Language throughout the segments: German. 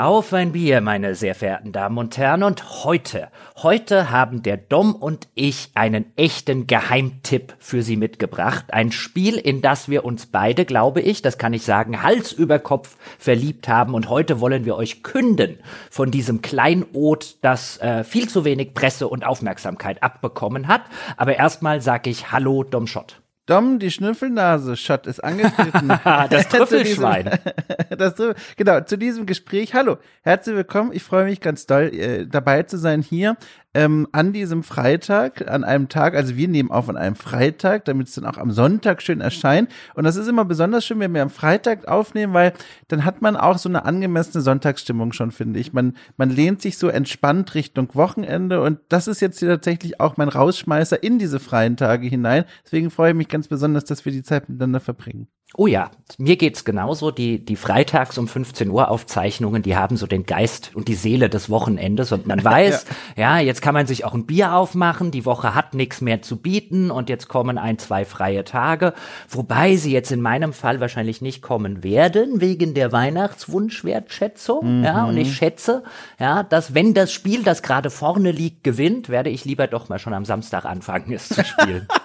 Auf ein Bier, meine sehr verehrten Damen und Herren. Und heute, heute haben der Dom und ich einen echten Geheimtipp für Sie mitgebracht. Ein Spiel, in das wir uns beide, glaube ich, das kann ich sagen, Hals über Kopf verliebt haben. Und heute wollen wir euch künden von diesem Kleinod, das äh, viel zu wenig Presse und Aufmerksamkeit abbekommen hat. Aber erstmal sage ich Hallo, Dom Schott. Dom, die Schnüffelnase, Schott ist angetreten. das Trüffelschwein. das, genau, zu diesem Gespräch. Hallo, herzlich willkommen. Ich freue mich ganz doll, äh, dabei zu sein hier ähm, an diesem Freitag, an einem Tag, also wir nehmen auf an einem Freitag, damit es dann auch am Sonntag schön erscheint. Und das ist immer besonders schön, wenn wir am Freitag aufnehmen, weil dann hat man auch so eine angemessene Sonntagsstimmung schon, finde ich. Man, man lehnt sich so entspannt Richtung Wochenende und das ist jetzt hier tatsächlich auch mein Rausschmeißer in diese freien Tage hinein. Deswegen freue ich mich ganz besonders, dass wir die Zeit miteinander verbringen. Oh ja, mir geht's genauso. Die, die Freitags um 15 Uhr Aufzeichnungen, die haben so den Geist und die Seele des Wochenendes und man weiß, ja. ja. jetzt kann man sich auch ein Bier aufmachen, die Woche hat nichts mehr zu bieten und jetzt kommen ein, zwei freie Tage, wobei sie jetzt in meinem Fall wahrscheinlich nicht kommen werden, wegen der Weihnachtswunschwertschätzung, mhm. ja, und ich schätze, ja, dass wenn das Spiel, das gerade vorne liegt, gewinnt, werde ich lieber doch mal schon am Samstag anfangen, es zu spielen.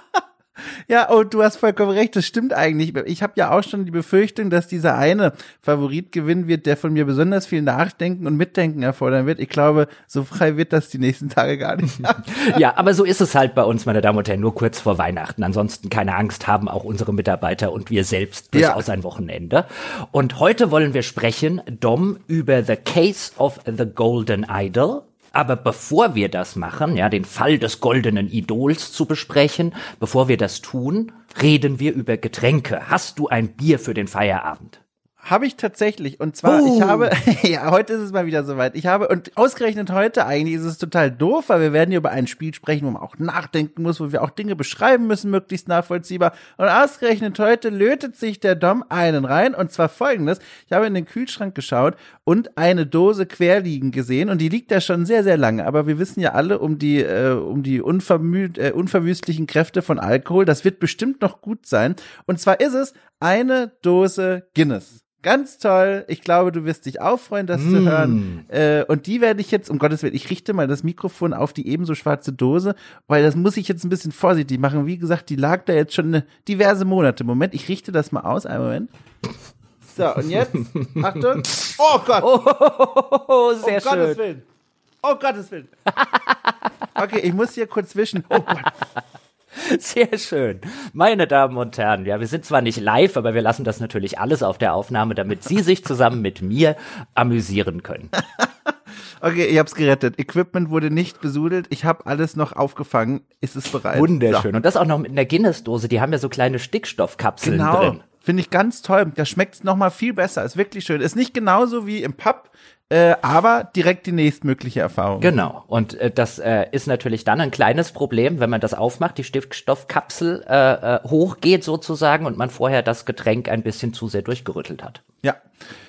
Ja, oh, du hast vollkommen recht, das stimmt eigentlich. Ich habe ja auch schon die Befürchtung, dass dieser eine Favorit gewinnen wird, der von mir besonders viel Nachdenken und Mitdenken erfordern wird. Ich glaube, so frei wird das die nächsten Tage gar nicht. ja, aber so ist es halt bei uns, meine Damen und Herren, nur kurz vor Weihnachten. Ansonsten keine Angst haben auch unsere Mitarbeiter und wir selbst durchaus ja. ein Wochenende. Und heute wollen wir sprechen, Dom, über The Case of the Golden Idol. Aber bevor wir das machen, ja, den Fall des goldenen Idols zu besprechen, bevor wir das tun, reden wir über Getränke. Hast du ein Bier für den Feierabend? Habe ich tatsächlich. Und zwar, uh. ich habe, ja, heute ist es mal wieder soweit. Ich habe, und ausgerechnet heute eigentlich ist es total doof, weil wir werden hier über ein Spiel sprechen, wo man auch nachdenken muss, wo wir auch Dinge beschreiben müssen, möglichst nachvollziehbar. Und ausgerechnet heute lötet sich der Dom einen rein. Und zwar folgendes. Ich habe in den Kühlschrank geschaut und eine Dose querliegen gesehen. Und die liegt da schon sehr, sehr lange. Aber wir wissen ja alle um die, äh, um die unvermüd, äh, unverwüstlichen Kräfte von Alkohol. Das wird bestimmt noch gut sein. Und zwar ist es eine Dose Guinness. Ganz toll. Ich glaube, du wirst dich auch freuen, das mm. zu hören. Äh, und die werde ich jetzt, um Gottes Willen, ich richte mal das Mikrofon auf die ebenso schwarze Dose, weil das muss ich jetzt ein bisschen vorsichtig machen. Wie gesagt, die lag da jetzt schon diverse Monate. Moment, ich richte das mal aus. Einen Moment. So, und jetzt, Achtung. Oh Gott. Oh, sehr oh, schön. Gottes Willen. Oh Gottes Willen. Okay, ich muss hier kurz wischen. Oh Gott. Sehr schön. Meine Damen und Herren, ja, wir sind zwar nicht live, aber wir lassen das natürlich alles auf der Aufnahme, damit Sie sich zusammen mit mir amüsieren können. Okay, ich hab's gerettet. Equipment wurde nicht besudelt. Ich habe alles noch aufgefangen. Ist es bereit? Wunderschön. So. Und das auch noch mit einer Guinness-Dose. Die haben ja so kleine Stickstoffkapseln genau. drin. Finde ich ganz toll. Da schmeckt's noch mal viel besser. Ist wirklich schön. Ist nicht genauso wie im Pub, äh, aber direkt die nächstmögliche Erfahrung. Genau. Und äh, das äh, ist natürlich dann ein kleines Problem, wenn man das aufmacht, die Stiftstoffkapsel äh, äh, hochgeht sozusagen und man vorher das Getränk ein bisschen zu sehr durchgerüttelt hat. Ja.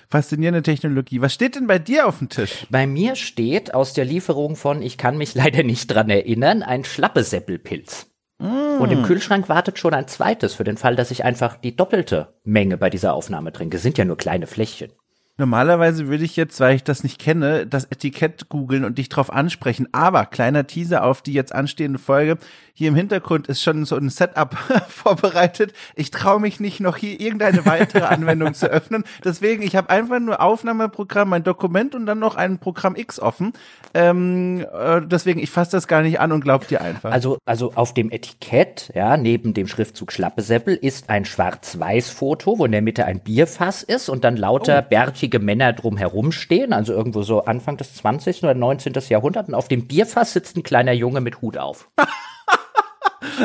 Faszinierende Technologie. Was steht denn bei dir auf dem Tisch? Bei mir steht aus der Lieferung von, ich kann mich leider nicht dran erinnern, ein Schlappesäppelpilz. Mm. Und im Kühlschrank wartet schon ein zweites für den Fall, dass ich einfach die doppelte Menge bei dieser Aufnahme trinke. Sind ja nur kleine Fläschchen. Normalerweise würde ich jetzt, weil ich das nicht kenne, das Etikett googeln und dich drauf ansprechen. Aber kleiner Teaser auf die jetzt anstehende Folge. Hier im Hintergrund ist schon so ein Setup vorbereitet. Ich traue mich nicht, noch hier irgendeine weitere Anwendung zu öffnen. Deswegen, ich habe einfach nur Aufnahmeprogramm, mein Dokument und dann noch ein Programm X offen. Ähm, äh, deswegen, ich fasse das gar nicht an und glaub dir einfach. Also, also auf dem Etikett, ja, neben dem Schriftzug Schlappesäppel ist ein Schwarz-Weiß-Foto, wo in der Mitte ein Bierfass ist und dann lauter oh. bärtige Männer drumherum stehen, also irgendwo so Anfang des 20. oder 19. Jahrhunderts. Und auf dem Bierfass sitzt ein kleiner Junge mit Hut auf.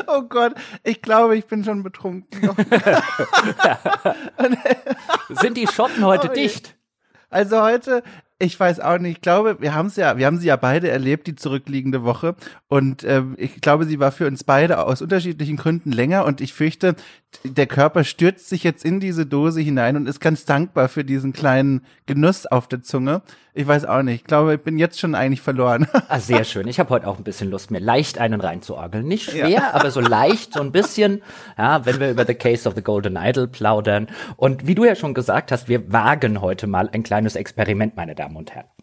Oh Gott, ich glaube, ich bin schon betrunken. Sind die Schotten heute oh, dicht? Also heute, ich weiß auch nicht. Ich glaube, wir haben es ja, wir haben sie ja beide erlebt, die zurückliegende Woche. Und äh, ich glaube, sie war für uns beide aus unterschiedlichen Gründen länger. Und ich fürchte, der Körper stürzt sich jetzt in diese Dose hinein und ist ganz dankbar für diesen kleinen Genuss auf der Zunge. Ich weiß auch nicht. Ich glaube, ich bin jetzt schon eigentlich verloren. Ah, sehr schön. Ich habe heute auch ein bisschen Lust, mir leicht einen reinzuorgeln. Nicht schwer, ja. aber so leicht, so ein bisschen, ja, wenn wir über The Case of the Golden Idol plaudern. Und wie du ja schon gesagt hast, wir wagen heute mal ein kleines Experiment, meine Damen Damen und Herren.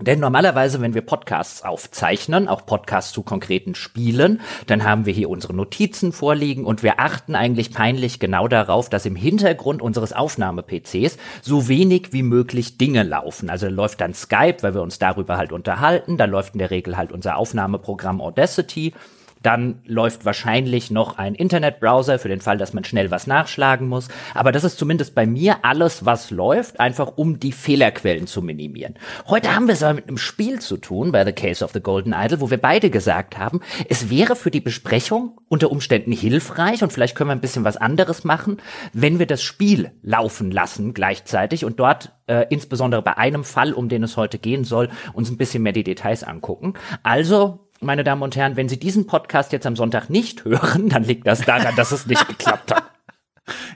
Denn normalerweise, wenn wir Podcasts aufzeichnen, auch Podcasts zu konkreten Spielen, dann haben wir hier unsere Notizen vorliegen und wir achten eigentlich peinlich genau darauf, dass im Hintergrund unseres Aufnahme-PCs so wenig wie möglich Dinge laufen. Also läuft dann Skype, weil wir uns darüber halt unterhalten, dann läuft in der Regel halt unser Aufnahmeprogramm Audacity dann läuft wahrscheinlich noch ein Internetbrowser für den Fall, dass man schnell was nachschlagen muss. Aber das ist zumindest bei mir alles, was läuft, einfach um die Fehlerquellen zu minimieren. Heute haben wir es aber mit einem Spiel zu tun, bei The Case of the Golden Idol, wo wir beide gesagt haben, es wäre für die Besprechung unter Umständen hilfreich und vielleicht können wir ein bisschen was anderes machen, wenn wir das Spiel laufen lassen gleichzeitig und dort äh, insbesondere bei einem Fall, um den es heute gehen soll, uns ein bisschen mehr die Details angucken. Also meine Damen und Herren, wenn Sie diesen Podcast jetzt am Sonntag nicht hören, dann liegt das daran, dass es nicht geklappt hat.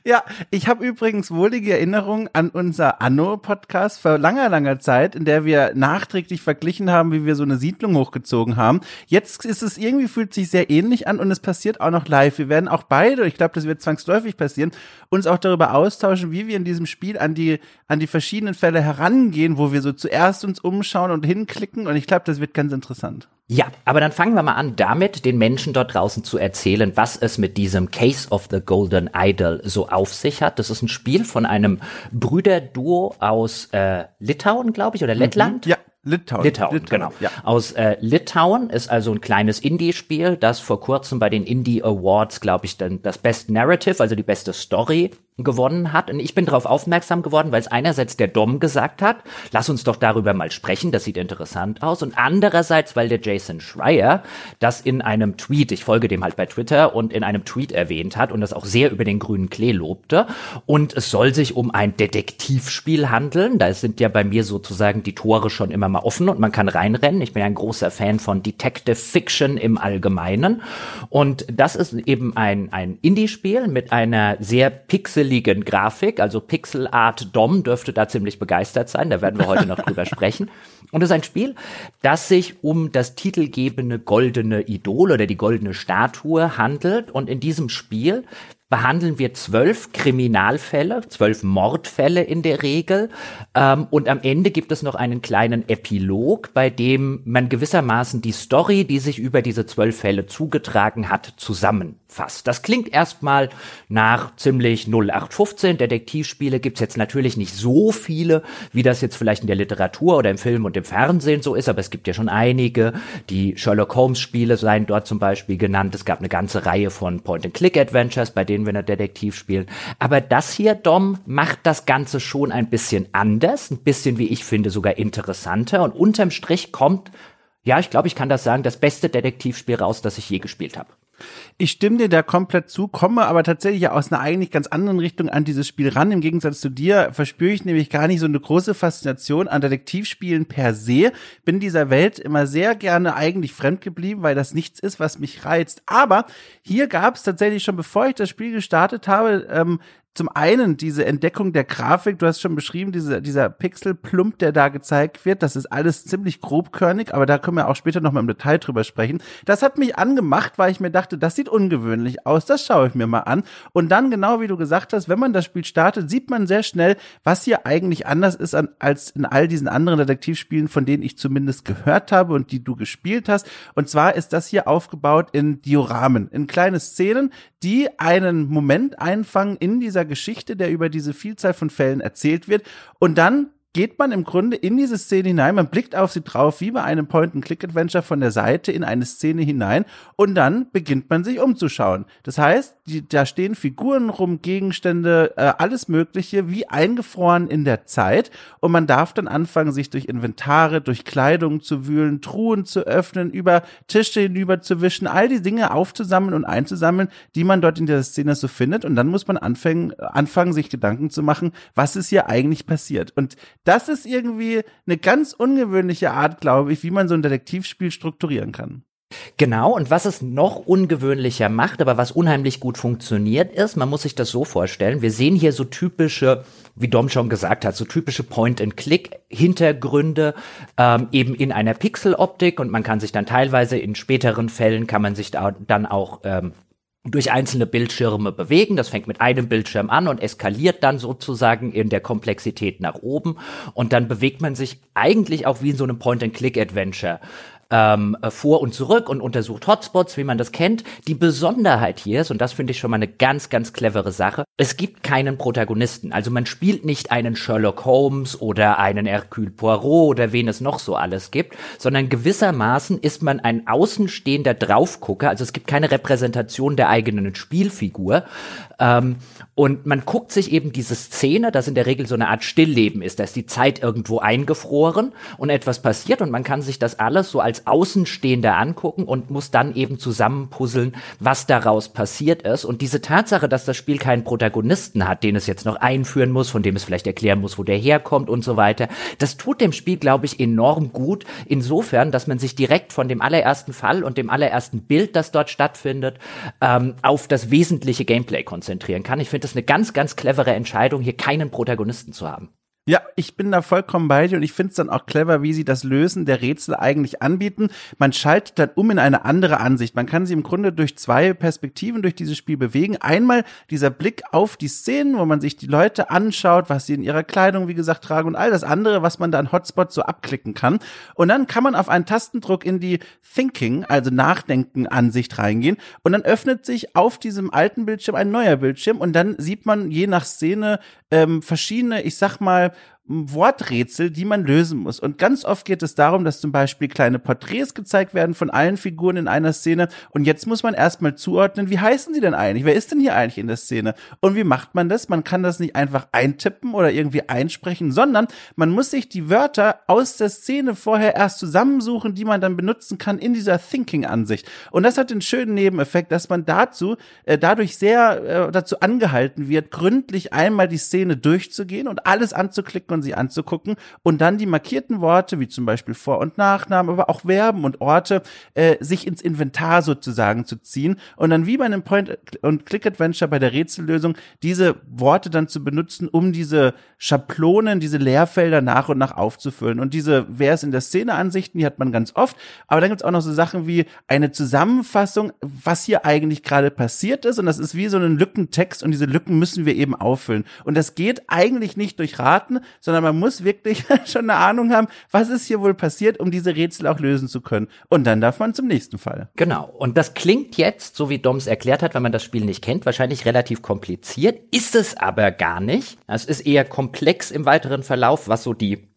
Ja, ich habe übrigens wohlige Erinnerungen an unser Anno-Podcast vor langer, langer Zeit, in der wir nachträglich verglichen haben, wie wir so eine Siedlung hochgezogen haben. Jetzt ist es irgendwie, fühlt sich sehr ähnlich an und es passiert auch noch live. Wir werden auch beide, ich glaube, das wird zwangsläufig passieren, uns auch darüber austauschen, wie wir in diesem Spiel an die, an die verschiedenen Fälle herangehen, wo wir so zuerst uns umschauen und hinklicken und ich glaube, das wird ganz interessant. Ja, aber dann fangen wir mal an damit, den Menschen dort draußen zu erzählen, was es mit diesem Case of the Golden Idol so auf sich hat. Das ist ein Spiel von einem Brüderduo aus äh, Litauen, glaube ich, oder mhm. Lettland. Ja. Litauen. Litauen, Litauen genau. Ja. Aus äh, Litauen ist also ein kleines Indie-Spiel, das vor kurzem bei den Indie Awards, glaube ich, dann das Best Narrative, also die beste Story gewonnen hat. Und ich bin darauf aufmerksam geworden, weil es einerseits der Dom gesagt hat, lass uns doch darüber mal sprechen, das sieht interessant aus. Und andererseits, weil der Jason Schreier das in einem Tweet, ich folge dem halt bei Twitter, und in einem Tweet erwähnt hat und das auch sehr über den grünen Klee lobte. Und es soll sich um ein Detektivspiel handeln. Da sind ja bei mir sozusagen die Tore schon immer mal offen und man kann reinrennen. Ich bin ein großer Fan von Detective Fiction im Allgemeinen. Und das ist eben ein, ein Indie-Spiel mit einer sehr pixel pixeligen Grafik, also Pixel Art Dom dürfte da ziemlich begeistert sein, da werden wir heute noch drüber sprechen. Und es ist ein Spiel, das sich um das titelgebende goldene Idol oder die goldene Statue handelt. Und in diesem Spiel behandeln wir zwölf Kriminalfälle, zwölf Mordfälle in der Regel. Ähm, und am Ende gibt es noch einen kleinen Epilog, bei dem man gewissermaßen die Story, die sich über diese zwölf Fälle zugetragen hat, zusammenfasst. Das klingt erstmal nach ziemlich 0815. Detektivspiele gibt's jetzt natürlich nicht so viele, wie das jetzt vielleicht in der Literatur oder im Film und im Fernsehen so ist, aber es gibt ja schon einige. Die Sherlock Holmes Spiele seien dort zum Beispiel genannt. Es gab eine ganze Reihe von Point-and-Click-Adventures, bei denen wir Detektiv spielen. Aber das hier, Dom, macht das Ganze schon ein bisschen anders, ein bisschen, wie ich finde, sogar interessanter. Und unterm Strich kommt, ja, ich glaube, ich kann das sagen, das beste Detektivspiel raus, das ich je gespielt habe. Ich stimme dir da komplett zu, komme aber tatsächlich aus einer eigentlich ganz anderen Richtung an dieses Spiel ran. Im Gegensatz zu dir verspüre ich nämlich gar nicht so eine große Faszination an Detektivspielen per se. Bin dieser Welt immer sehr gerne eigentlich fremd geblieben, weil das nichts ist, was mich reizt. Aber hier gab es tatsächlich schon, bevor ich das Spiel gestartet habe, ähm, zum einen diese Entdeckung der Grafik, du hast schon beschrieben, diese, dieser Pixelplump, der da gezeigt wird, das ist alles ziemlich grobkörnig, aber da können wir auch später noch mal im Detail drüber sprechen. Das hat mich angemacht, weil ich mir dachte, das sieht ungewöhnlich aus, das schaue ich mir mal an. Und dann, genau wie du gesagt hast, wenn man das Spiel startet, sieht man sehr schnell, was hier eigentlich anders ist an, als in all diesen anderen Detektivspielen, von denen ich zumindest gehört habe und die du gespielt hast. Und zwar ist das hier aufgebaut in Dioramen, in kleine Szenen, die einen Moment einfangen in dieser Geschichte, der über diese Vielzahl von Fällen erzählt wird. Und dann geht man im Grunde in diese Szene hinein, man blickt auf sie drauf, wie bei einem Point-and-Click-Adventure von der Seite in eine Szene hinein und dann beginnt man sich umzuschauen. Das heißt, die, da stehen Figuren rum, Gegenstände, äh, alles Mögliche, wie eingefroren in der Zeit und man darf dann anfangen, sich durch Inventare, durch Kleidung zu wühlen, Truhen zu öffnen, über Tische hinüber zu wischen, all die Dinge aufzusammeln und einzusammeln, die man dort in der Szene so findet und dann muss man anfangen, anfangen sich Gedanken zu machen, was ist hier eigentlich passiert. Und das ist irgendwie eine ganz ungewöhnliche Art, glaube ich, wie man so ein Detektivspiel strukturieren kann. Genau, und was es noch ungewöhnlicher macht, aber was unheimlich gut funktioniert, ist, man muss sich das so vorstellen, wir sehen hier so typische, wie Dom schon gesagt hat, so typische Point-and-Click-Hintergründe, ähm, eben in einer Pixel-Optik und man kann sich dann teilweise in späteren Fällen, kann man sich da dann auch ähm, durch einzelne Bildschirme bewegen. Das fängt mit einem Bildschirm an und eskaliert dann sozusagen in der Komplexität nach oben. Und dann bewegt man sich eigentlich auch wie in so einem Point-and-Click-Adventure ähm, vor und zurück und untersucht Hotspots, wie man das kennt. Die Besonderheit hier ist, und das finde ich schon mal eine ganz, ganz clevere Sache, es gibt keinen Protagonisten. Also man spielt nicht einen Sherlock Holmes oder einen Hercule Poirot oder wen es noch so alles gibt, sondern gewissermaßen ist man ein außenstehender Draufgucker. Also es gibt keine Repräsentation der eigenen Spielfigur. Ähm, und man guckt sich eben diese Szene, das in der Regel so eine Art Stillleben ist. Da ist die Zeit irgendwo eingefroren und etwas passiert und man kann sich das alles so als Außenstehender angucken und muss dann eben zusammenpuzzeln, was daraus passiert ist. Und diese Tatsache, dass das Spiel keinen Protagonisten hat, den es jetzt noch einführen muss, von dem es vielleicht erklären muss, wo der herkommt und so weiter, das tut dem Spiel, glaube ich, enorm gut. Insofern, dass man sich direkt von dem allerersten Fall und dem allerersten Bild, das dort stattfindet, ähm, auf das wesentliche Gameplay konzentrieren kann. Ich finde eine ganz, ganz clevere Entscheidung, hier keinen Protagonisten zu haben. Ja, ich bin da vollkommen bei dir und ich finde es dann auch clever, wie sie das Lösen der Rätsel eigentlich anbieten. Man schaltet dann um in eine andere Ansicht. Man kann sie im Grunde durch zwei Perspektiven durch dieses Spiel bewegen. Einmal dieser Blick auf die Szenen, wo man sich die Leute anschaut, was sie in ihrer Kleidung, wie gesagt, tragen und all das andere, was man da an Hotspot so abklicken kann. Und dann kann man auf einen Tastendruck in die Thinking, also Nachdenken Ansicht reingehen und dann öffnet sich auf diesem alten Bildschirm ein neuer Bildschirm und dann sieht man je nach Szene ähm, verschiedene, ich sag mal, Worträtsel, die man lösen muss. Und ganz oft geht es darum, dass zum Beispiel kleine Porträts gezeigt werden von allen Figuren in einer Szene. Und jetzt muss man erstmal zuordnen, wie heißen sie denn eigentlich? Wer ist denn hier eigentlich in der Szene? Und wie macht man das? Man kann das nicht einfach eintippen oder irgendwie einsprechen, sondern man muss sich die Wörter aus der Szene vorher erst zusammensuchen, die man dann benutzen kann in dieser Thinking-Ansicht. Und das hat den schönen Nebeneffekt, dass man dazu, äh, dadurch sehr äh, dazu angehalten wird, gründlich einmal die Szene durchzugehen und alles anzuklicken und sie anzugucken und dann die markierten Worte, wie zum Beispiel Vor- und Nachnamen, aber auch Verben und Orte, äh, sich ins Inventar sozusagen zu ziehen und dann wie bei einem Point-and-Click-Adventure bei der Rätsellösung diese Worte dann zu benutzen, um diese Schablonen, diese Leerfelder nach und nach aufzufüllen. Und diese Wer es in der Szene Ansichten, die hat man ganz oft, aber dann gibt's auch noch so Sachen wie eine Zusammenfassung, was hier eigentlich gerade passiert ist und das ist wie so ein Lückentext und diese Lücken müssen wir eben auffüllen. Und das geht eigentlich nicht durch Raten, sondern man muss wirklich schon eine Ahnung haben, was ist hier wohl passiert, um diese Rätsel auch lösen zu können. Und dann darf man zum nächsten Fall. Genau. Und das klingt jetzt, so wie Doms erklärt hat, wenn man das Spiel nicht kennt, wahrscheinlich relativ kompliziert, ist es aber gar nicht. Es ist eher komplex im weiteren Verlauf, was so die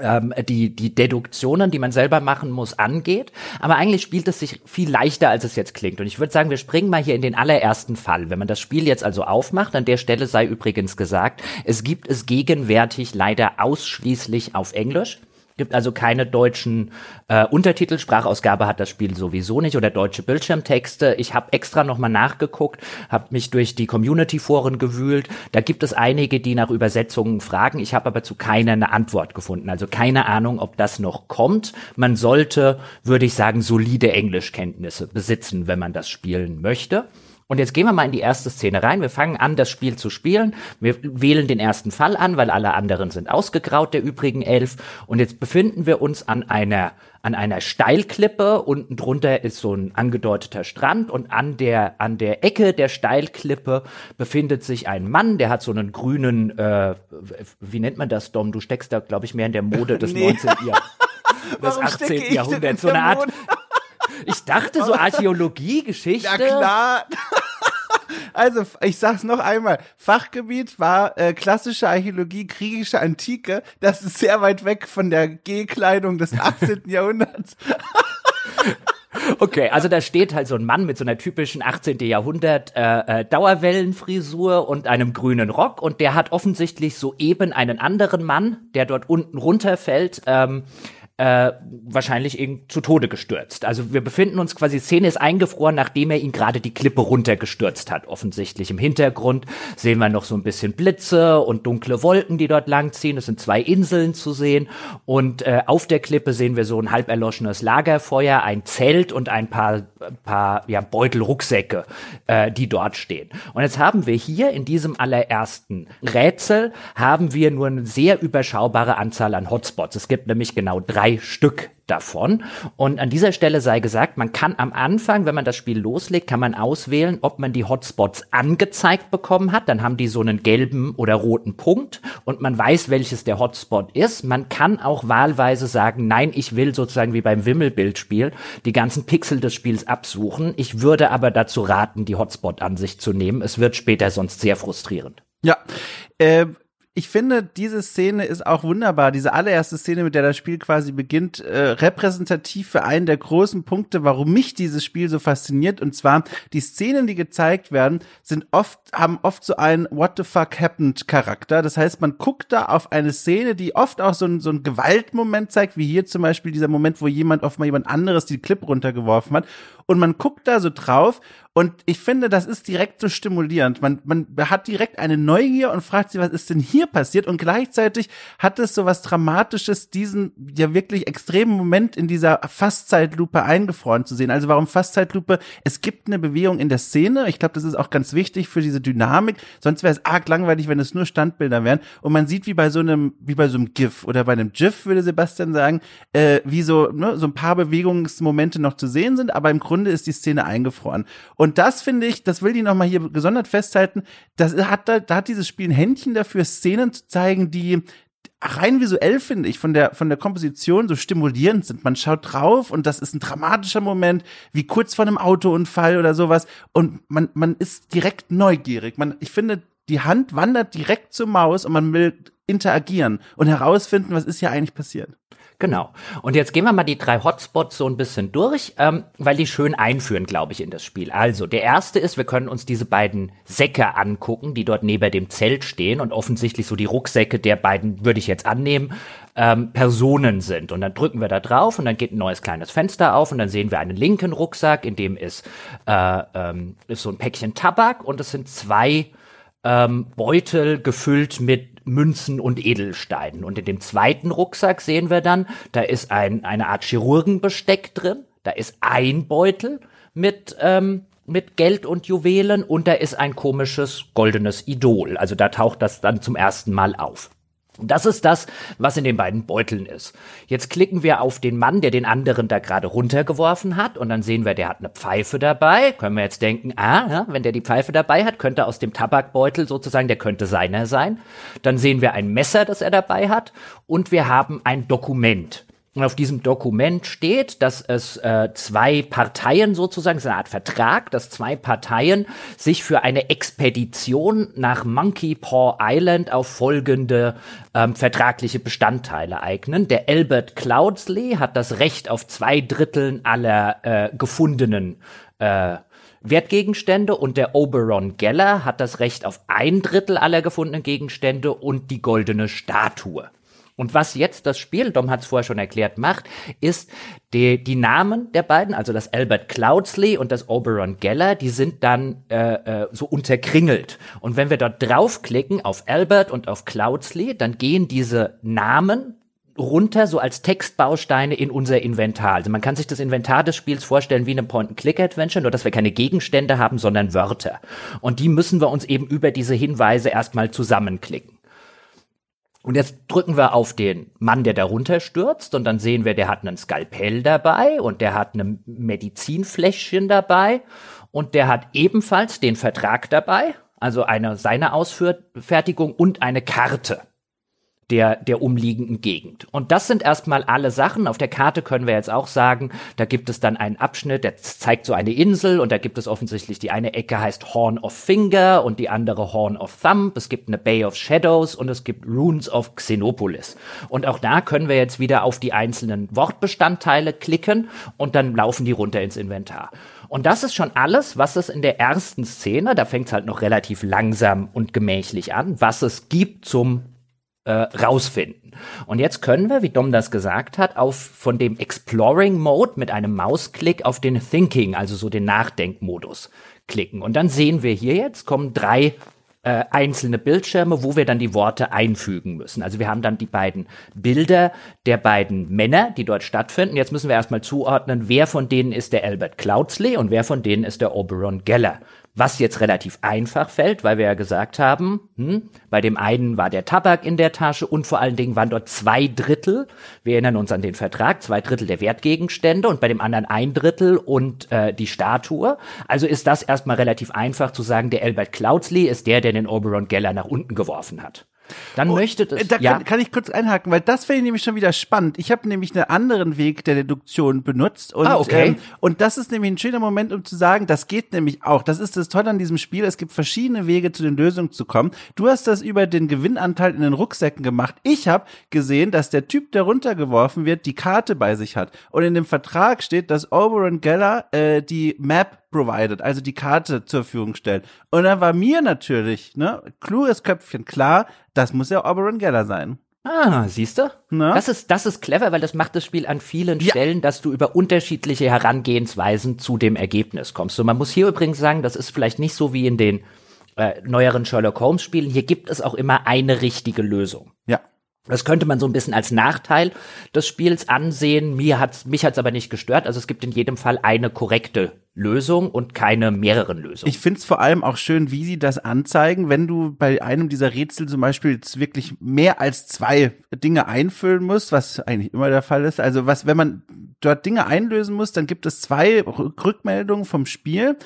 ähm, die, die Deduktionen, die man selber machen muss, angeht. Aber eigentlich spielt es sich viel leichter, als es jetzt klingt. Und ich würde sagen, wir springen mal hier in den allerersten Fall. Wenn man das Spiel jetzt also aufmacht, an der Stelle sei übrigens gesagt, es gibt es gegenwärtig leider ausschließlich auf Englisch gibt also keine deutschen äh, Untertitel. Sprachausgabe hat das Spiel sowieso nicht oder deutsche Bildschirmtexte. Ich habe extra nochmal nachgeguckt, habe mich durch die Community-Foren gewühlt. Da gibt es einige, die nach Übersetzungen fragen. Ich habe aber zu keiner eine Antwort gefunden. Also keine Ahnung, ob das noch kommt. Man sollte, würde ich sagen, solide Englischkenntnisse besitzen, wenn man das spielen möchte. Und jetzt gehen wir mal in die erste Szene rein. Wir fangen an, das Spiel zu spielen. Wir wählen den ersten Fall an, weil alle anderen sind ausgegraut, der übrigen elf. Und jetzt befinden wir uns an einer, an einer Steilklippe. Unten drunter ist so ein angedeuteter Strand. Und an der, an der Ecke der Steilklippe befindet sich ein Mann, der hat so einen grünen, äh, wie nennt man das, Dom? Du steckst da, glaube ich, mehr in der Mode des nee. 19. Jahr, des 18. Jahrhunderts. So eine Art, ich dachte so Archäologie, Geschichte. Ja klar. Also, ich sag's noch einmal. Fachgebiet war äh, klassische Archäologie, kriegische Antike. Das ist sehr weit weg von der G-Kleidung des 18. Jahrhunderts. Okay, also da steht halt so ein Mann mit so einer typischen 18. Jahrhundert äh, äh, Dauerwellenfrisur und einem grünen Rock und der hat offensichtlich soeben einen anderen Mann, der dort unten runterfällt, ähm, äh, wahrscheinlich eben zu Tode gestürzt. Also wir befinden uns quasi, Szene ist eingefroren, nachdem er ihn gerade die Klippe runtergestürzt hat. Offensichtlich im Hintergrund sehen wir noch so ein bisschen Blitze und dunkle Wolken, die dort langziehen. Es sind zwei Inseln zu sehen und äh, auf der Klippe sehen wir so ein halb erloschenes Lagerfeuer, ein Zelt und ein paar, paar ja, Beutel, Rucksäcke, äh, die dort stehen. Und jetzt haben wir hier in diesem allerersten Rätsel haben wir nur eine sehr überschaubare Anzahl an Hotspots. Es gibt nämlich genau drei drei Stück davon. Und an dieser Stelle sei gesagt, man kann am Anfang, wenn man das Spiel loslegt, kann man auswählen, ob man die Hotspots angezeigt bekommen hat. Dann haben die so einen gelben oder roten Punkt und man weiß, welches der Hotspot ist. Man kann auch wahlweise sagen, nein, ich will sozusagen wie beim Wimmelbildspiel die ganzen Pixel des Spiels absuchen. Ich würde aber dazu raten, die Hotspot-Ansicht zu nehmen. Es wird später sonst sehr frustrierend. Ja, äh, ich finde, diese Szene ist auch wunderbar. Diese allererste Szene, mit der das Spiel quasi beginnt, äh, repräsentativ für einen der großen Punkte, warum mich dieses Spiel so fasziniert. Und zwar die Szenen, die gezeigt werden, sind oft haben oft so einen What the fuck happened Charakter. Das heißt, man guckt da auf eine Szene, die oft auch so ein, so ein Gewaltmoment zeigt, wie hier zum Beispiel dieser Moment, wo jemand auf mal jemand anderes die Clip runtergeworfen hat und man guckt da so drauf und ich finde, das ist direkt so stimulierend. Man, man hat direkt eine Neugier und fragt sich, was ist denn hier passiert? Und gleichzeitig hat es so was Dramatisches, diesen ja wirklich extremen Moment in dieser Fastzeitlupe eingefroren zu sehen. Also warum Fastzeitlupe? Es gibt eine Bewegung in der Szene. Ich glaube, das ist auch ganz wichtig für diese Dynamik. Sonst wäre es arg langweilig, wenn es nur Standbilder wären. Und man sieht wie bei so einem, wie bei so einem GIF oder bei einem GIF, würde Sebastian sagen, äh, wie so, ne, so ein paar Bewegungsmomente noch zu sehen sind, aber im Grunde Grunde ist die Szene eingefroren. Und das finde ich, das will die nochmal hier gesondert festhalten, das hat, da, da hat dieses Spiel ein Händchen dafür, Szenen zu zeigen, die, rein visuell finde ich von der von der Komposition so stimulierend sind. Man schaut drauf und das ist ein dramatischer Moment, wie kurz vor einem Autounfall oder sowas und man man ist direkt neugierig. Man ich finde die Hand wandert direkt zur Maus und man will interagieren und herausfinden, was ist hier eigentlich passiert. Genau. Und jetzt gehen wir mal die drei Hotspots so ein bisschen durch, ähm, weil die schön einführen, glaube ich, in das Spiel. Also, der erste ist, wir können uns diese beiden Säcke angucken, die dort neben dem Zelt stehen und offensichtlich so die Rucksäcke der beiden, würde ich jetzt annehmen, ähm, Personen sind. Und dann drücken wir da drauf und dann geht ein neues kleines Fenster auf und dann sehen wir einen linken Rucksack, in dem ist, äh, ähm, ist so ein Päckchen Tabak und es sind zwei ähm, Beutel gefüllt mit Münzen und Edelsteinen. Und in dem zweiten Rucksack sehen wir dann, da ist ein, eine Art Chirurgenbesteck drin, da ist ein Beutel mit, ähm, mit Geld und Juwelen und da ist ein komisches goldenes Idol. Also da taucht das dann zum ersten Mal auf. Das ist das, was in den beiden Beuteln ist. Jetzt klicken wir auf den Mann, der den anderen da gerade runtergeworfen hat, und dann sehen wir, der hat eine Pfeife dabei. Können wir jetzt denken, ah, ja, wenn der die Pfeife dabei hat, könnte aus dem Tabakbeutel sozusagen, der könnte seiner sein. Dann sehen wir ein Messer, das er dabei hat, und wir haben ein Dokument. Und auf diesem Dokument steht, dass es äh, zwei Parteien sozusagen, ist eine Art Vertrag, dass zwei Parteien sich für eine Expedition nach Monkey Paw Island auf folgende ähm, vertragliche Bestandteile eignen. Der Albert Cloudsley hat das Recht auf zwei Dritteln aller äh, gefundenen äh, Wertgegenstände und der Oberon Geller hat das Recht auf ein Drittel aller gefundenen Gegenstände und die goldene Statue. Und was jetzt das Spiel, Dom hat es vorher schon erklärt, macht, ist die, die Namen der beiden, also das Albert Cloudsley und das Oberon Geller, die sind dann äh, äh, so unterkringelt. Und wenn wir dort draufklicken auf Albert und auf Cloudsley, dann gehen diese Namen runter so als Textbausteine in unser Inventar. Also man kann sich das Inventar des Spiels vorstellen wie eine Point-and-Click-Adventure, nur dass wir keine Gegenstände haben, sondern Wörter. Und die müssen wir uns eben über diese Hinweise erstmal zusammenklicken. Und jetzt drücken wir auf den Mann, der darunter stürzt, und dann sehen wir, der hat einen Skalpell dabei und der hat ein Medizinfläschchen dabei und der hat ebenfalls den Vertrag dabei, also eine seine Ausfertigung und eine Karte der, der umliegenden Gegend. Und das sind erstmal alle Sachen. Auf der Karte können wir jetzt auch sagen, da gibt es dann einen Abschnitt, der zeigt so eine Insel und da gibt es offensichtlich die eine Ecke heißt Horn of Finger und die andere Horn of Thumb. Es gibt eine Bay of Shadows und es gibt Runes of Xenopolis. Und auch da können wir jetzt wieder auf die einzelnen Wortbestandteile klicken und dann laufen die runter ins Inventar. Und das ist schon alles, was es in der ersten Szene, da fängt es halt noch relativ langsam und gemächlich an, was es gibt zum äh, rausfinden. Und jetzt können wir, wie Dom das gesagt hat, auf von dem Exploring Mode mit einem Mausklick auf den Thinking, also so den Nachdenkmodus klicken. Und dann sehen wir hier jetzt kommen drei äh, einzelne Bildschirme, wo wir dann die Worte einfügen müssen. Also wir haben dann die beiden Bilder der beiden Männer, die dort stattfinden. Jetzt müssen wir erstmal zuordnen, wer von denen ist der Albert Cloudsley und wer von denen ist der Oberon Geller. Was jetzt relativ einfach fällt, weil wir ja gesagt haben, hm, bei dem einen war der Tabak in der Tasche und vor allen Dingen waren dort zwei Drittel, wir erinnern uns an den Vertrag, zwei Drittel der Wertgegenstände und bei dem anderen ein Drittel und äh, die Statue. Also ist das erstmal relativ einfach zu sagen, der Albert Cloudsley ist der, der den Oberon Geller nach unten geworfen hat. Dann oh, möchte das. Da ja. kann, kann, ich kurz einhaken, weil das finde ich nämlich schon wieder spannend. Ich habe nämlich einen anderen Weg der Deduktion benutzt und ah, okay. ähm, und das ist nämlich ein schöner Moment, um zu sagen, das geht nämlich auch. Das ist das Tolle an diesem Spiel. Es gibt verschiedene Wege zu den Lösungen zu kommen. Du hast das über den Gewinnanteil in den Rucksäcken gemacht. Ich habe gesehen, dass der Typ, der runtergeworfen wird, die Karte bei sich hat und in dem Vertrag steht, dass Oberon Geller äh, die Map provided, also die Karte zur Verfügung stellt. Und dann war mir natürlich, ne, kluges Köpfchen klar, das muss ja Oberon Geller sein. Ah, siehst du? Das ist, das ist clever, weil das macht das Spiel an vielen ja. Stellen, dass du über unterschiedliche Herangehensweisen zu dem Ergebnis kommst. So, man muss hier übrigens sagen, das ist vielleicht nicht so wie in den äh, neueren Sherlock Holmes Spielen. Hier gibt es auch immer eine richtige Lösung. Das könnte man so ein bisschen als Nachteil des Spiels ansehen. Mir hat's, mich hat's aber nicht gestört. Also es gibt in jedem Fall eine korrekte Lösung und keine mehreren Lösungen. Ich finde es vor allem auch schön, wie sie das anzeigen, wenn du bei einem dieser Rätsel zum Beispiel wirklich mehr als zwei Dinge einfüllen musst, was eigentlich immer der Fall ist. Also was, wenn man dort Dinge einlösen muss, dann gibt es zwei Rückmeldungen vom Spiel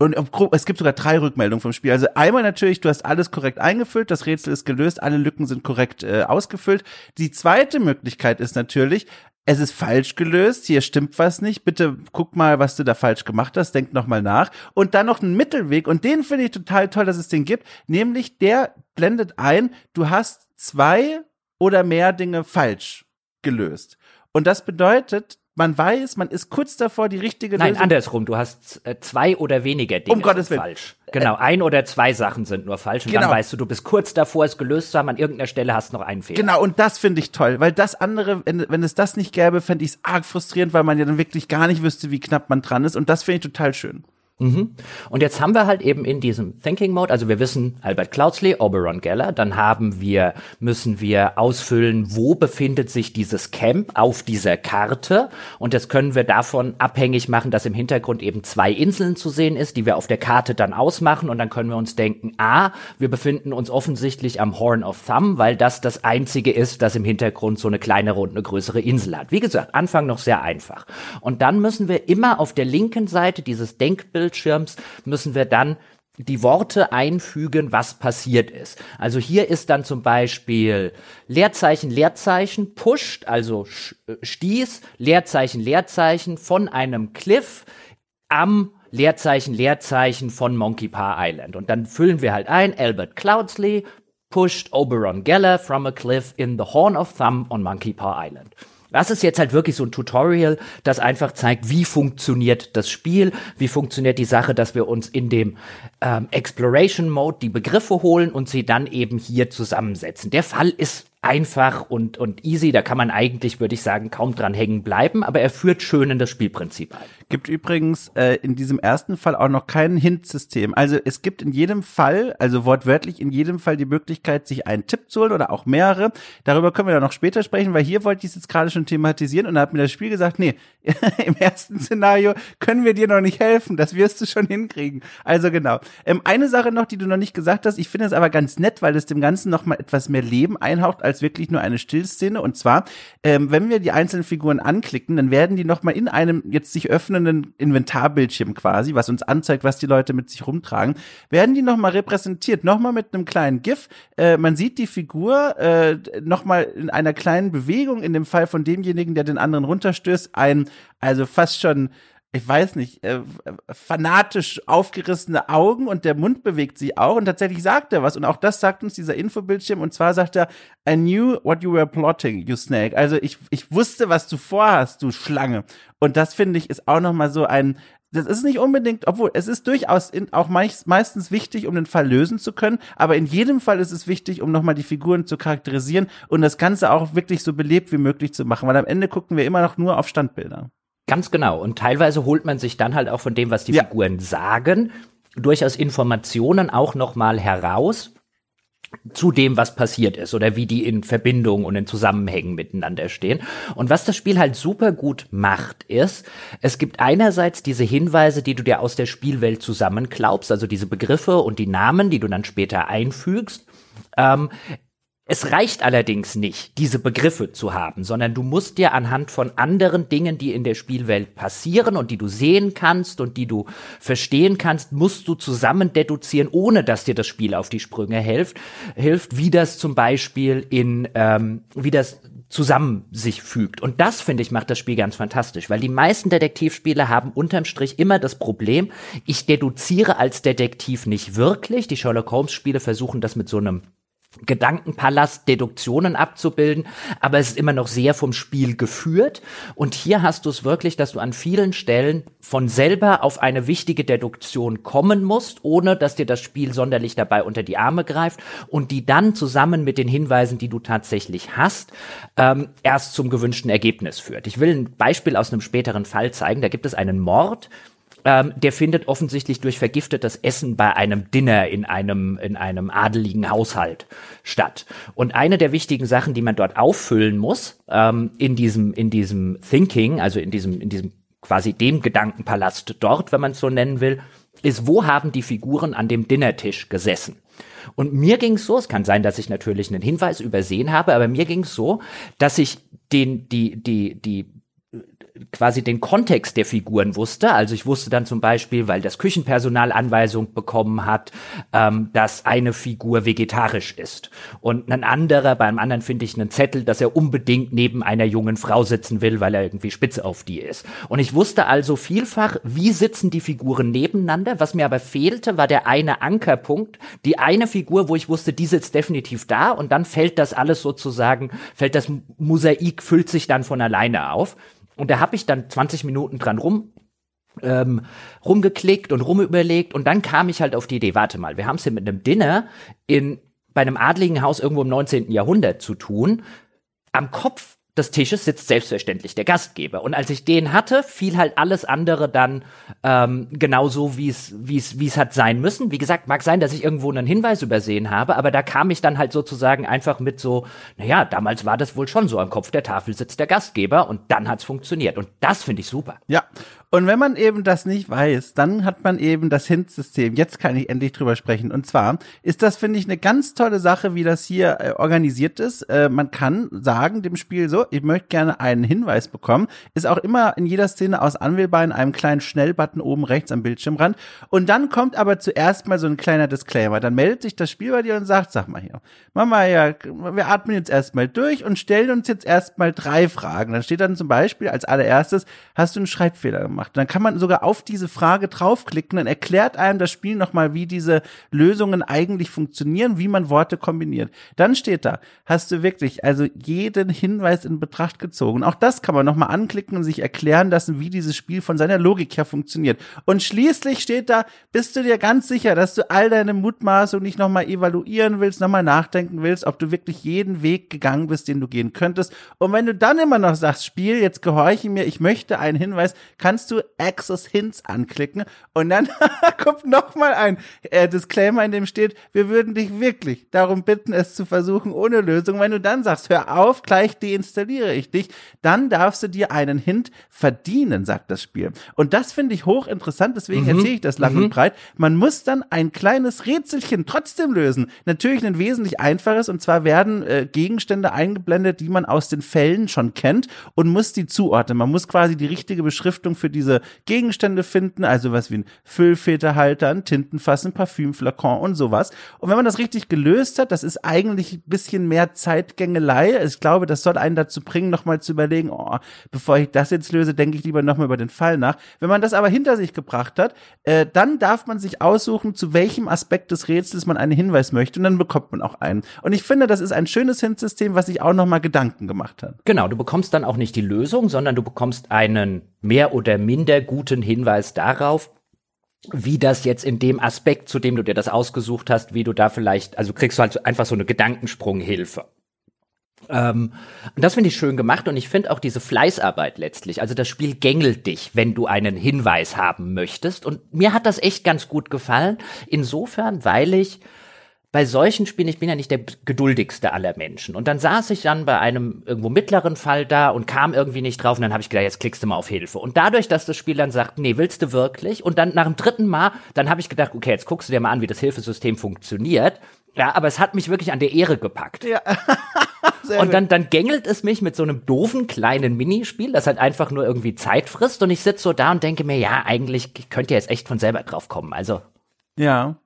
und es gibt sogar drei Rückmeldungen vom Spiel. Also einmal natürlich, du hast alles korrekt eingefüllt, das Rätsel ist gelöst, alle Lücken sind korrekt äh, ausgefüllt. Die zweite Möglichkeit ist natürlich, es ist falsch gelöst, hier stimmt was nicht, bitte guck mal, was du da falsch gemacht hast, denk nochmal nach. Und dann noch einen Mittelweg, und den finde ich total toll, dass es den gibt, nämlich der blendet ein, du hast zwei oder mehr Dinge falsch gelöst. Und das bedeutet, man weiß, man ist kurz davor, die richtige Nein, Lösung. Nein, andersrum. Du hast äh, zwei oder weniger Dinge um Gottes Willen. falsch. Genau, ein oder zwei Sachen sind nur falsch. Und genau. dann weißt du, du bist kurz davor, es gelöst zu haben. An irgendeiner Stelle hast du noch einen Fehler. Genau, und das finde ich toll. Weil das andere, wenn, wenn es das nicht gäbe, fände ich es arg frustrierend, weil man ja dann wirklich gar nicht wüsste, wie knapp man dran ist. Und das finde ich total schön. Mhm. Und jetzt haben wir halt eben in diesem Thinking Mode, also wir wissen Albert Cloudsley, Oberon Geller, dann haben wir, müssen wir ausfüllen, wo befindet sich dieses Camp auf dieser Karte und das können wir davon abhängig machen, dass im Hintergrund eben zwei Inseln zu sehen ist, die wir auf der Karte dann ausmachen und dann können wir uns denken, ah, wir befinden uns offensichtlich am Horn of Thumb, weil das das einzige ist, das im Hintergrund so eine kleinere und eine größere Insel hat. Wie gesagt, Anfang noch sehr einfach. Und dann müssen wir immer auf der linken Seite dieses Denkbild Bildschirms müssen wir dann die Worte einfügen, was passiert ist. Also hier ist dann zum Beispiel Leerzeichen, Leerzeichen, pusht, also äh, stieß, Leerzeichen, Leerzeichen von einem Cliff am Leerzeichen, Leerzeichen von Monkey Paw Island. Und dann füllen wir halt ein, Albert Cloudsley pushed Oberon Geller from a cliff in the Horn of Thumb on Monkey Paw Island. Das ist jetzt halt wirklich so ein Tutorial, das einfach zeigt, wie funktioniert das Spiel, wie funktioniert die Sache, dass wir uns in dem ähm, Exploration Mode die Begriffe holen und sie dann eben hier zusammensetzen. Der Fall ist einfach und, und easy. Da kann man eigentlich, würde ich sagen, kaum dran hängen bleiben, aber er führt schön in das Spielprinzip ein. Gibt übrigens äh, in diesem ersten Fall auch noch kein Hint-System. Also es gibt in jedem Fall, also wortwörtlich in jedem Fall die Möglichkeit, sich einen Tipp zu holen oder auch mehrere. Darüber können wir dann noch später sprechen, weil hier wollte ich es jetzt gerade schon thematisieren und da hat mir das Spiel gesagt, nee, im ersten Szenario können wir dir noch nicht helfen, das wirst du schon hinkriegen. Also genau. Ähm, eine Sache noch, die du noch nicht gesagt hast, ich finde es aber ganz nett, weil es dem Ganzen noch mal etwas mehr Leben einhaucht als wirklich nur eine Stillszene. Und zwar, ähm, wenn wir die einzelnen Figuren anklicken, dann werden die nochmal in einem jetzt sich öffnenden Inventarbildschirm quasi, was uns anzeigt, was die Leute mit sich rumtragen, werden die nochmal repräsentiert, nochmal mit einem kleinen GIF. Äh, man sieht die Figur äh, nochmal in einer kleinen Bewegung, in dem Fall von demjenigen, der den anderen runterstößt, ein, also fast schon ich weiß nicht, äh, fanatisch aufgerissene Augen und der Mund bewegt sich auch und tatsächlich sagt er was und auch das sagt uns dieser Infobildschirm und zwar sagt er, I knew what you were plotting, you snake. Also ich, ich wusste, was du vorhast, du Schlange. Und das finde ich ist auch nochmal so ein, das ist nicht unbedingt, obwohl es ist durchaus in, auch meist, meistens wichtig, um den Fall lösen zu können, aber in jedem Fall ist es wichtig, um nochmal die Figuren zu charakterisieren und das Ganze auch wirklich so belebt wie möglich zu machen, weil am Ende gucken wir immer noch nur auf Standbilder. Ganz genau. Und teilweise holt man sich dann halt auch von dem, was die ja. Figuren sagen, durchaus Informationen auch nochmal heraus, zu dem, was passiert ist oder wie die in Verbindung und in Zusammenhängen miteinander stehen. Und was das Spiel halt super gut macht, ist, es gibt einerseits diese Hinweise, die du dir aus der Spielwelt zusammenklaubst, also diese Begriffe und die Namen, die du dann später einfügst. Ähm, es reicht allerdings nicht, diese Begriffe zu haben, sondern du musst dir anhand von anderen Dingen, die in der Spielwelt passieren und die du sehen kannst und die du verstehen kannst, musst du zusammen deduzieren, ohne dass dir das Spiel auf die Sprünge hilft, hilft, wie das zum Beispiel in, ähm, wie das zusammen sich fügt. Und das, finde ich, macht das Spiel ganz fantastisch, weil die meisten Detektivspiele haben unterm Strich immer das Problem, ich deduziere als Detektiv nicht wirklich. Die Sherlock Holmes Spiele versuchen das mit so einem Gedankenpalast Deduktionen abzubilden, aber es ist immer noch sehr vom Spiel geführt. Und hier hast du es wirklich, dass du an vielen Stellen von selber auf eine wichtige Deduktion kommen musst, ohne dass dir das Spiel sonderlich dabei unter die Arme greift und die dann zusammen mit den Hinweisen, die du tatsächlich hast, ähm, erst zum gewünschten Ergebnis führt. Ich will ein Beispiel aus einem späteren Fall zeigen. Da gibt es einen Mord, ähm, der findet offensichtlich durch vergiftetes Essen bei einem Dinner in einem, in einem adeligen Haushalt statt. Und eine der wichtigen Sachen, die man dort auffüllen muss, ähm, in diesem, in diesem Thinking, also in diesem, in diesem quasi dem Gedankenpalast dort, wenn man es so nennen will, ist, wo haben die Figuren an dem Dinnertisch gesessen? Und mir ging es so, es kann sein, dass ich natürlich einen Hinweis übersehen habe, aber mir ging es so, dass ich den, die, die, die quasi den Kontext der Figuren wusste. Also ich wusste dann zum Beispiel, weil das Küchenpersonal Anweisung bekommen hat, ähm, dass eine Figur vegetarisch ist. Und ein anderer, beim anderen finde ich einen Zettel, dass er unbedingt neben einer jungen Frau sitzen will, weil er irgendwie spitz auf die ist. Und ich wusste also vielfach, wie sitzen die Figuren nebeneinander. Was mir aber fehlte, war der eine Ankerpunkt, die eine Figur, wo ich wusste, die sitzt definitiv da und dann fällt das alles sozusagen, fällt das Mosaik, füllt sich dann von alleine auf. Und da habe ich dann 20 Minuten dran rum ähm, rumgeklickt und rumüberlegt und dann kam ich halt auf die Idee, warte mal, wir haben es hier mit einem Dinner in bei einem adligen Haus irgendwo im 19. Jahrhundert zu tun. Am Kopf des Tisches sitzt selbstverständlich der Gastgeber. Und als ich den hatte, fiel halt alles andere dann ähm, genauso, wie es wie es wie es hat sein müssen. Wie gesagt, mag sein, dass ich irgendwo einen Hinweis übersehen habe, aber da kam ich dann halt sozusagen einfach mit so, naja, damals war das wohl schon so, am Kopf der Tafel sitzt der Gastgeber und dann hat's funktioniert. Und das finde ich super. Ja, und wenn man eben das nicht weiß, dann hat man eben das Hint-System. Jetzt kann ich endlich drüber sprechen. Und zwar ist das, finde ich, eine ganz tolle Sache, wie das hier äh, organisiert ist. Äh, man kann sagen dem Spiel so, ich möchte gerne einen Hinweis bekommen. Ist auch immer in jeder Szene aus anwählbar in einem kleinen Schnellbutton oben rechts am Bildschirmrand. Und dann kommt aber zuerst mal so ein kleiner Disclaimer. Dann meldet sich das Spiel bei dir und sagt, sag mal hier, Mama, ja, wir atmen jetzt erstmal durch und stellen uns jetzt erstmal drei Fragen. Dann steht dann zum Beispiel als allererstes, hast du einen Schreibfehler gemacht? Gemacht. Dann kann man sogar auf diese Frage draufklicken, dann erklärt einem das Spiel nochmal, wie diese Lösungen eigentlich funktionieren, wie man Worte kombiniert. Dann steht da, hast du wirklich also jeden Hinweis in Betracht gezogen. Auch das kann man nochmal anklicken und sich erklären lassen, wie dieses Spiel von seiner Logik her funktioniert. Und schließlich steht da, bist du dir ganz sicher, dass du all deine Mutmaßungen nicht nochmal evaluieren willst, nochmal nachdenken willst, ob du wirklich jeden Weg gegangen bist, den du gehen könntest. Und wenn du dann immer noch sagst, Spiel, jetzt gehorche mir, ich möchte einen Hinweis, kannst du Access Hints anklicken und dann kommt nochmal ein äh, Disclaimer, in dem steht, wir würden dich wirklich darum bitten, es zu versuchen ohne Lösung. Wenn du dann sagst, hör auf, gleich deinstalliere ich dich, dann darfst du dir einen Hint verdienen, sagt das Spiel. Und das finde ich hochinteressant, deswegen mhm. erzähle ich das lang mhm. und breit. Man muss dann ein kleines Rätselchen trotzdem lösen. Natürlich ein wesentlich einfaches und zwar werden äh, Gegenstände eingeblendet, die man aus den Fällen schon kennt und muss die zuordnen. Man muss quasi die richtige Beschriftung für diese diese Gegenstände finden, also was wie ein Füllfederhalter, ein Tintenfass, ein Parfümflakon und sowas. Und wenn man das richtig gelöst hat, das ist eigentlich ein bisschen mehr Zeitgängelei. Ich glaube, das soll einen dazu bringen, nochmal zu überlegen, oh, bevor ich das jetzt löse, denke ich lieber nochmal über den Fall nach. Wenn man das aber hinter sich gebracht hat, äh, dann darf man sich aussuchen, zu welchem Aspekt des Rätsels man einen Hinweis möchte und dann bekommt man auch einen. Und ich finde, das ist ein schönes Hintsystem, was sich auch nochmal Gedanken gemacht hat. Genau, du bekommst dann auch nicht die Lösung, sondern du bekommst einen mehr oder minder guten Hinweis darauf, wie das jetzt in dem Aspekt, zu dem du dir das ausgesucht hast, wie du da vielleicht, also kriegst du halt einfach so eine Gedankensprunghilfe. Ähm, und das finde ich schön gemacht und ich finde auch diese Fleißarbeit letztlich. Also das Spiel gängelt dich, wenn du einen Hinweis haben möchtest. Und mir hat das echt ganz gut gefallen. Insofern, weil ich bei solchen Spielen, ich bin ja nicht der geduldigste aller Menschen. Und dann saß ich dann bei einem irgendwo mittleren Fall da und kam irgendwie nicht drauf. Und dann habe ich gedacht, jetzt klickst du mal auf Hilfe. Und dadurch, dass das Spiel dann sagt, nee, willst du wirklich? Und dann nach dem dritten Mal, dann habe ich gedacht, okay, jetzt guckst du dir mal an, wie das Hilfesystem funktioniert. Ja, aber es hat mich wirklich an der Ehre gepackt. Ja. und dann, dann gängelt es mich mit so einem doofen kleinen Minispiel, das halt einfach nur irgendwie Zeit frisst. Und ich sitze so da und denke mir, ja, eigentlich könnt ihr jetzt echt von selber drauf kommen. Also. Ja.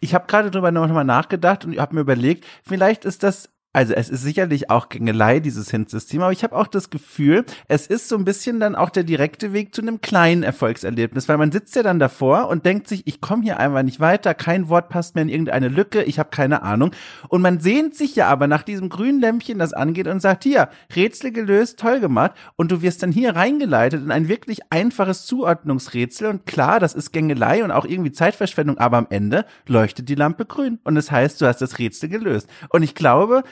Ich habe gerade drüber nochmal nachgedacht und habe mir überlegt, vielleicht ist das also es ist sicherlich auch Gängelei, dieses Hint-System, aber ich habe auch das Gefühl, es ist so ein bisschen dann auch der direkte Weg zu einem kleinen Erfolgserlebnis, weil man sitzt ja dann davor und denkt sich, ich komme hier einfach nicht weiter, kein Wort passt mehr in irgendeine Lücke, ich habe keine Ahnung. Und man sehnt sich ja aber nach diesem grünen Lämpchen, das angeht und sagt, hier, Rätsel gelöst, toll gemacht. Und du wirst dann hier reingeleitet in ein wirklich einfaches Zuordnungsrätsel. Und klar, das ist Gängelei und auch irgendwie Zeitverschwendung, aber am Ende leuchtet die Lampe grün. Und das heißt, du hast das Rätsel gelöst. Und ich glaube,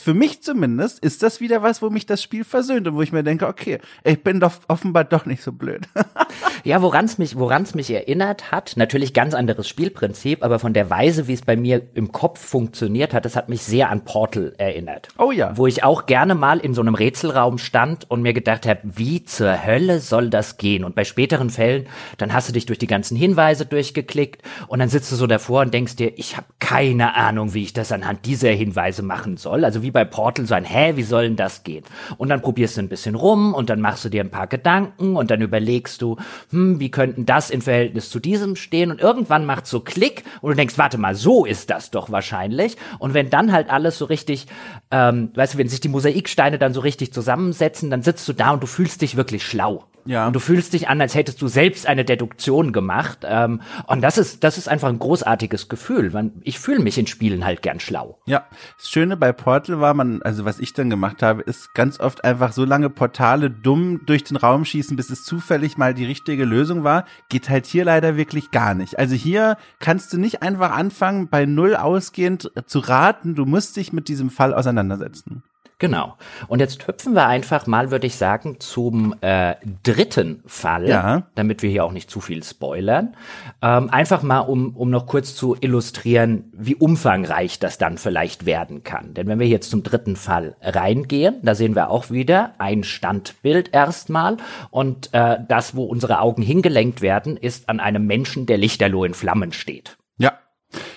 für mich zumindest ist das wieder was, wo mich das Spiel versöhnt und wo ich mir denke, okay, ich bin doch offenbar doch nicht so blöd. ja, woran es mich, woran's mich erinnert hat, natürlich ganz anderes Spielprinzip, aber von der Weise, wie es bei mir im Kopf funktioniert hat, das hat mich sehr an Portal erinnert. Oh ja. Wo ich auch gerne mal in so einem Rätselraum stand und mir gedacht habe, wie zur Hölle soll das gehen? Und bei späteren Fällen, dann hast du dich durch die ganzen Hinweise durchgeklickt und dann sitzt du so davor und denkst dir, ich habe keine Ahnung, wie ich das anhand dieser Hinweise machen soll. Also wie bei Portal so ein, hä, wie soll denn das gehen? Und dann probierst du ein bisschen rum und dann machst du dir ein paar Gedanken und dann überlegst du, hm, wie könnten das im Verhältnis zu diesem stehen? Und irgendwann macht so Klick und du denkst, warte mal, so ist das doch wahrscheinlich. Und wenn dann halt alles so richtig, ähm, weißt du, wenn sich die Mosaiksteine dann so richtig zusammensetzen, dann sitzt du da und du fühlst dich wirklich schlau. Ja. Und du fühlst dich an, als hättest du selbst eine Deduktion gemacht. Ähm, und das ist, das ist einfach ein großartiges Gefühl. Ich fühle mich in Spielen halt gern schlau. Ja. Das Schöne bei Portal war, man, also was ich dann gemacht habe, ist ganz oft einfach so lange Portale dumm durch den Raum schießen, bis es zufällig mal die richtige Lösung war. Geht halt hier leider wirklich gar nicht. Also hier kannst du nicht einfach anfangen, bei Null ausgehend zu raten. Du musst dich mit diesem Fall auseinandersetzen. Genau. Und jetzt hüpfen wir einfach mal, würde ich sagen, zum äh, dritten Fall, ja. damit wir hier auch nicht zu viel spoilern. Ähm, einfach mal, um, um noch kurz zu illustrieren, wie umfangreich das dann vielleicht werden kann. Denn wenn wir jetzt zum dritten Fall reingehen, da sehen wir auch wieder ein Standbild erstmal. Und äh, das, wo unsere Augen hingelenkt werden, ist an einem Menschen, der lichterloh in Flammen steht.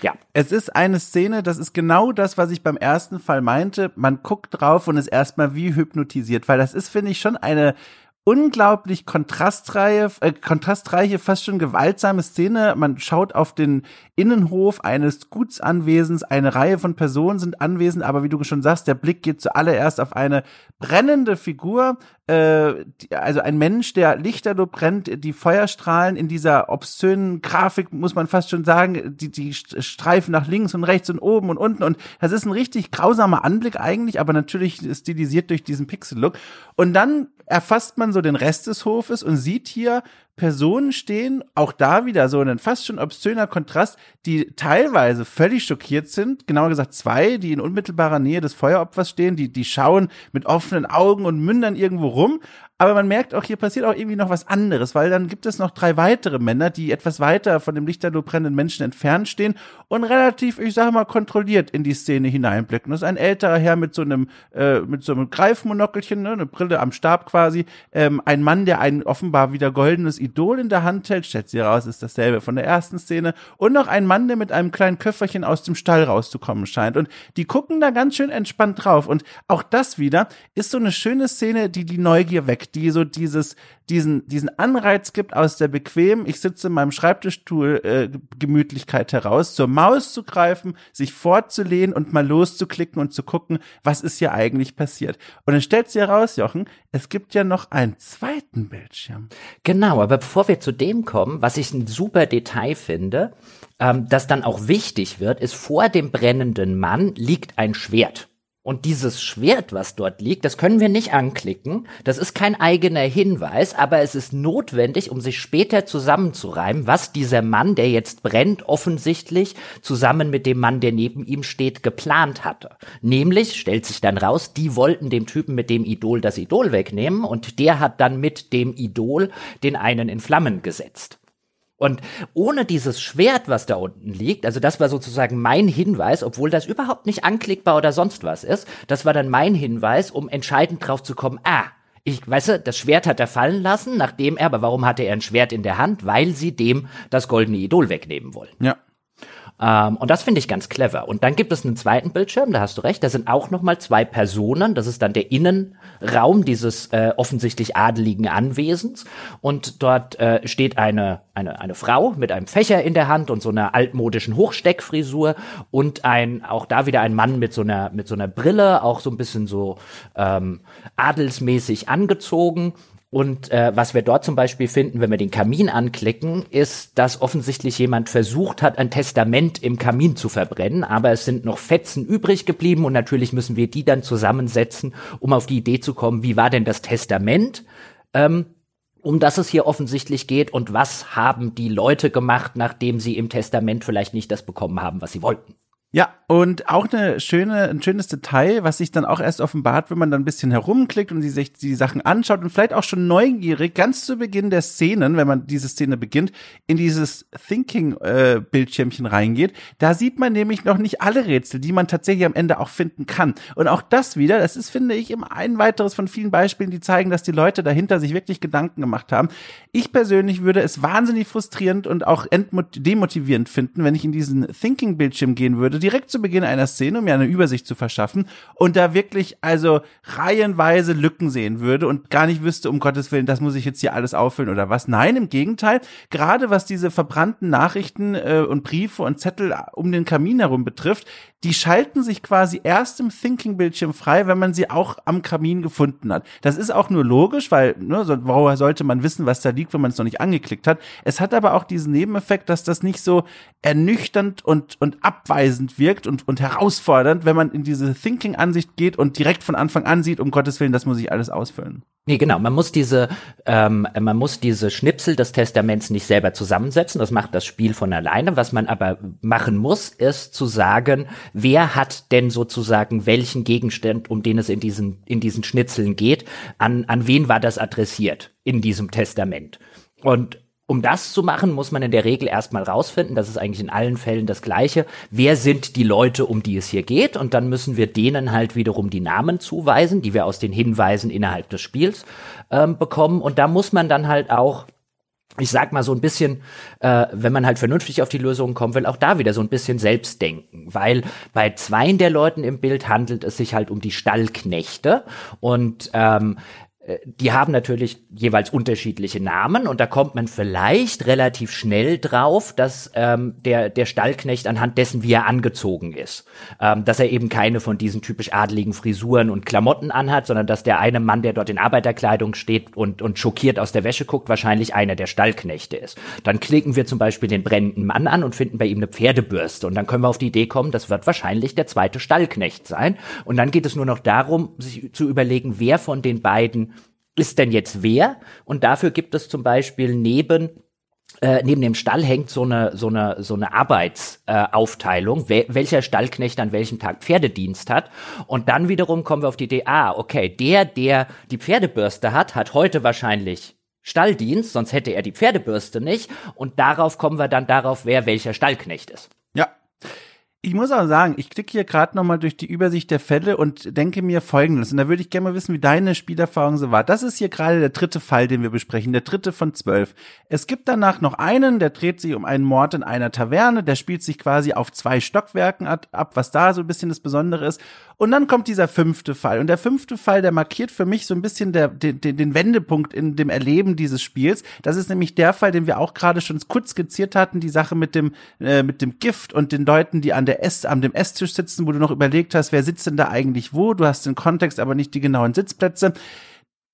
Ja. Es ist eine Szene, das ist genau das, was ich beim ersten Fall meinte. Man guckt drauf und ist erstmal wie hypnotisiert, weil das ist, finde ich, schon eine unglaublich kontrastreiche, äh, kontrastreiche, fast schon gewaltsame Szene. Man schaut auf den Innenhof eines Gutsanwesens, eine Reihe von Personen sind anwesend, aber wie du schon sagst, der Blick geht zuallererst auf eine brennende Figur, äh, also ein Mensch, der lichterloh brennt, die Feuerstrahlen in dieser obszönen Grafik, muss man fast schon sagen, die, die streifen nach links und rechts und oben und unten und das ist ein richtig grausamer Anblick eigentlich, aber natürlich stilisiert durch diesen Pixel-Look. Und dann erfasst man so den Rest des Hofes und sieht hier Personen stehen, auch da wieder so ein fast schon obszöner Kontrast, die teilweise völlig schockiert sind, genauer gesagt zwei, die in unmittelbarer Nähe des Feueropfers stehen, die, die schauen mit offenen Augen und Mündern irgendwo rum, aber man merkt auch, hier passiert auch irgendwie noch was anderes, weil dann gibt es noch drei weitere Männer, die etwas weiter von dem lichterloh brennenden Menschen entfernt stehen und relativ, ich sage mal, kontrolliert in die Szene hineinblicken. Das ist ein älterer Herr mit so einem, äh, mit so einem Greifmonokelchen, ne, eine Brille am Stab quasi, ähm, ein Mann, der ein offenbar wieder goldenes Idol in der Hand hält, stellt sie raus, ist dasselbe von der ersten Szene, und noch ein Mann, der mit einem kleinen Köfferchen aus dem Stall rauszukommen scheint. Und die gucken da ganz schön entspannt drauf. Und auch das wieder ist so eine schöne Szene, die die Neugier weckt die so dieses, diesen, diesen Anreiz gibt aus der bequem, ich sitze in meinem Schreibtischstuhl äh, Gemütlichkeit heraus, zur Maus zu greifen, sich vorzulehnen und mal loszuklicken und zu gucken, was ist hier eigentlich passiert. Und dann stellt sich heraus, Jochen, es gibt ja noch einen zweiten Bildschirm. Genau, aber bevor wir zu dem kommen, was ich ein super Detail finde, ähm, das dann auch wichtig wird, ist vor dem brennenden Mann liegt ein Schwert. Und dieses Schwert, was dort liegt, das können wir nicht anklicken. Das ist kein eigener Hinweis, aber es ist notwendig, um sich später zusammenzureimen, was dieser Mann, der jetzt brennt, offensichtlich zusammen mit dem Mann, der neben ihm steht, geplant hatte. Nämlich, stellt sich dann raus, die wollten dem Typen mit dem Idol das Idol wegnehmen und der hat dann mit dem Idol den einen in Flammen gesetzt. Und ohne dieses Schwert, was da unten liegt, also das war sozusagen mein Hinweis, obwohl das überhaupt nicht anklickbar oder sonst was ist, das war dann mein Hinweis, um entscheidend drauf zu kommen, ah, ich weißt du, das Schwert hat er fallen lassen, nachdem er, aber warum hatte er ein Schwert in der Hand? Weil sie dem das goldene Idol wegnehmen wollen. Ja. Ähm, und das finde ich ganz clever. Und dann gibt es einen zweiten Bildschirm, da hast du recht, da sind auch noch mal zwei Personen. Das ist dann der Innenraum dieses äh, offensichtlich adeligen Anwesens. Und dort äh, steht eine, eine, eine Frau mit einem Fächer in der Hand und so einer altmodischen Hochsteckfrisur und ein, auch da wieder ein Mann mit so einer, mit so einer Brille, auch so ein bisschen so ähm, adelsmäßig angezogen und äh, was wir dort zum Beispiel finden, wenn wir den Kamin anklicken, ist, dass offensichtlich jemand versucht hat, ein Testament im Kamin zu verbrennen, aber es sind noch Fetzen übrig geblieben und natürlich müssen wir die dann zusammensetzen, um auf die Idee zu kommen, wie war denn das Testament, ähm, um das es hier offensichtlich geht und was haben die Leute gemacht, nachdem sie im Testament vielleicht nicht das bekommen haben, was sie wollten. Ja, und auch eine schöne, ein schönes Detail, was sich dann auch erst offenbart, wenn man dann ein bisschen herumklickt und sich die Sachen anschaut und vielleicht auch schon neugierig ganz zu Beginn der Szenen, wenn man diese Szene beginnt, in dieses Thinking-Bildschirmchen äh, reingeht. Da sieht man nämlich noch nicht alle Rätsel, die man tatsächlich am Ende auch finden kann. Und auch das wieder, das ist, finde ich, immer ein weiteres von vielen Beispielen, die zeigen, dass die Leute dahinter sich wirklich Gedanken gemacht haben. Ich persönlich würde es wahnsinnig frustrierend und auch demotivierend finden, wenn ich in diesen Thinking-Bildschirm gehen würde, direkt zu Beginn einer Szene, um mir eine Übersicht zu verschaffen und da wirklich also reihenweise Lücken sehen würde und gar nicht wüsste, um Gottes Willen, das muss ich jetzt hier alles auffüllen oder was. Nein, im Gegenteil, gerade was diese verbrannten Nachrichten äh, und Briefe und Zettel um den Kamin herum betrifft, die schalten sich quasi erst im Thinking-Bildschirm frei, wenn man sie auch am Kamin gefunden hat. Das ist auch nur logisch, weil, ne, so, woher sollte man wissen, was da liegt, wenn man es noch nicht angeklickt hat. Es hat aber auch diesen Nebeneffekt, dass das nicht so ernüchternd und, und abweisend wirkt und, und herausfordernd, wenn man in diese Thinking-Ansicht geht und direkt von Anfang an sieht, um Gottes Willen, das muss ich alles ausfüllen. Nee, genau. Man muss diese, ähm, man muss diese Schnipsel des Testaments nicht selber zusammensetzen. Das macht das Spiel von alleine. Was man aber machen muss, ist zu sagen, wer hat denn sozusagen welchen Gegenstand, um den es in diesen, in diesen Schnitzeln geht, an, an wen war das adressiert in diesem Testament? Und um das zu machen, muss man in der Regel erstmal rausfinden, das ist eigentlich in allen Fällen das Gleiche, wer sind die Leute, um die es hier geht, und dann müssen wir denen halt wiederum die Namen zuweisen, die wir aus den Hinweisen innerhalb des Spiels ähm, bekommen. Und da muss man dann halt auch ich sag mal so ein bisschen, äh, wenn man halt vernünftig auf die Lösung kommen will, auch da wieder so ein bisschen selbst denken, weil bei zweien der Leuten im Bild handelt es sich halt um die Stallknechte. Und ähm, äh, die haben natürlich jeweils unterschiedliche Namen und da kommt man vielleicht relativ schnell drauf, dass ähm, der, der Stallknecht anhand dessen, wie er angezogen ist, ähm, dass er eben keine von diesen typisch adligen Frisuren und Klamotten anhat, sondern dass der eine Mann, der dort in Arbeiterkleidung steht und, und schockiert aus der Wäsche guckt, wahrscheinlich einer der Stallknechte ist. Dann klicken wir zum Beispiel den brennenden Mann an und finden bei ihm eine Pferdebürste. Und dann können wir auf die Idee kommen, das wird wahrscheinlich der zweite Stallknecht sein. Und dann geht es nur noch darum, sich zu überlegen, wer von den beiden ist denn jetzt wer? Und dafür gibt es zum Beispiel neben äh, neben dem Stall hängt so eine so eine so eine Arbeitsaufteilung, äh, welcher Stallknecht an welchem Tag Pferdedienst hat und dann wiederum kommen wir auf die Idee, ah, okay, der der die Pferdebürste hat, hat heute wahrscheinlich Stalldienst, sonst hätte er die Pferdebürste nicht und darauf kommen wir dann darauf, wer welcher Stallknecht ist. Ich muss auch sagen, ich klicke hier gerade nochmal durch die Übersicht der Fälle und denke mir folgendes. Und da würde ich gerne mal wissen, wie deine Spielerfahrung so war. Das ist hier gerade der dritte Fall, den wir besprechen, der dritte von zwölf. Es gibt danach noch einen, der dreht sich um einen Mord in einer Taverne, der spielt sich quasi auf zwei Stockwerken ab, was da so ein bisschen das Besondere ist. Und dann kommt dieser fünfte Fall. Und der fünfte Fall, der markiert für mich so ein bisschen der, den, den Wendepunkt in dem Erleben dieses Spiels. Das ist nämlich der Fall, den wir auch gerade schon kurz skizziert hatten, die Sache mit dem, äh, mit dem Gift und den Leuten, die an der Ess, an dem Esstisch sitzen, wo du noch überlegt hast, wer sitzt denn da eigentlich wo? Du hast den Kontext, aber nicht die genauen Sitzplätze.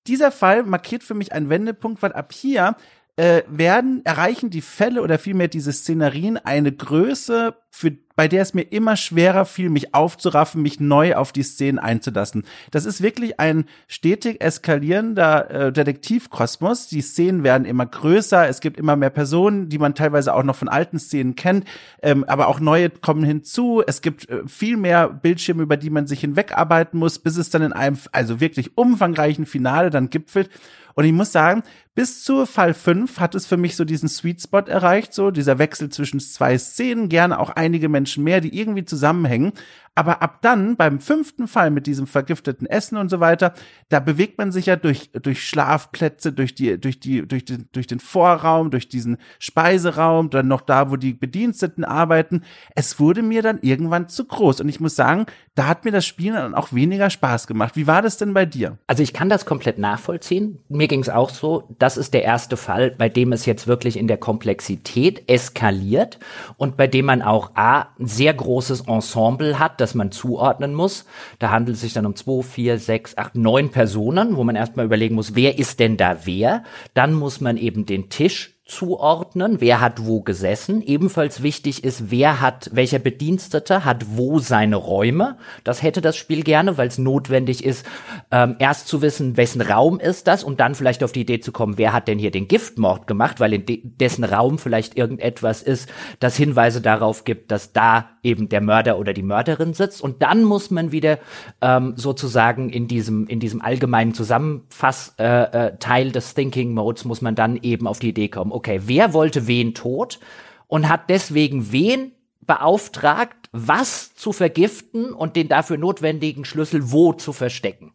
Dieser Fall markiert für mich einen Wendepunkt, weil ab hier äh, werden, erreichen die Fälle oder vielmehr diese Szenarien eine Größe, für bei der es mir immer schwerer fiel, mich aufzuraffen, mich neu auf die Szenen einzulassen. Das ist wirklich ein stetig eskalierender äh, Detektivkosmos. Die Szenen werden immer größer, es gibt immer mehr Personen, die man teilweise auch noch von alten Szenen kennt, ähm, aber auch neue kommen hinzu. Es gibt äh, viel mehr Bildschirme, über die man sich hinwegarbeiten muss, bis es dann in einem also wirklich umfangreichen Finale dann gipfelt. Und ich muss sagen, bis zu Fall 5 hat es für mich so diesen Sweet Spot erreicht, so dieser Wechsel zwischen zwei Szenen, gerne auch einige Menschen mehr, die irgendwie zusammenhängen. Aber ab dann, beim fünften Fall mit diesem vergifteten Essen und so weiter, da bewegt man sich ja durch, durch Schlafplätze, durch die, durch die, durch den, durch den Vorraum, durch diesen Speiseraum, dann noch da, wo die Bediensteten arbeiten. Es wurde mir dann irgendwann zu groß. Und ich muss sagen, da hat mir das Spielen dann auch weniger Spaß gemacht. Wie war das denn bei dir? Also ich kann das komplett nachvollziehen. Mir ging es auch so. Das ist der erste Fall, bei dem es jetzt wirklich in der Komplexität eskaliert und bei dem man auch A, ein sehr großes Ensemble hat, das man zuordnen muss. Da handelt es sich dann um zwei, vier, sechs, acht, neun Personen, wo man erstmal überlegen muss, wer ist denn da wer? Dann muss man eben den Tisch zuordnen, wer hat wo gesessen. Ebenfalls wichtig ist, wer hat, welcher Bedienstete hat wo seine Räume. Das hätte das Spiel gerne, weil es notwendig ist, ähm, erst zu wissen, wessen Raum ist das und dann vielleicht auf die Idee zu kommen, wer hat denn hier den Giftmord gemacht, weil in de dessen Raum vielleicht irgendetwas ist, das Hinweise darauf gibt, dass da eben der Mörder oder die Mörderin sitzt. Und dann muss man wieder ähm, sozusagen in diesem, in diesem allgemeinen Zusammenfass-Teil äh, äh, des Thinking Modes muss man dann eben auf die Idee kommen, okay, wer wollte wen tot und hat deswegen wen beauftragt, was zu vergiften und den dafür notwendigen Schlüssel wo zu verstecken.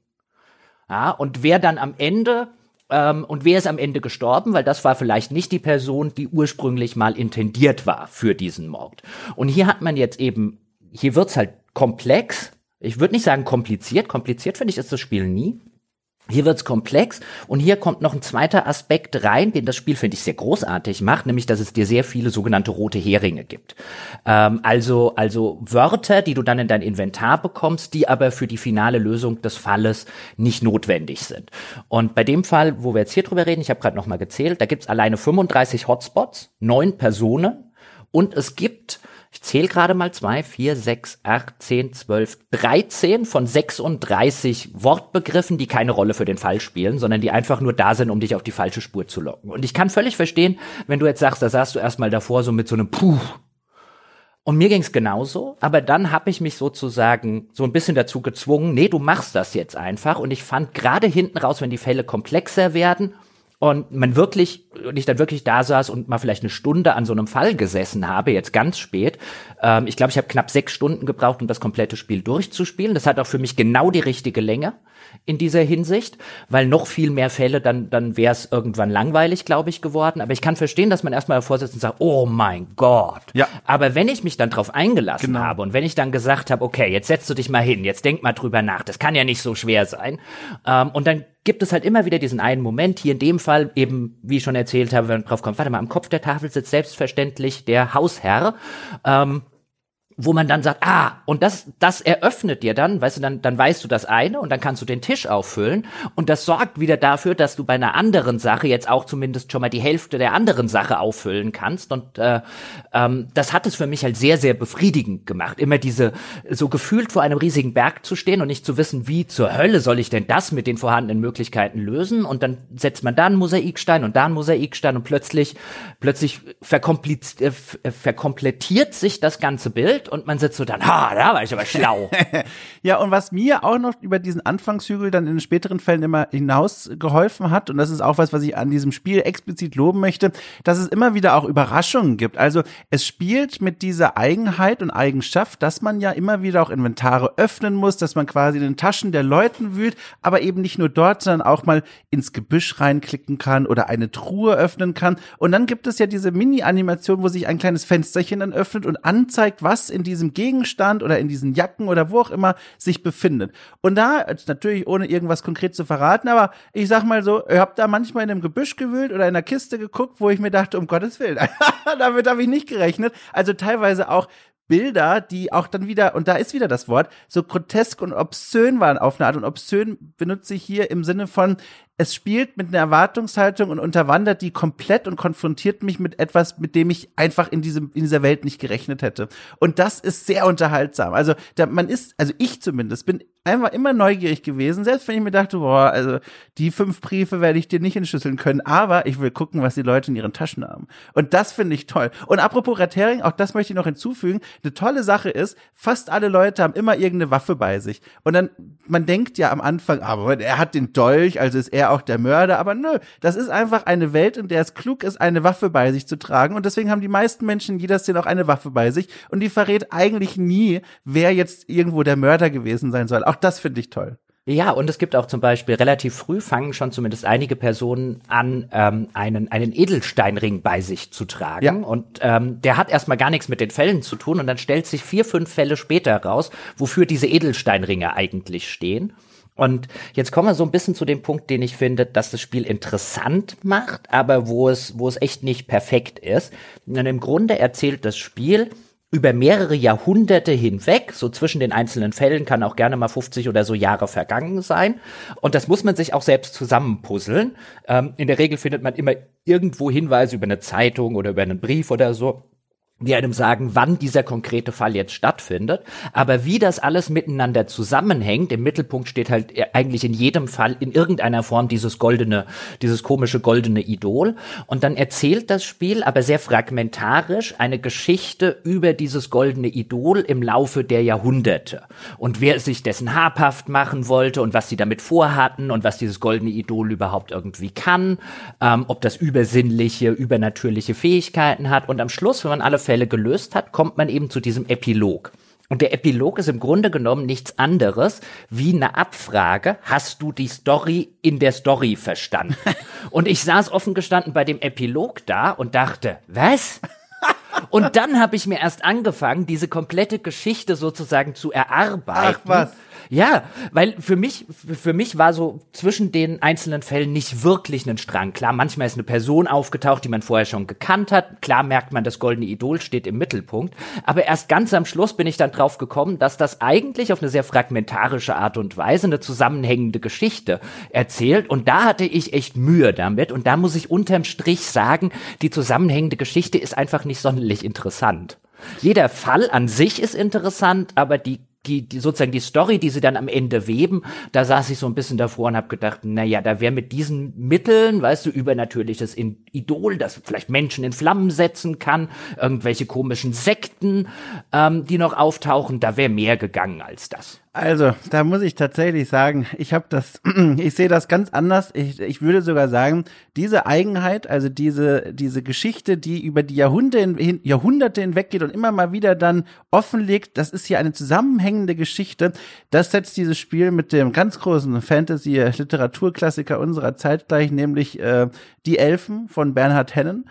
Ja, und wer dann am Ende ähm, und wer ist am Ende gestorben, weil das war vielleicht nicht die Person, die ursprünglich mal intendiert war für diesen Mord. Und hier hat man jetzt eben, hier wird's halt komplex. Ich würde nicht sagen kompliziert. Kompliziert finde ich ist das Spiel nie. Hier wird's komplex und hier kommt noch ein zweiter Aspekt rein, den das Spiel, finde ich, sehr großartig macht, nämlich, dass es dir sehr viele sogenannte rote Heringe gibt. Ähm, also, also Wörter, die du dann in dein Inventar bekommst, die aber für die finale Lösung des Falles nicht notwendig sind. Und bei dem Fall, wo wir jetzt hier drüber reden, ich habe gerade noch mal gezählt, da gibt's alleine 35 Hotspots, neun Personen und es gibt ich zähle gerade mal zwei, vier, sechs, acht, zehn, zwölf, dreizehn von 36 Wortbegriffen, die keine Rolle für den Fall spielen, sondern die einfach nur da sind, um dich auf die falsche Spur zu locken. Und ich kann völlig verstehen, wenn du jetzt sagst, da saßt du erstmal davor so mit so einem Puh. Und mir ging's genauso, aber dann habe ich mich sozusagen so ein bisschen dazu gezwungen, nee, du machst das jetzt einfach. Und ich fand gerade hinten raus, wenn die Fälle komplexer werden und man wirklich, und ich dann wirklich da saß und mal vielleicht eine Stunde an so einem Fall gesessen habe, jetzt ganz spät. Ähm, ich glaube, ich habe knapp sechs Stunden gebraucht, um das komplette Spiel durchzuspielen. Das hat auch für mich genau die richtige Länge in dieser Hinsicht, weil noch viel mehr Fälle, dann, dann wäre es irgendwann langweilig, glaube ich, geworden. Aber ich kann verstehen, dass man erstmal davor sitzt und sagt, oh mein Gott. Ja. Aber wenn ich mich dann drauf eingelassen genau. habe und wenn ich dann gesagt habe, okay, jetzt setzt du dich mal hin, jetzt denk mal drüber nach, das kann ja nicht so schwer sein. Ähm, und dann gibt es halt immer wieder diesen einen Moment, hier in dem Fall eben, wie ich schon erzählt habe, wenn man drauf kommt, warte mal, am Kopf der Tafel sitzt selbstverständlich der Hausherr. Ähm, wo man dann sagt, ah, und das, das eröffnet dir dann, weißt du, dann, dann weißt du das eine und dann kannst du den Tisch auffüllen. Und das sorgt wieder dafür, dass du bei einer anderen Sache jetzt auch zumindest schon mal die Hälfte der anderen Sache auffüllen kannst. Und äh, ähm, das hat es für mich halt sehr, sehr befriedigend gemacht, immer diese, so gefühlt vor einem riesigen Berg zu stehen und nicht zu wissen, wie zur Hölle soll ich denn das mit den vorhandenen Möglichkeiten lösen? Und dann setzt man da einen Mosaikstein und da einen Mosaikstein und plötzlich, plötzlich verkompliz äh, verkomplettiert sich das ganze Bild und man sitzt so dann, ha, da war ich aber schlau. ja, und was mir auch noch über diesen Anfangshügel dann in den späteren Fällen immer hinaus geholfen hat, und das ist auch was, was ich an diesem Spiel explizit loben möchte, dass es immer wieder auch Überraschungen gibt. Also es spielt mit dieser Eigenheit und Eigenschaft, dass man ja immer wieder auch Inventare öffnen muss, dass man quasi in den Taschen der Leuten wühlt, aber eben nicht nur dort, sondern auch mal ins Gebüsch reinklicken kann oder eine Truhe öffnen kann. Und dann gibt es ja diese Mini-Animation, wo sich ein kleines Fensterchen dann öffnet und anzeigt, was in diesem Gegenstand oder in diesen Jacken oder wo auch immer sich befindet. Und da, natürlich ohne irgendwas konkret zu verraten, aber ich sag mal so, ihr habt da manchmal in einem Gebüsch gewühlt oder in einer Kiste geguckt, wo ich mir dachte, um Gottes Willen, damit habe ich nicht gerechnet. Also teilweise auch Bilder, die auch dann wieder, und da ist wieder das Wort, so grotesk und obszön waren auf eine Art. Und obszön benutze ich hier im Sinne von, es spielt mit einer Erwartungshaltung und unterwandert die komplett und konfrontiert mich mit etwas, mit dem ich einfach in diesem in dieser Welt nicht gerechnet hätte. Und das ist sehr unterhaltsam. Also da, man ist, also ich zumindest bin einfach immer neugierig gewesen, selbst wenn ich mir dachte, boah, also die fünf Briefe werde ich dir nicht entschlüsseln können, aber ich will gucken, was die Leute in ihren Taschen haben. Und das finde ich toll. Und apropos Red auch das möchte ich noch hinzufügen, eine tolle Sache ist, fast alle Leute haben immer irgendeine Waffe bei sich. Und dann, man denkt ja am Anfang, aber er hat den Dolch, also ist er auch der Mörder, aber nö, das ist einfach eine Welt, in der es klug ist, eine Waffe bei sich zu tragen. Und deswegen haben die meisten Menschen in jeder Szene auch eine Waffe bei sich. Und die verrät eigentlich nie, wer jetzt irgendwo der Mörder gewesen sein soll. Auch das finde ich toll. Ja, und es gibt auch zum Beispiel relativ früh fangen schon zumindest einige Personen an, ähm, einen, einen Edelsteinring bei sich zu tragen. Ja. Und ähm, der hat erstmal gar nichts mit den Fällen zu tun und dann stellt sich vier, fünf Fälle später raus, wofür diese Edelsteinringe eigentlich stehen. Und jetzt kommen wir so ein bisschen zu dem Punkt, den ich finde, dass das Spiel interessant macht, aber wo es, wo es echt nicht perfekt ist. Und im Grunde erzählt das Spiel, über mehrere Jahrhunderte hinweg, so zwischen den einzelnen Fällen kann auch gerne mal 50 oder so Jahre vergangen sein. Und das muss man sich auch selbst zusammenpuzzeln. Ähm, in der Regel findet man immer irgendwo Hinweise über eine Zeitung oder über einen Brief oder so die einem sagen, wann dieser konkrete Fall jetzt stattfindet. Aber wie das alles miteinander zusammenhängt, im Mittelpunkt steht halt eigentlich in jedem Fall in irgendeiner Form dieses goldene, dieses komische goldene Idol. Und dann erzählt das Spiel aber sehr fragmentarisch eine Geschichte über dieses goldene Idol im Laufe der Jahrhunderte. Und wer sich dessen habhaft machen wollte und was sie damit vorhatten und was dieses goldene Idol überhaupt irgendwie kann, ähm, ob das übersinnliche, übernatürliche Fähigkeiten hat. Und am Schluss, wenn man alle Fälle gelöst hat, kommt man eben zu diesem Epilog. Und der Epilog ist im Grunde genommen nichts anderes wie eine Abfrage, hast du die Story in der Story verstanden? und ich saß offen gestanden bei dem Epilog da und dachte, was? Und dann habe ich mir erst angefangen, diese komplette Geschichte sozusagen zu erarbeiten. Ach was. Ja, weil für mich, für mich war so zwischen den einzelnen Fällen nicht wirklich ein Strang. Klar, manchmal ist eine Person aufgetaucht, die man vorher schon gekannt hat. Klar merkt man, das goldene Idol steht im Mittelpunkt. Aber erst ganz am Schluss bin ich dann drauf gekommen, dass das eigentlich auf eine sehr fragmentarische Art und Weise eine zusammenhängende Geschichte erzählt. Und da hatte ich echt Mühe damit. Und da muss ich unterm Strich sagen, die zusammenhängende Geschichte ist einfach nicht sonderlich interessant. Jeder Fall an sich ist interessant, aber die die, die sozusagen die Story, die sie dann am Ende weben, da saß ich so ein bisschen davor und habe gedacht, na ja, da wäre mit diesen Mitteln, weißt du, übernatürliches Idol, das vielleicht Menschen in Flammen setzen kann, irgendwelche komischen Sekten, ähm, die noch auftauchen, da wäre mehr gegangen als das. Also, da muss ich tatsächlich sagen, ich habe das, ich sehe das ganz anders. Ich, ich würde sogar sagen, diese Eigenheit, also diese, diese Geschichte, die über die Jahrhunderte, hin, Jahrhunderte hinweggeht und immer mal wieder dann offenlegt, das ist hier eine zusammenhängende Geschichte. Das setzt dieses Spiel mit dem ganz großen Fantasy-Literaturklassiker unserer Zeit gleich, nämlich äh, Die Elfen von Bernhard Hennen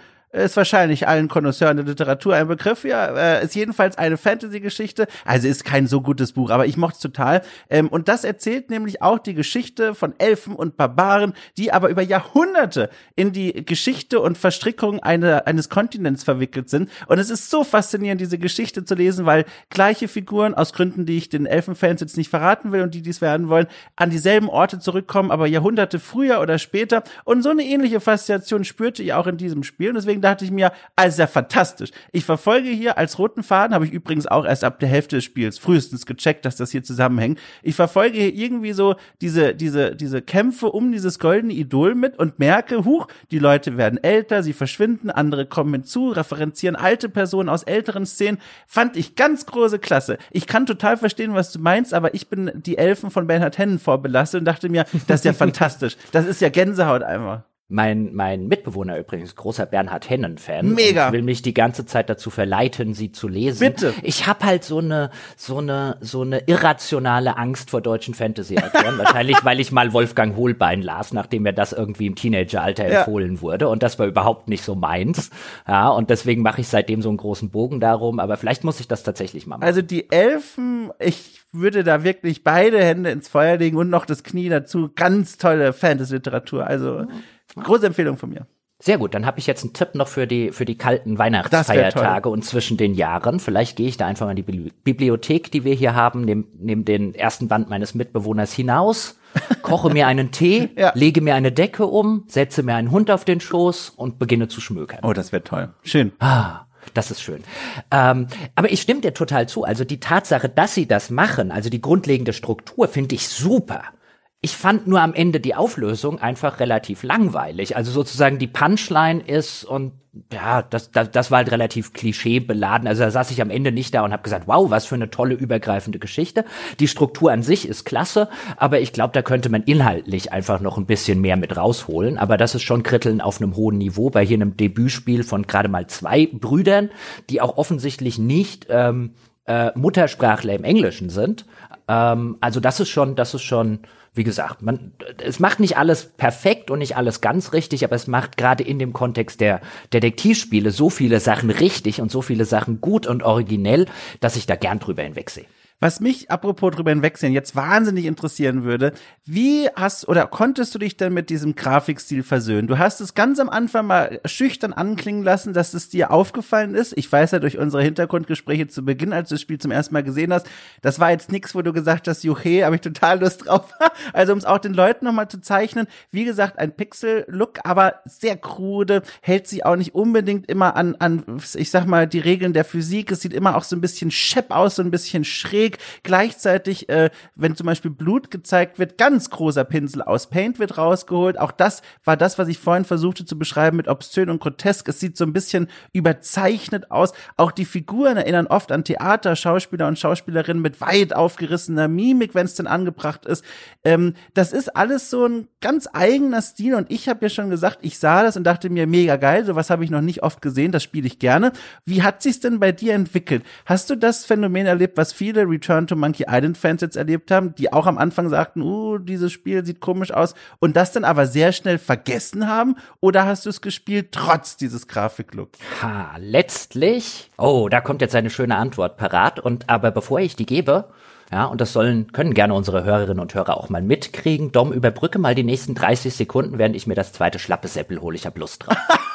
ist wahrscheinlich allen Konnoisseuren der Literatur ein Begriff. Ja, äh, ist jedenfalls eine Fantasy-Geschichte. Also ist kein so gutes Buch, aber ich mochte es total. Ähm, und das erzählt nämlich auch die Geschichte von Elfen und Barbaren, die aber über Jahrhunderte in die Geschichte und Verstrickung eine, eines Kontinents verwickelt sind. Und es ist so faszinierend, diese Geschichte zu lesen, weil gleiche Figuren aus Gründen, die ich den Elfenfans jetzt nicht verraten will und die dies werden wollen, an dieselben Orte zurückkommen, aber Jahrhunderte früher oder später. Und so eine ähnliche Faszination spürte ich auch in diesem Spiel. Und deswegen dachte ich mir, also ja fantastisch. Ich verfolge hier als roten Faden, habe ich übrigens auch erst ab der Hälfte des Spiels frühestens gecheckt, dass das hier zusammenhängt. Ich verfolge hier irgendwie so diese, diese, diese Kämpfe um dieses goldene Idol mit und merke, huch, die Leute werden älter, sie verschwinden, andere kommen hinzu, referenzieren alte Personen aus älteren Szenen. Fand ich ganz große Klasse. Ich kann total verstehen, was du meinst, aber ich bin die Elfen von Bernhard Hennen vorbelastet und dachte mir, das ist ja fantastisch. Das ist ja Gänsehaut einmal. Mein, mein Mitbewohner übrigens, großer Bernhard Hennen-Fan. Mega. Will mich die ganze Zeit dazu verleiten, sie zu lesen. Bitte. Ich habe halt so eine, so eine, so eine irrationale Angst vor deutschen Fantasy-Autoren. Wahrscheinlich, weil ich mal Wolfgang Hohlbein las, nachdem mir das irgendwie im Teenageralter ja. empfohlen wurde. Und das war überhaupt nicht so meins. Ja, und deswegen mache ich seitdem so einen großen Bogen darum. Aber vielleicht muss ich das tatsächlich mal machen. Also die Elfen, ich würde da wirklich beide Hände ins Feuer legen und noch das Knie dazu. Ganz tolle Fantasy-Literatur. Also. Große Empfehlung von mir. Sehr gut, dann habe ich jetzt einen Tipp noch für die für die kalten Weihnachtsfeiertage und zwischen den Jahren. Vielleicht gehe ich da einfach mal in die Bibliothek, die wir hier haben, neben, neben den ersten Band meines Mitbewohners hinaus koche mir einen Tee, ja. lege mir eine Decke um, setze mir einen Hund auf den Schoß und beginne zu schmökern. Oh, das wäre toll. Schön. Ah. Das ist schön. Ähm, aber ich stimme dir total zu. Also die Tatsache, dass sie das machen, also die grundlegende Struktur, finde ich super. Ich fand nur am Ende die Auflösung einfach relativ langweilig. Also sozusagen die Punchline ist und ja, das, das, das war halt relativ klischeebeladen. Also da saß ich am Ende nicht da und habe gesagt, wow, was für eine tolle übergreifende Geschichte. Die Struktur an sich ist klasse, aber ich glaube, da könnte man inhaltlich einfach noch ein bisschen mehr mit rausholen. Aber das ist schon Kritteln auf einem hohen Niveau bei hier einem Debütspiel von gerade mal zwei Brüdern, die auch offensichtlich nicht ähm, äh, Muttersprachler im Englischen sind. Ähm, also das ist schon, das ist schon wie gesagt, man, es macht nicht alles perfekt und nicht alles ganz richtig, aber es macht gerade in dem Kontext der Detektivspiele so viele Sachen richtig und so viele Sachen gut und originell, dass ich da gern drüber hinwegsehe. Was mich, apropos drüber hinwegsehen, jetzt wahnsinnig interessieren würde, wie hast oder konntest du dich denn mit diesem Grafikstil versöhnen? Du hast es ganz am Anfang mal schüchtern anklingen lassen, dass es dir aufgefallen ist. Ich weiß ja durch unsere Hintergrundgespräche zu Beginn, als du das Spiel zum ersten Mal gesehen hast, das war jetzt nichts, wo du gesagt hast, juche, habe ich total Lust drauf. also um es auch den Leuten nochmal zu zeichnen, wie gesagt, ein Pixel-Look, aber sehr krude, hält sich auch nicht unbedingt immer an, an, ich sag mal, die Regeln der Physik. Es sieht immer auch so ein bisschen schepp aus, so ein bisschen schräg Weg. Gleichzeitig, äh, wenn zum Beispiel Blut gezeigt wird, ganz großer Pinsel aus Paint wird rausgeholt. Auch das war das, was ich vorhin versuchte zu beschreiben mit obszön und grotesk. Es sieht so ein bisschen überzeichnet aus. Auch die Figuren erinnern oft an Theater, Schauspieler und Schauspielerinnen mit weit aufgerissener Mimik, wenn es denn angebracht ist. Ähm, das ist alles so ein ganz eigener Stil und ich habe ja schon gesagt, ich sah das und dachte mir, mega geil, sowas habe ich noch nicht oft gesehen, das spiele ich gerne. Wie hat sich's denn bei dir entwickelt? Hast du das Phänomen erlebt, was viele Return to Monkey Island Fans jetzt erlebt haben, die auch am Anfang sagten, uh, dieses Spiel sieht komisch aus und das dann aber sehr schnell vergessen haben? Oder hast du es gespielt trotz dieses Grafiklooks? Ha, letztlich, oh, da kommt jetzt eine schöne Antwort parat und aber bevor ich die gebe, ja, und das sollen, können gerne unsere Hörerinnen und Hörer auch mal mitkriegen. Dom, überbrücke mal die nächsten 30 Sekunden, während ich mir das zweite schlappe Seppel hole. Ich hab Lust drauf.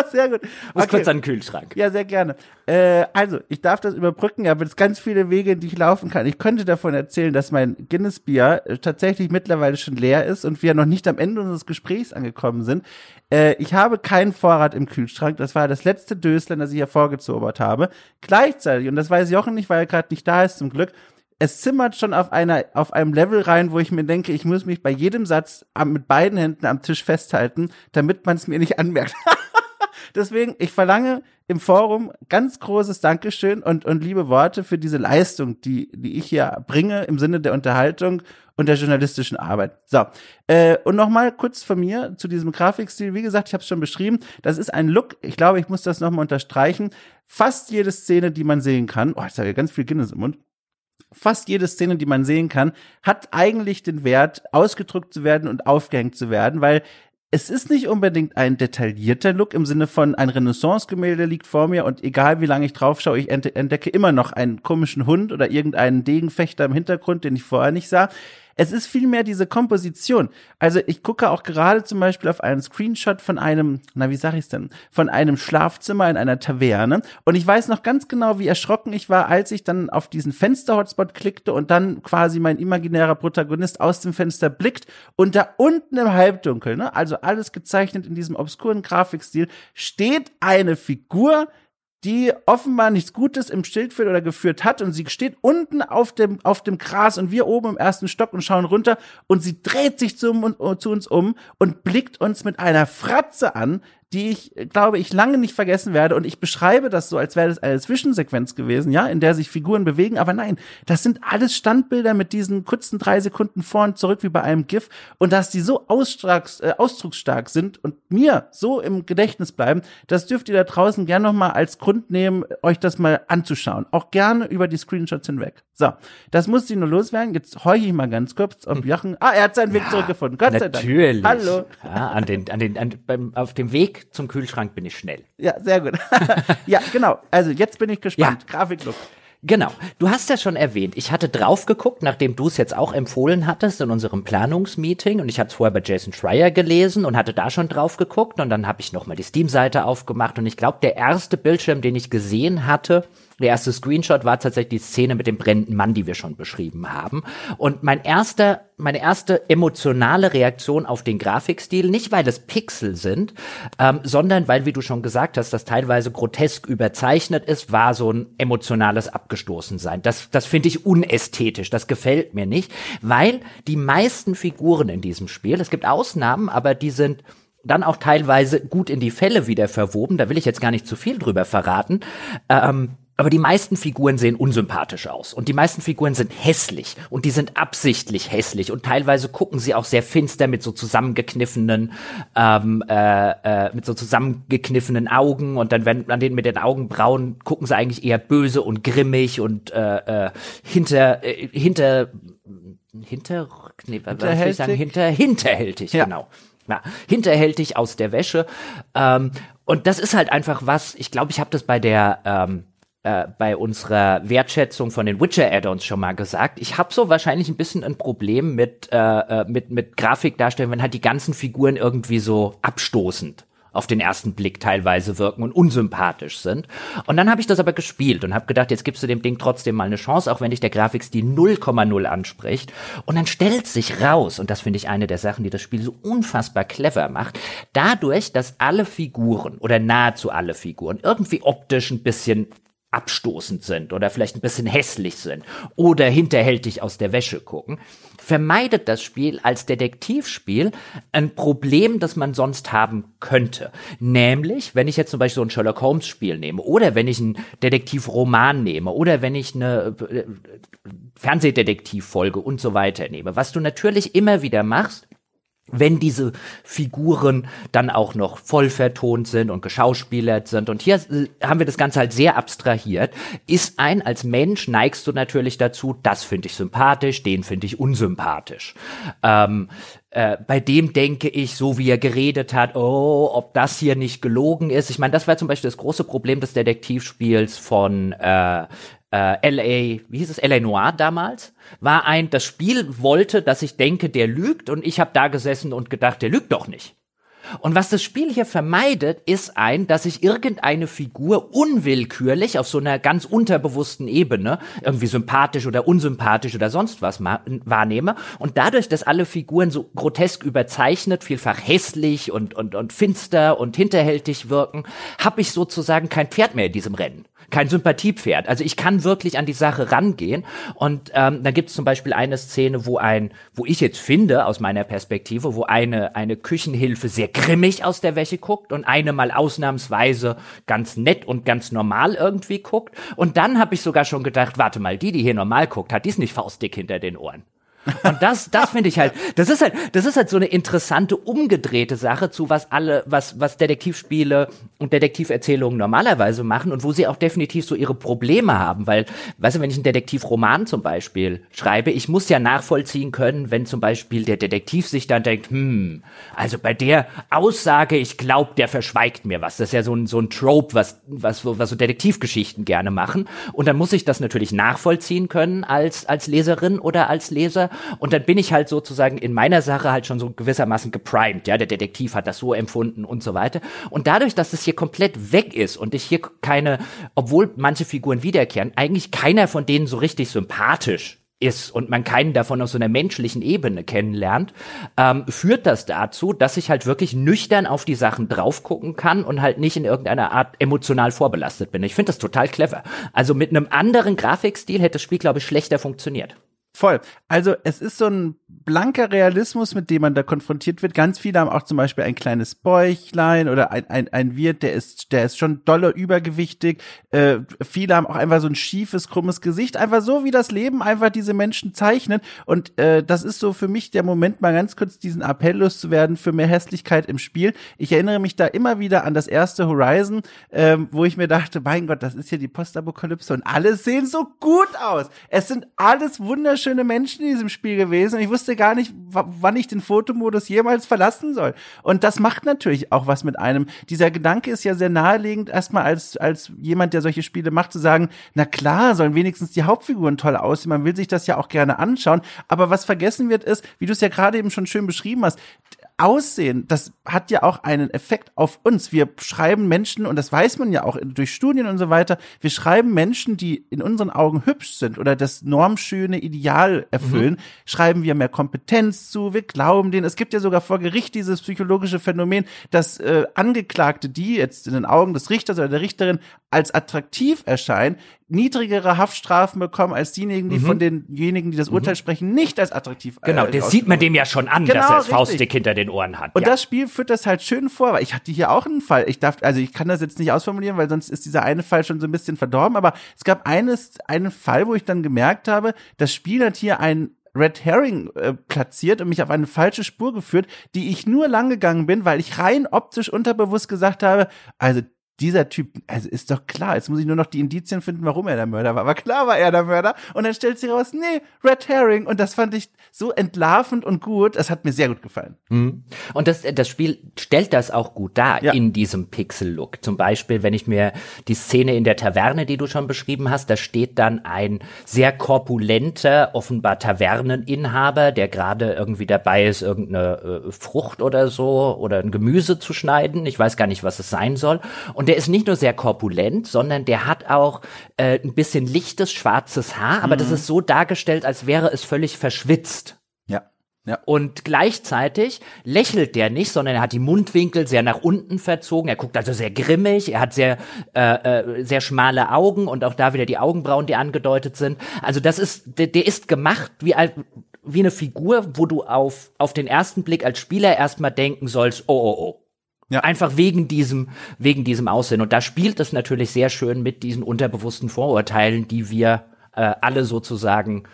sehr gut. Muss okay. kurz an den Kühlschrank. Ja, sehr gerne. Äh, also, ich darf das überbrücken, aber es ganz viele Wege, die ich laufen kann. Ich könnte davon erzählen, dass mein Guinness-Bier äh, tatsächlich mittlerweile schon leer ist und wir noch nicht am Ende unseres Gesprächs angekommen sind. Äh, ich habe keinen Vorrat im Kühlschrank. Das war das letzte Döslein, das ich hervorgezaubert habe. Gleichzeitig, und das weiß Jochen nicht, weil er gerade nicht da ist, zum Glück, es zimmert schon auf einer, auf einem Level rein, wo ich mir denke, ich muss mich bei jedem Satz mit beiden Händen am Tisch festhalten, damit man es mir nicht anmerkt. Deswegen, ich verlange im Forum ganz großes Dankeschön und, und liebe Worte für diese Leistung, die, die ich hier bringe im Sinne der Unterhaltung und der journalistischen Arbeit. So, äh, und nochmal kurz von mir zu diesem Grafikstil. Wie gesagt, ich habe es schon beschrieben. Das ist ein Look, ich glaube, ich muss das nochmal unterstreichen. Fast jede Szene, die man sehen kann, oh, jetzt habe ich ganz viel Guinness im Mund fast jede Szene, die man sehen kann, hat eigentlich den Wert, ausgedrückt zu werden und aufgehängt zu werden, weil es ist nicht unbedingt ein detaillierter Look im Sinne von ein Renaissance-Gemälde liegt vor mir und egal wie lange ich drauf schaue, ich entdecke immer noch einen komischen Hund oder irgendeinen Degenfechter im Hintergrund, den ich vorher nicht sah. Es ist vielmehr diese Komposition. Also ich gucke auch gerade zum Beispiel auf einen Screenshot von einem, na wie sag ich's denn, von einem Schlafzimmer in einer Taverne und ich weiß noch ganz genau, wie erschrocken ich war, als ich dann auf diesen Fenster-Hotspot klickte und dann quasi mein imaginärer Protagonist aus dem Fenster blickt und da unten im Halbdunkel, ne, also alles gezeichnet in diesem obskuren Grafikstil, steht eine Figur, die offenbar nichts Gutes im Schild führt oder geführt hat. Und sie steht unten auf dem, auf dem Gras und wir oben im ersten Stock und schauen runter. Und sie dreht sich zu, zu uns um und blickt uns mit einer Fratze an, die ich, glaube ich, lange nicht vergessen werde. Und ich beschreibe das so, als wäre das eine Zwischensequenz gewesen, ja, in der sich Figuren bewegen. Aber nein, das sind alles Standbilder mit diesen kurzen drei Sekunden vor und zurück wie bei einem GIF. Und dass die so äh, ausdrucksstark sind und mir so im Gedächtnis bleiben, das dürft ihr da draußen gerne nochmal als Grund nehmen, euch das mal anzuschauen. Auch gerne über die Screenshots hinweg. So, das muss ich nur loswerden. Jetzt heule ich mal ganz kurz, ob hm. Jochen. Ah, er hat seinen Weg ja, zurückgefunden. Gott sei Dank. Natürlich. Hallo. Ja, an den, an den, an, beim, auf dem Weg zum Kühlschrank bin ich schnell. Ja, sehr gut. ja, genau. Also jetzt bin ich gespannt. Ja. Grafiklook. Genau. Du hast ja schon erwähnt, ich hatte drauf geguckt, nachdem du es jetzt auch empfohlen hattest in unserem Planungsmeeting und ich hatte es vorher bei Jason Schreier gelesen und hatte da schon drauf geguckt und dann habe ich nochmal die Steam-Seite aufgemacht und ich glaube, der erste Bildschirm, den ich gesehen hatte, Der erste Screenshot war tatsächlich die Szene mit dem brennenden Mann, die wir schon beschrieben haben. Und mein erster, meine erste emotionale Reaktion auf den Grafikstil, nicht weil es Pixel sind, ähm, sondern weil, wie du schon gesagt hast, das teilweise grotesk überzeichnet ist, war so ein emotionales Abgestoßensein. Das, das finde ich unästhetisch. Das gefällt mir nicht, weil die meisten Figuren in diesem Spiel, es gibt Ausnahmen, aber die sind dann auch teilweise gut in die Fälle wieder verwoben. Da will ich jetzt gar nicht zu viel drüber verraten. Ähm, aber die meisten Figuren sehen unsympathisch aus. Und die meisten Figuren sind hässlich. Und die sind absichtlich hässlich. Und teilweise gucken sie auch sehr finster mit so zusammengekniffenen ähm, äh, äh, mit so zusammengekniffenen Augen. Und dann wenn an denen mit den Augenbrauen gucken sie eigentlich eher böse und grimmig und äh, äh, hinter äh, hinter hinter nee, was soll ich sagen? Hinter hinterhältig ja. genau. Ja, hinterhältig aus der Wäsche. Ähm, und das ist halt einfach was, ich glaube, ich habe das bei der ähm, äh, bei unserer Wertschätzung von den Witcher-Add-ons schon mal gesagt. Ich habe so wahrscheinlich ein bisschen ein Problem mit, äh, äh mit, mit Grafikdarstellung, wenn halt die ganzen Figuren irgendwie so abstoßend auf den ersten Blick teilweise wirken und unsympathisch sind. Und dann habe ich das aber gespielt und habe gedacht, jetzt gibst du dem Ding trotzdem mal eine Chance, auch wenn dich der Grafikstil 0,0 anspricht. Und dann stellt sich raus, und das finde ich eine der Sachen, die das Spiel so unfassbar clever macht, dadurch, dass alle Figuren oder nahezu alle Figuren irgendwie optisch ein bisschen abstoßend sind oder vielleicht ein bisschen hässlich sind oder hinterhältig aus der Wäsche gucken, vermeidet das Spiel als Detektivspiel ein Problem, das man sonst haben könnte. Nämlich, wenn ich jetzt zum Beispiel so ein Sherlock Holmes Spiel nehme oder wenn ich einen Detektivroman nehme oder wenn ich eine äh, Fernsehdetektivfolge und so weiter nehme, was du natürlich immer wieder machst, wenn diese Figuren dann auch noch voll vertont sind und geschauspielert sind. Und hier haben wir das Ganze halt sehr abstrahiert. Ist ein, als Mensch neigst du natürlich dazu, das finde ich sympathisch, den finde ich unsympathisch. Ähm, äh, bei dem denke ich, so wie er geredet hat, oh, ob das hier nicht gelogen ist. Ich meine, das war zum Beispiel das große Problem des Detektivspiels von äh, äh, LA, wie hieß es, LA Noir damals, war ein, das Spiel wollte, dass ich denke, der lügt und ich habe da gesessen und gedacht, der lügt doch nicht. Und was das Spiel hier vermeidet, ist ein, dass ich irgendeine Figur unwillkürlich auf so einer ganz unterbewussten Ebene irgendwie sympathisch oder unsympathisch oder sonst was wahrnehme. Und dadurch, dass alle Figuren so grotesk überzeichnet, vielfach hässlich und, und, und finster und hinterhältig wirken, habe ich sozusagen kein Pferd mehr in diesem Rennen kein Sympathiepferd. Also ich kann wirklich an die Sache rangehen. Und ähm, da gibt es zum Beispiel eine Szene, wo ein, wo ich jetzt finde, aus meiner Perspektive, wo eine, eine Küchenhilfe sehr grimmig aus der Wäsche guckt und eine mal ausnahmsweise ganz nett und ganz normal irgendwie guckt. Und dann habe ich sogar schon gedacht, warte mal, die, die hier normal guckt, hat dies nicht faustdick hinter den Ohren. Und das, das finde ich halt, das ist halt, das ist halt so eine interessante umgedrehte Sache zu was alle, was, was Detektivspiele und Detektiverzählungen normalerweise machen und wo sie auch definitiv so ihre Probleme haben, weil, weißt du, wenn ich einen Detektivroman zum Beispiel schreibe, ich muss ja nachvollziehen können, wenn zum Beispiel der Detektiv sich dann denkt, hm, also bei der Aussage, ich glaube, der verschweigt mir was. Das ist ja so ein, so ein Trope, was, was, was so Detektivgeschichten gerne machen. Und dann muss ich das natürlich nachvollziehen können als, als Leserin oder als Leser und dann bin ich halt sozusagen in meiner Sache halt schon so gewissermaßen geprimed. Ja, der Detektiv hat das so empfunden und so weiter. Und dadurch, dass es hier komplett weg ist und ich hier keine, obwohl manche Figuren wiederkehren, eigentlich keiner von denen so richtig sympathisch ist und man keinen davon auf so einer menschlichen Ebene kennenlernt, ähm, führt das dazu, dass ich halt wirklich nüchtern auf die Sachen drauf gucken kann und halt nicht in irgendeiner Art emotional vorbelastet bin. Ich finde das total clever. Also mit einem anderen Grafikstil hätte das Spiel, glaube ich, schlechter funktioniert. Voll. Also es ist so ein blanker Realismus, mit dem man da konfrontiert wird. Ganz viele haben auch zum Beispiel ein kleines Bäuchlein oder ein, ein, ein Wirt, der ist, der ist schon doller übergewichtig. Äh, viele haben auch einfach so ein schiefes, krummes Gesicht. Einfach so, wie das Leben einfach diese Menschen zeichnet. Und äh, das ist so für mich der Moment, mal ganz kurz diesen Appell loszuwerden für mehr Hässlichkeit im Spiel. Ich erinnere mich da immer wieder an das erste Horizon, äh, wo ich mir dachte, mein Gott, das ist hier die Postapokalypse und alle sehen so gut aus. Es sind alles wunderschöne wunderschöne Menschen in diesem Spiel gewesen und ich wusste gar nicht, wann ich den Fotomodus jemals verlassen soll. Und das macht natürlich auch was mit einem. Dieser Gedanke ist ja sehr naheliegend, erstmal als, als jemand, der solche Spiele macht, zu sagen, na klar, sollen wenigstens die Hauptfiguren toll aussehen. Man will sich das ja auch gerne anschauen. Aber was vergessen wird, ist, wie du es ja gerade eben schon schön beschrieben hast, Aussehen, das hat ja auch einen Effekt auf uns. Wir schreiben Menschen, und das weiß man ja auch durch Studien und so weiter, wir schreiben Menschen, die in unseren Augen hübsch sind oder das normschöne Ideal erfüllen, mhm. schreiben wir mehr Kompetenz zu, wir glauben denen. Es gibt ja sogar vor Gericht dieses psychologische Phänomen, dass äh, Angeklagte, die jetzt in den Augen des Richters oder der Richterin als attraktiv erscheinen, niedrigere Haftstrafen bekommen als diejenigen, die mhm. von denjenigen, die das Urteil mhm. sprechen, nicht als attraktiv Genau, äh, das sieht man dem ja schon an, genau, dass er das Faustdick hinter den Ohren hat. Und ja. das Spiel führt das halt schön vor, weil ich hatte hier auch einen Fall. Ich darf, also ich kann das jetzt nicht ausformulieren, weil sonst ist dieser eine Fall schon so ein bisschen verdorben, aber es gab eines, einen Fall, wo ich dann gemerkt habe, das Spiel hat hier ein Red Herring äh, platziert und mich auf eine falsche Spur geführt, die ich nur lang gegangen bin, weil ich rein optisch unterbewusst gesagt habe, also dieser Typ, also ist doch klar, jetzt muss ich nur noch die Indizien finden, warum er der Mörder war. Aber klar war er der Mörder. Und dann stellt sich raus, nee, Red Herring. Und das fand ich so entlarvend und gut. Das hat mir sehr gut gefallen. Mhm. Und das, das Spiel stellt das auch gut dar ja. in diesem Pixel-Look. Zum Beispiel, wenn ich mir die Szene in der Taverne, die du schon beschrieben hast, da steht dann ein sehr korpulenter, offenbar Taverneninhaber, der gerade irgendwie dabei ist, irgendeine äh, Frucht oder so oder ein Gemüse zu schneiden. Ich weiß gar nicht, was es sein soll. Und und der ist nicht nur sehr korpulent, sondern der hat auch äh, ein bisschen lichtes, schwarzes Haar, aber mhm. das ist so dargestellt, als wäre es völlig verschwitzt. Ja. Ja. Und gleichzeitig lächelt der nicht, sondern er hat die Mundwinkel sehr nach unten verzogen. Er guckt also sehr grimmig. Er hat sehr äh, äh, sehr schmale Augen und auch da wieder die Augenbrauen, die angedeutet sind. Also das ist der, der ist gemacht wie wie eine Figur, wo du auf auf den ersten Blick als Spieler erstmal denken sollst, oh oh oh, ja. Einfach wegen diesem, wegen diesem Aussehen. Und da spielt es natürlich sehr schön mit diesen unterbewussten Vorurteilen, die wir äh, alle sozusagen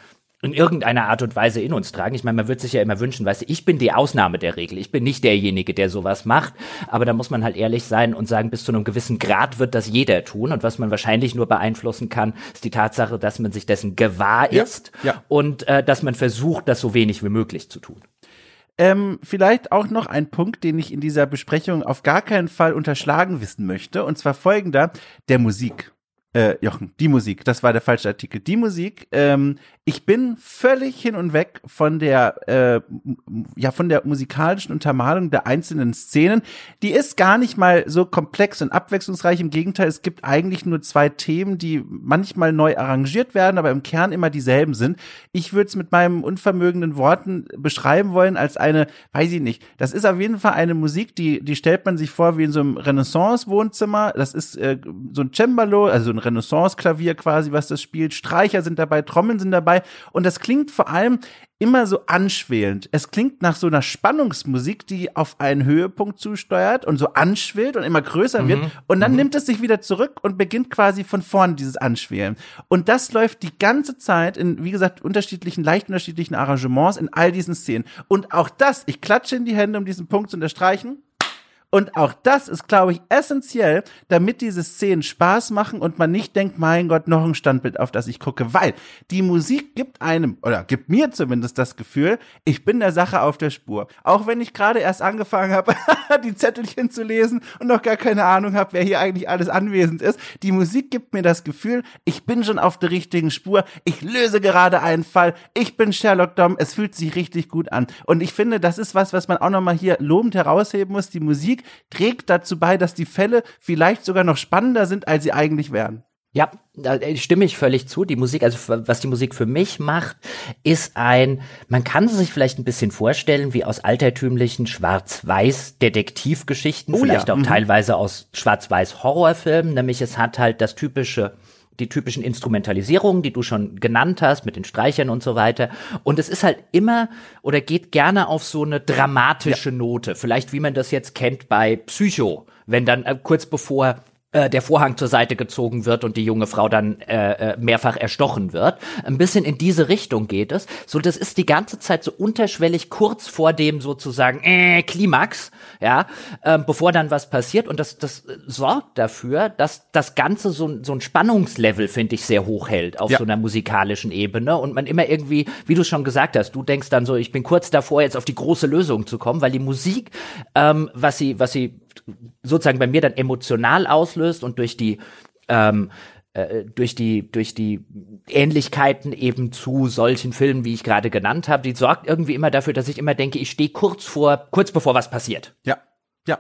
in irgendeiner Art und Weise in uns tragen. Ich meine, man wird sich ja immer wünschen, weißt du, ich bin die Ausnahme der Regel. Ich bin nicht derjenige, der sowas macht. Aber da muss man halt ehrlich sein und sagen, bis zu einem gewissen Grad wird das jeder tun. Und was man wahrscheinlich nur beeinflussen kann, ist die Tatsache, dass man sich dessen gewahr ist ja, ja. und äh, dass man versucht, das so wenig wie möglich zu tun. Ähm, vielleicht auch noch ein Punkt, den ich in dieser Besprechung auf gar keinen Fall unterschlagen wissen möchte, und zwar folgender, der Musik. Äh, Jochen, die Musik, das war der falsche Artikel. Die Musik, ähm, ich bin völlig hin und weg von der, äh, ja, von der musikalischen Untermalung der einzelnen Szenen. Die ist gar nicht mal so komplex und abwechslungsreich. Im Gegenteil, es gibt eigentlich nur zwei Themen, die manchmal neu arrangiert werden, aber im Kern immer dieselben sind. Ich würde es mit meinen unvermögenden Worten beschreiben wollen als eine, weiß ich nicht, das ist auf jeden Fall eine Musik, die, die stellt man sich vor wie in so einem Renaissance-Wohnzimmer. Das ist äh, so ein Cembalo, also ein Renaissance-Klavier quasi, was das spielt. Streicher sind dabei, Trommeln sind dabei. Und das klingt vor allem immer so anschwellend. Es klingt nach so einer Spannungsmusik, die auf einen Höhepunkt zusteuert und so anschwillt und immer größer mhm. wird. Und dann mhm. nimmt es sich wieder zurück und beginnt quasi von vorn dieses Anschwelen. Und das läuft die ganze Zeit in, wie gesagt, unterschiedlichen, leicht unterschiedlichen Arrangements in all diesen Szenen. Und auch das, ich klatsche in die Hände, um diesen Punkt zu unterstreichen und auch das ist, glaube ich, essentiell, damit diese Szenen Spaß machen und man nicht denkt, mein Gott, noch ein Standbild, auf das ich gucke, weil die Musik gibt einem, oder gibt mir zumindest das Gefühl, ich bin der Sache auf der Spur. Auch wenn ich gerade erst angefangen habe, die Zettelchen zu lesen und noch gar keine Ahnung habe, wer hier eigentlich alles anwesend ist. Die Musik gibt mir das Gefühl, ich bin schon auf der richtigen Spur, ich löse gerade einen Fall, ich bin Sherlock Dom, es fühlt sich richtig gut an. Und ich finde, das ist was, was man auch nochmal hier lobend herausheben muss. Die Musik Musik trägt dazu bei, dass die Fälle vielleicht sogar noch spannender sind, als sie eigentlich wären. Ja, da stimme ich völlig zu. Die Musik, also was die Musik für mich macht, ist ein, man kann sich vielleicht ein bisschen vorstellen, wie aus altertümlichen Schwarz-Weiß-Detektivgeschichten, oh, vielleicht ja. auch mhm. teilweise aus Schwarz-Weiß-Horrorfilmen, nämlich es hat halt das typische die typischen Instrumentalisierungen, die du schon genannt hast, mit den Streichern und so weiter. Und es ist halt immer oder geht gerne auf so eine dramatische ja. Note. Vielleicht wie man das jetzt kennt bei Psycho, wenn dann äh, kurz bevor der Vorhang zur Seite gezogen wird und die junge Frau dann äh, äh, mehrfach erstochen wird. Ein bisschen in diese Richtung geht es. So, das ist die ganze Zeit so unterschwellig kurz vor dem sozusagen äh, Klimax, ja, äh, bevor dann was passiert. Und das, das sorgt dafür, dass das Ganze so, so ein Spannungslevel, finde ich, sehr hoch hält auf ja. so einer musikalischen Ebene. Und man immer irgendwie, wie du schon gesagt hast, du denkst dann so, ich bin kurz davor, jetzt auf die große Lösung zu kommen, weil die Musik, ähm, was sie, was sie sozusagen bei mir dann emotional auslöst und durch die ähm, äh, durch die durch die Ähnlichkeiten eben zu solchen Filmen, wie ich gerade genannt habe, die sorgt irgendwie immer dafür, dass ich immer denke, ich stehe kurz vor kurz bevor was passiert. Ja, ja.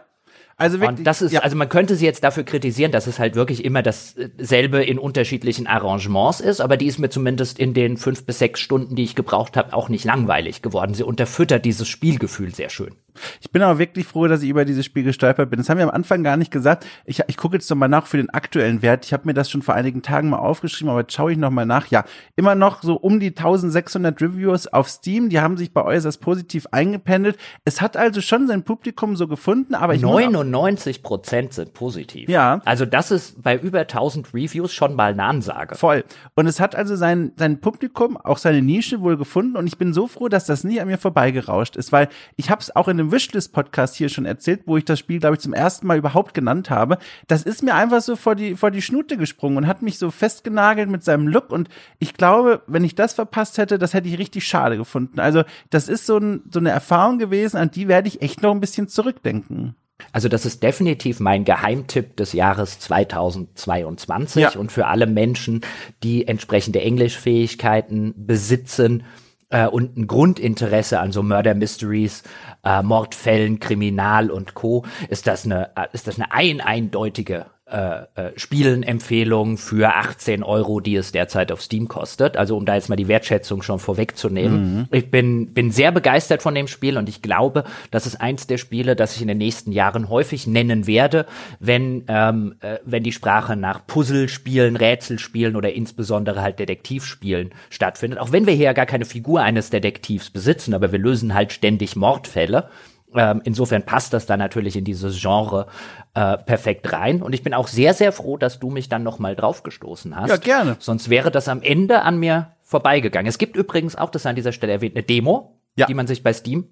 Also wirklich, und das ist, ja. also man könnte sie jetzt dafür kritisieren, dass es halt wirklich immer dasselbe in unterschiedlichen Arrangements ist, aber die ist mir zumindest in den fünf bis sechs Stunden, die ich gebraucht habe, auch nicht langweilig geworden. Sie unterfüttert dieses Spielgefühl sehr schön. Ich bin aber wirklich froh, dass ich über dieses Spiel gestolpert bin. Das haben wir am Anfang gar nicht gesagt. Ich, ich gucke jetzt noch mal nach für den aktuellen Wert. Ich habe mir das schon vor einigen Tagen mal aufgeschrieben, aber jetzt schaue ich noch mal nach. Ja, immer noch so um die 1600 Reviews auf Steam. Die haben sich bei äußerst positiv eingependelt. Es hat also schon sein Publikum so gefunden, aber ich 99 Prozent sind positiv. Ja. Also das ist bei über 1000 Reviews schon mal eine Ansage. Voll. Und es hat also sein, sein Publikum, auch seine Nische wohl gefunden. Und ich bin so froh, dass das nie an mir vorbeigerauscht ist, weil ich habe es auch in einem Wishlist-Podcast hier schon erzählt, wo ich das Spiel, glaube ich, zum ersten Mal überhaupt genannt habe. Das ist mir einfach so vor die, vor die Schnute gesprungen und hat mich so festgenagelt mit seinem Look. Und ich glaube, wenn ich das verpasst hätte, das hätte ich richtig schade gefunden. Also, das ist so, ein, so eine Erfahrung gewesen, an die werde ich echt noch ein bisschen zurückdenken. Also das ist definitiv mein Geheimtipp des Jahres 2022 ja. und für alle Menschen, die entsprechende Englischfähigkeiten besitzen äh, und ein Grundinteresse an so Murder Mysteries, äh, Mordfällen, Kriminal und Co. ist das eine äh, ist das eine ein eindeutige äh, äh, Spielenempfehlung für 18 Euro, die es derzeit auf Steam kostet. Also um da jetzt mal die Wertschätzung schon vorwegzunehmen. Mhm. Ich bin, bin sehr begeistert von dem Spiel und ich glaube, das ist eins der Spiele, das ich in den nächsten Jahren häufig nennen werde, wenn, ähm, äh, wenn die Sprache nach Puzzlespielen, Rätselspielen oder insbesondere halt Detektivspielen stattfindet. Auch wenn wir hier ja gar keine Figur eines Detektivs besitzen, aber wir lösen halt ständig Mordfälle. Ähm, insofern passt das da natürlich in dieses Genre äh, perfekt rein. Und ich bin auch sehr, sehr froh, dass du mich dann noch mal draufgestoßen hast. Ja, gerne. Sonst wäre das am Ende an mir vorbeigegangen. Es gibt übrigens auch, das an dieser Stelle erwähnt, eine Demo, ja. die man sich bei Steam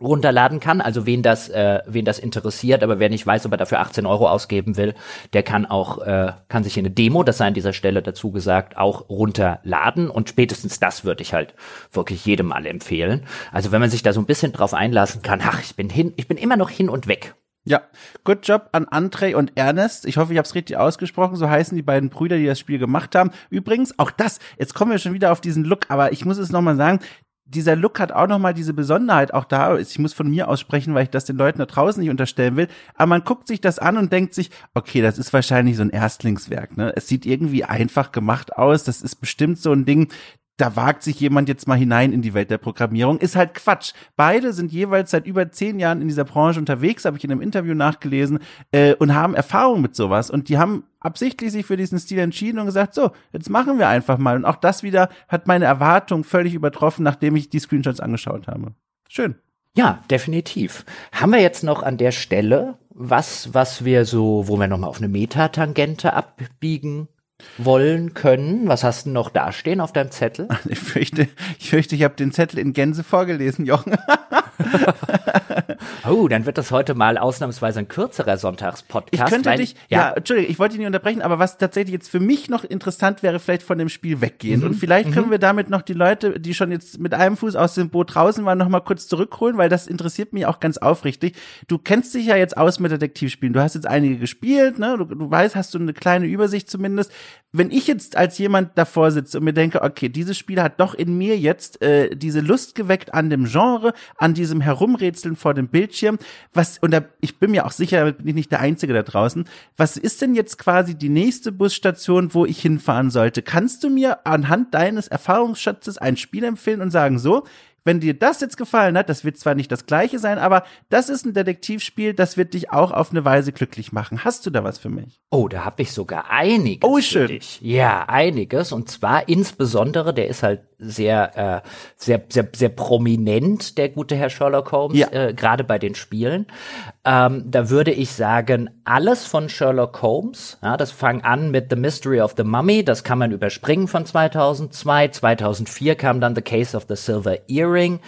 runterladen kann. Also wen das, äh, wen das interessiert, aber wer nicht weiß, ob er dafür 18 Euro ausgeben will, der kann auch, äh, kann sich eine Demo, das sei an dieser Stelle dazu gesagt, auch runterladen. Und spätestens das würde ich halt wirklich jedem mal empfehlen. Also wenn man sich da so ein bisschen drauf einlassen kann, ach, ich bin hin, ich bin immer noch hin und weg. Ja, good job an Andrei und Ernest. Ich hoffe, ich habe es richtig ausgesprochen. So heißen die beiden Brüder, die das Spiel gemacht haben. Übrigens, auch das, jetzt kommen wir schon wieder auf diesen Look, aber ich muss es nochmal sagen, dieser Look hat auch nochmal diese Besonderheit auch da. Ich muss von mir aussprechen, weil ich das den Leuten da draußen nicht unterstellen will. Aber man guckt sich das an und denkt sich, okay, das ist wahrscheinlich so ein Erstlingswerk. Ne? Es sieht irgendwie einfach gemacht aus. Das ist bestimmt so ein Ding, da wagt sich jemand jetzt mal hinein in die Welt der Programmierung, ist halt Quatsch. Beide sind jeweils seit über zehn Jahren in dieser Branche unterwegs, habe ich in einem Interview nachgelesen, äh, und haben Erfahrung mit sowas. Und die haben absichtlich sich für diesen Stil entschieden und gesagt, so, jetzt machen wir einfach mal. Und auch das wieder hat meine Erwartung völlig übertroffen, nachdem ich die Screenshots angeschaut habe. Schön. Ja, definitiv. Haben wir jetzt noch an der Stelle was, was wir so, wo wir nochmal auf eine Metatangente abbiegen wollen können. Was hast du noch dastehen auf deinem Zettel? Ich fürchte, ich fürchte, ich habe den Zettel in Gänse vorgelesen, Jochen. oh, dann wird das heute mal ausnahmsweise ein kürzerer Sonntagspodcast. Ich könnte weil, dich, ja, ja, Entschuldigung, ich wollte dich nicht unterbrechen, aber was tatsächlich jetzt für mich noch interessant wäre, vielleicht von dem Spiel weggehen. Mhm. Und vielleicht können mhm. wir damit noch die Leute, die schon jetzt mit einem Fuß aus dem Boot draußen waren, noch mal kurz zurückholen, weil das interessiert mich auch ganz aufrichtig. Du kennst dich ja jetzt aus mit Detektivspielen. Du hast jetzt einige gespielt, ne? Du, du weißt, hast du eine kleine Übersicht zumindest wenn ich jetzt als jemand davor sitze und mir denke, okay, dieses Spiel hat doch in mir jetzt äh, diese Lust geweckt an dem Genre, an diesem Herumrätseln vor dem Bildschirm, was, und da, ich bin mir auch sicher, damit bin ich nicht der Einzige da draußen, was ist denn jetzt quasi die nächste Busstation, wo ich hinfahren sollte? Kannst du mir anhand deines Erfahrungsschatzes ein Spiel empfehlen und sagen, so, wenn dir das jetzt gefallen hat, das wird zwar nicht das gleiche sein, aber das ist ein Detektivspiel, das wird dich auch auf eine Weise glücklich machen. Hast du da was für mich? Oh, da habe ich sogar einiges. Oh, schön. Ja, einiges. Und zwar insbesondere, der ist halt sehr, äh, sehr, sehr, sehr prominent, der gute Herr Sherlock Holmes, ja. äh, gerade bei den Spielen. Ähm, da würde ich sagen, alles von Sherlock Holmes. Ja, das fang an mit The Mystery of the Mummy, das kann man überspringen von 2002. 2004 kam dann The Case of the Silver Earring.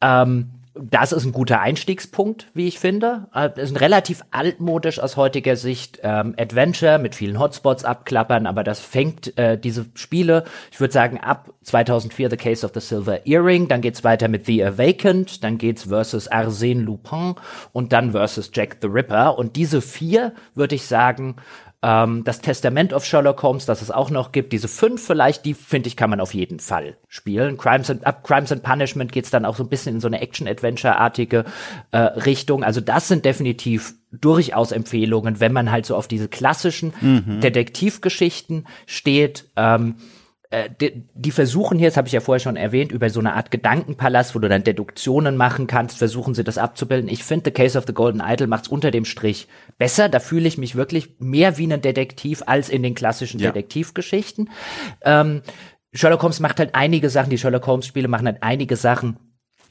Ähm, das ist ein guter Einstiegspunkt, wie ich finde. Das äh, ist ein relativ altmodisch aus heutiger Sicht ähm, Adventure mit vielen Hotspots abklappern, aber das fängt äh, diese Spiele, ich würde sagen, ab 2004 The Case of the Silver Earring, dann geht's weiter mit The Awakened, dann geht's versus Arsène Lupin und dann versus Jack the Ripper. Und diese vier, würde ich sagen, Ähm, das Testament of Sherlock Holmes, das es auch noch gibt, diese fünf vielleicht, die finde ich, kann man auf jeden Fall spielen. Crimes and, ab Crimes and Punishment geht's dann auch so ein bisschen in so eine Action-Adventure-artige äh, Richtung. Also das sind definitiv durchaus Empfehlungen, wenn man halt so auf diese klassischen mhm. Detektivgeschichten steht. Ähm, äh, die, die, versuchen hier, das habe ich ja vorher schon erwähnt, über so eine Art Gedankenpalast, wo du dann Deduktionen machen kannst, versuchen sie das abzubilden. Ich finde, The Case of the Golden Idol macht's unter dem Strich besser. Da fühle ich mich wirklich mehr wie ein Detektiv als in den klassischen ja. Detektivgeschichten. Ähm, Sherlock Holmes macht halt einige Sachen, die Sherlock Holmes Spiele machen halt einige Sachen,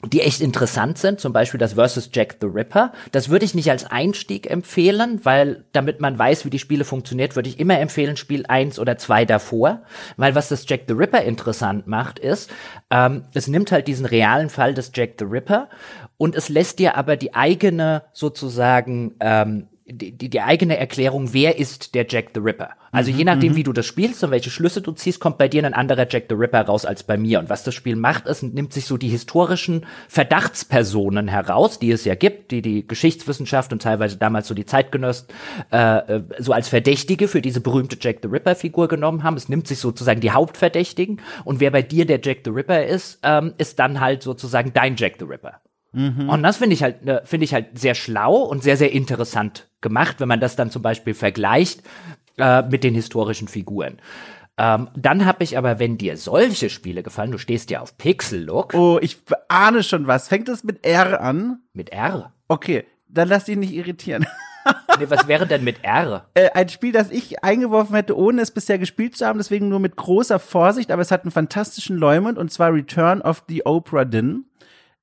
die echt interessant sind, zum Beispiel das Versus Jack the Ripper. Das würde ich nicht als Einstieg empfehlen, weil damit man weiß, wie die Spiele funktioniert, würde ich immer empfehlen, Spiel eins oder zwei davor. Weil was das Jack the Ripper interessant macht, ist, ähm, es nimmt halt diesen realen Fall des Jack the Ripper und es lässt dir aber die eigene sozusagen ähm, die, die, eigene Erklärung, wer ist der Jack the Ripper. Also mhm, je nachdem, mhm. wie du das spielst und welche Schlüsse du ziehst, kommt bei dir ein anderer Jack the Ripper raus als bei mir. Und was das Spiel macht, ist, nimmt sich so die historischen Verdachtspersonen heraus, die es ja gibt, die die Geschichtswissenschaft und teilweise damals so die Zeitgenossen äh, äh, so als Verdächtige für diese berühmte Jack the Ripper-Figur genommen haben. Es nimmt sich sozusagen die Hauptverdächtigen und wer bei dir der Jack the Ripper ist, ähm, ist dann halt sozusagen dein Jack the Ripper. Mhm. Und das finde ich halt, äh, finde ich halt sehr schlau und sehr, sehr interessant gemacht, wenn man das dann zum Beispiel vergleicht äh, mit den historischen Figuren. Ähm, dann habe ich aber, wenn dir solche Spiele gefallen, du stehst ja auf Pixel-Look. Oh, ich ahne schon was. Fängt es mit R an? Mit R? Okay, dann lass dich nicht irritieren. nee, was wäre denn mit R? Äh, ein Spiel, das ich eingeworfen hätte, ohne es bisher gespielt zu haben, deswegen nur mit großer Vorsicht, aber es hat einen fantastischen Leumund und zwar Return of the Oprah Din.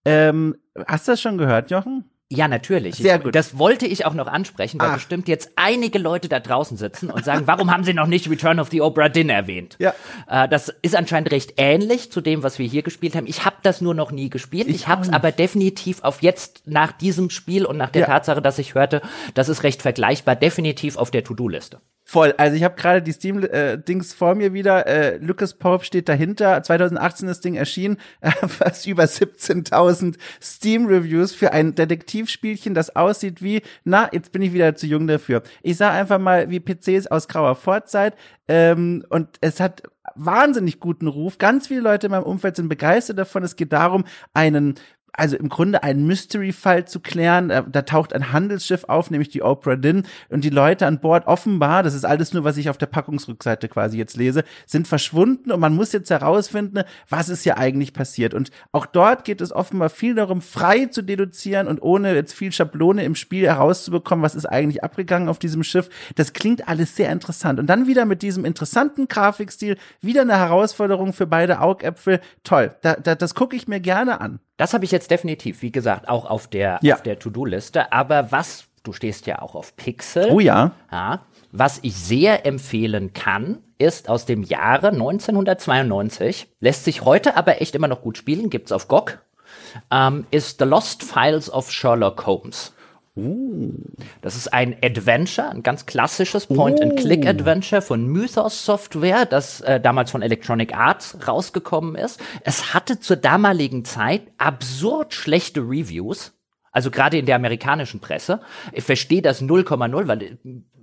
Ähm, hast du das schon gehört, Jochen? Ja, natürlich. Sehr gut. Das wollte ich auch noch ansprechen, weil Ach. bestimmt jetzt einige Leute da draußen sitzen und sagen, warum haben sie noch nicht Return of the Obra Dinn erwähnt? Ja. Äh, das ist anscheinend recht ähnlich zu dem, was wir hier gespielt haben. Ich habe das nur noch nie gespielt. Ich, ich habe es aber definitiv auf jetzt nach diesem Spiel und nach der ja. Tatsache, dass ich hörte, das ist recht vergleichbar, definitiv auf der To-Do-Liste. Voll. Also ich habe gerade die Steam-Dings äh, vor mir wieder. Äh, Lucas Pope steht dahinter. 2018 das Ding erschienen. Äh, fast über 17.000 Steam-Reviews für ein Detektivspielchen, das aussieht wie, na, jetzt bin ich wieder zu jung dafür. Ich sah einfach mal wie PCs aus grauer Vorzeit. Ähm, und es hat wahnsinnig guten Ruf. Ganz viele Leute in meinem Umfeld sind begeistert davon. Es geht darum, einen also im Grunde einen Mystery-Fall zu klären. Da, da, taucht ein Handelsschiff auf, nämlich die Oprah Din. Und die Leute an Bord offenbar, das ist alles nur, was ich auf der Packungsrückseite quasi jetzt lese, sind verschwunden und man muss jetzt herausfinden, was ist hier eigentlich passiert. Und auch dort geht es offenbar viel darum, frei zu deduzieren und ohne jetzt viel Schablone im Spiel herauszubekommen, was ist eigentlich abgegangen auf diesem Schiff. Das klingt alles sehr interessant. Und dann wieder mit diesem interessanten Grafikstil, wieder eine Herausforderung für beide Augäpfel. Toll. Da, da, das gucke ich mir gerne an. Das habe ich jetzt definitiv, wie gesagt, auch auf der, ja. der To-Do-Liste. Aber was, du stehst ja auch auf Pixel. Oh ja. ja. Was ich sehr empfehlen kann, ist aus dem Jahre 1992, lässt sich heute aber echt immer noch gut spielen, gibt's auf GOG, ähm, ist The Lost Files of Sherlock Holmes. Uh. Das ist ein Adventure, ein ganz klassisches Point-and-Click-Adventure von Mythos Software, das äh, damals von Electronic Arts rausgekommen ist. Es hatte zur damaligen Zeit absurd schlechte Reviews. Also gerade in der amerikanischen Presse. Ich verstehe das 0,0, weil äh,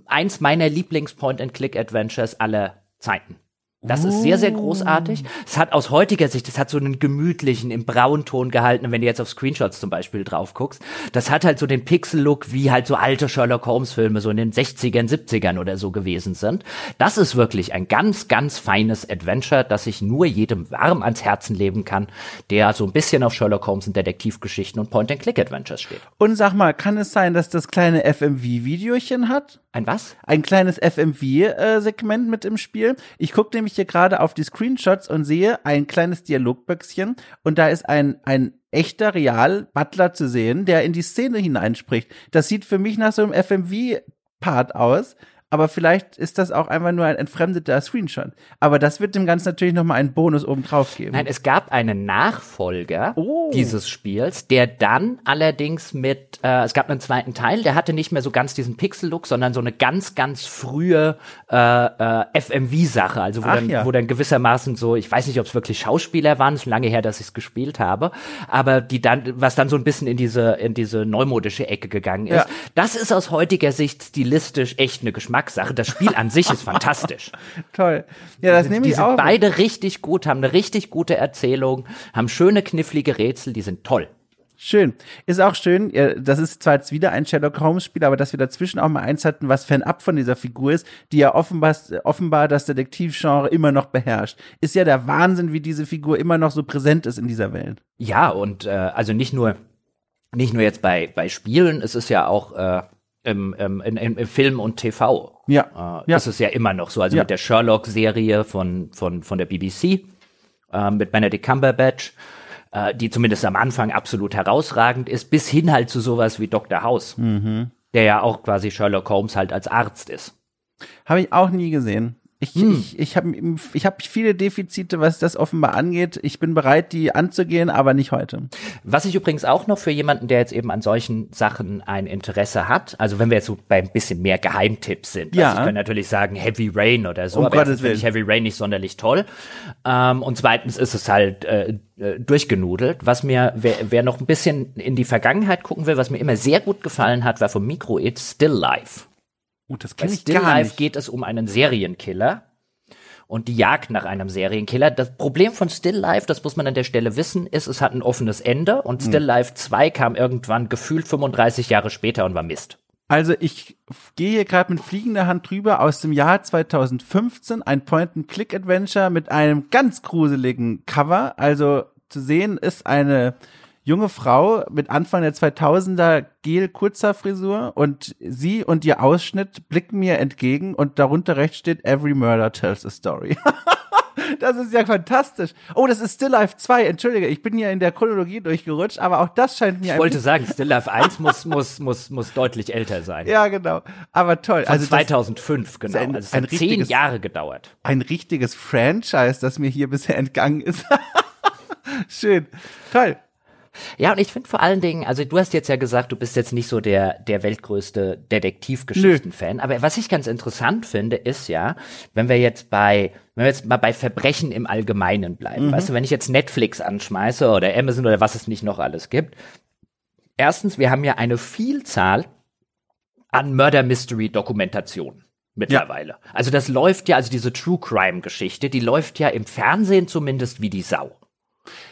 eins meiner Lieblings-Point-and-Click-Adventures aller Zeiten. Das ist sehr, sehr großartig. Es hat aus heutiger Sicht, es hat so einen gemütlichen, im Braunton gehalten, wenn du jetzt auf Screenshots zum Beispiel drauf guckst. Das hat halt so den Pixel-Look, wie halt so alte Sherlock Holmes-Filme so in den 60ern, 70ern oder so gewesen sind. Das ist wirklich ein ganz, ganz feines Adventure, das ich nur jedem warm ans Herzen leben kann, der so ein bisschen auf Sherlock Holmes und Detektivgeschichten und Point-and-Click-Adventures steht. Und sag mal, kann es sein, dass das kleine FMV-Videochen hat? Ein was? Ein kleines FMV-Segment äh, mit im Spiel. Ich gucke nämlich hier gerade auf die Screenshots und sehe ein kleines Dialogböckchen und da ist ein, ein echter Real Butler zu sehen, der in die Szene hineinspricht. Das sieht für mich nach so einem FMV-Part aus aber vielleicht ist das auch einfach nur ein entfremdeter Screenshot. Aber das wird dem Ganzen natürlich nochmal einen Bonus oben drauf geben. Nein, es gab einen Nachfolger oh. dieses Spiels, der dann allerdings mit, äh, es gab einen zweiten Teil, der hatte nicht mehr so ganz diesen Pixel-Look, sondern so eine ganz, ganz frühe äh, äh, FMV-Sache, also wo dann, ja. wo dann gewissermaßen so, ich weiß nicht, ob es wirklich Schauspieler waren, es ist lange her, dass ich es gespielt habe, aber die dann, was dann so ein bisschen in diese, in diese neumodische Ecke gegangen ist. Ja. Das ist aus heutiger Sicht stilistisch echt eine Geschmack Geschmackssache. Das Spiel an sich ist fantastisch. Toll. Ja, das nehme die ich sind auch. beide richtig gut, haben eine richtig gute Erzählung, haben schöne knifflige Rätsel, die sind toll. Schön. Ist auch schön, das ist zwar jetzt wieder ein Sherlock Holmes Spiel, aber dass wir dazwischen auch mal eins hatten, was fernab von dieser Figur ist, die ja offenbar, offenbar das Detektivgenre immer noch beherrscht. Ist ja der Wahnsinn, wie diese Figur immer noch so präsent ist in dieser Welt. Ja, und äh, also nicht nur, nicht nur jetzt bei, bei Spielen, es ist ja auch äh, im, im, in, im Film und TV. Ja. Äh, ja. Das ist ja immer noch so. Also Ja. mit der Sherlock-Serie von, von, von der BBC, äh, mit Benedict Cumberbatch, äh, die zumindest am Anfang absolut herausragend ist, bis hin halt zu sowas wie Dr. House, Mhm. der ja auch quasi Sherlock Holmes halt als Arzt ist. Habe ich auch nie gesehen. Ich, Hm. ich, ich habe ich hab viele Defizite, was das offenbar angeht. Ich bin bereit, die anzugehen, aber nicht heute. Was ich übrigens auch noch für jemanden, der jetzt eben an solchen Sachen ein Interesse hat, also wenn wir jetzt so bei ein bisschen mehr Geheimtipps sind, Ja. also ich kann natürlich sagen Heavy Rain oder so, Um aber finde ich. Heavy Rain nicht sonderlich toll ähm, und zweitens ist es halt äh, äh, durchgenudelt. Was mir, wer, wer noch ein bisschen in die Vergangenheit gucken will, was mir immer sehr gut gefallen hat, war vom Micro-It Still Life. Gut, das kenne ich Still gar Life nicht. geht es um einen Serienkiller und die Jagd nach einem Serienkiller. Das Problem von Still Life, das muss man an der Stelle wissen, ist, es hat ein offenes Ende und Hm. Still Life 2 kam irgendwann gefühlt 35 Jahre später und war Mist. Also ich gehe hier gerade mit fliegender Hand drüber aus dem Jahr 2015, ein Point-and-Click-Adventure mit einem ganz gruseligen Cover. Also zu sehen ist eine junge Frau mit Anfang der 2000er gel kurzer Frisur und sie und ihr Ausschnitt blicken mir entgegen und darunter rechts steht Every Murder tells a story. Das ist ja fantastisch. Oh, das ist Still Life 2. Entschuldige, ich bin hier in der Chronologie durchgerutscht, aber auch das scheint mir Ich wollte sagen, Still Life 1 muss, muss, muss, muss deutlich älter sein. Ja, genau. Aber toll. Von also das- 2005, genau. ein- also es ein hat zehn Jahre gedauert. ein richtiges Franchise, das mir hier bisher entgangen ist. Schön. Toll. Ja, und ich finde vor allen Dingen, also du hast jetzt ja gesagt, du bist jetzt nicht so der, der weltgrößte Detektivgeschichten-Fan, aber was ich ganz interessant finde, ist ja, wenn wir jetzt bei, wenn wir jetzt mal bei Verbrechen im Allgemeinen bleiben, weißt du, wenn ich jetzt Netflix anschmeiße oder Amazon oder was es nicht noch alles gibt, erstens, wir haben ja eine Vielzahl an Murder Mystery Dokumentationen mittlerweile. Also das läuft ja, also diese True Crime Geschichte, die läuft ja im Fernsehen zumindest wie die Sau.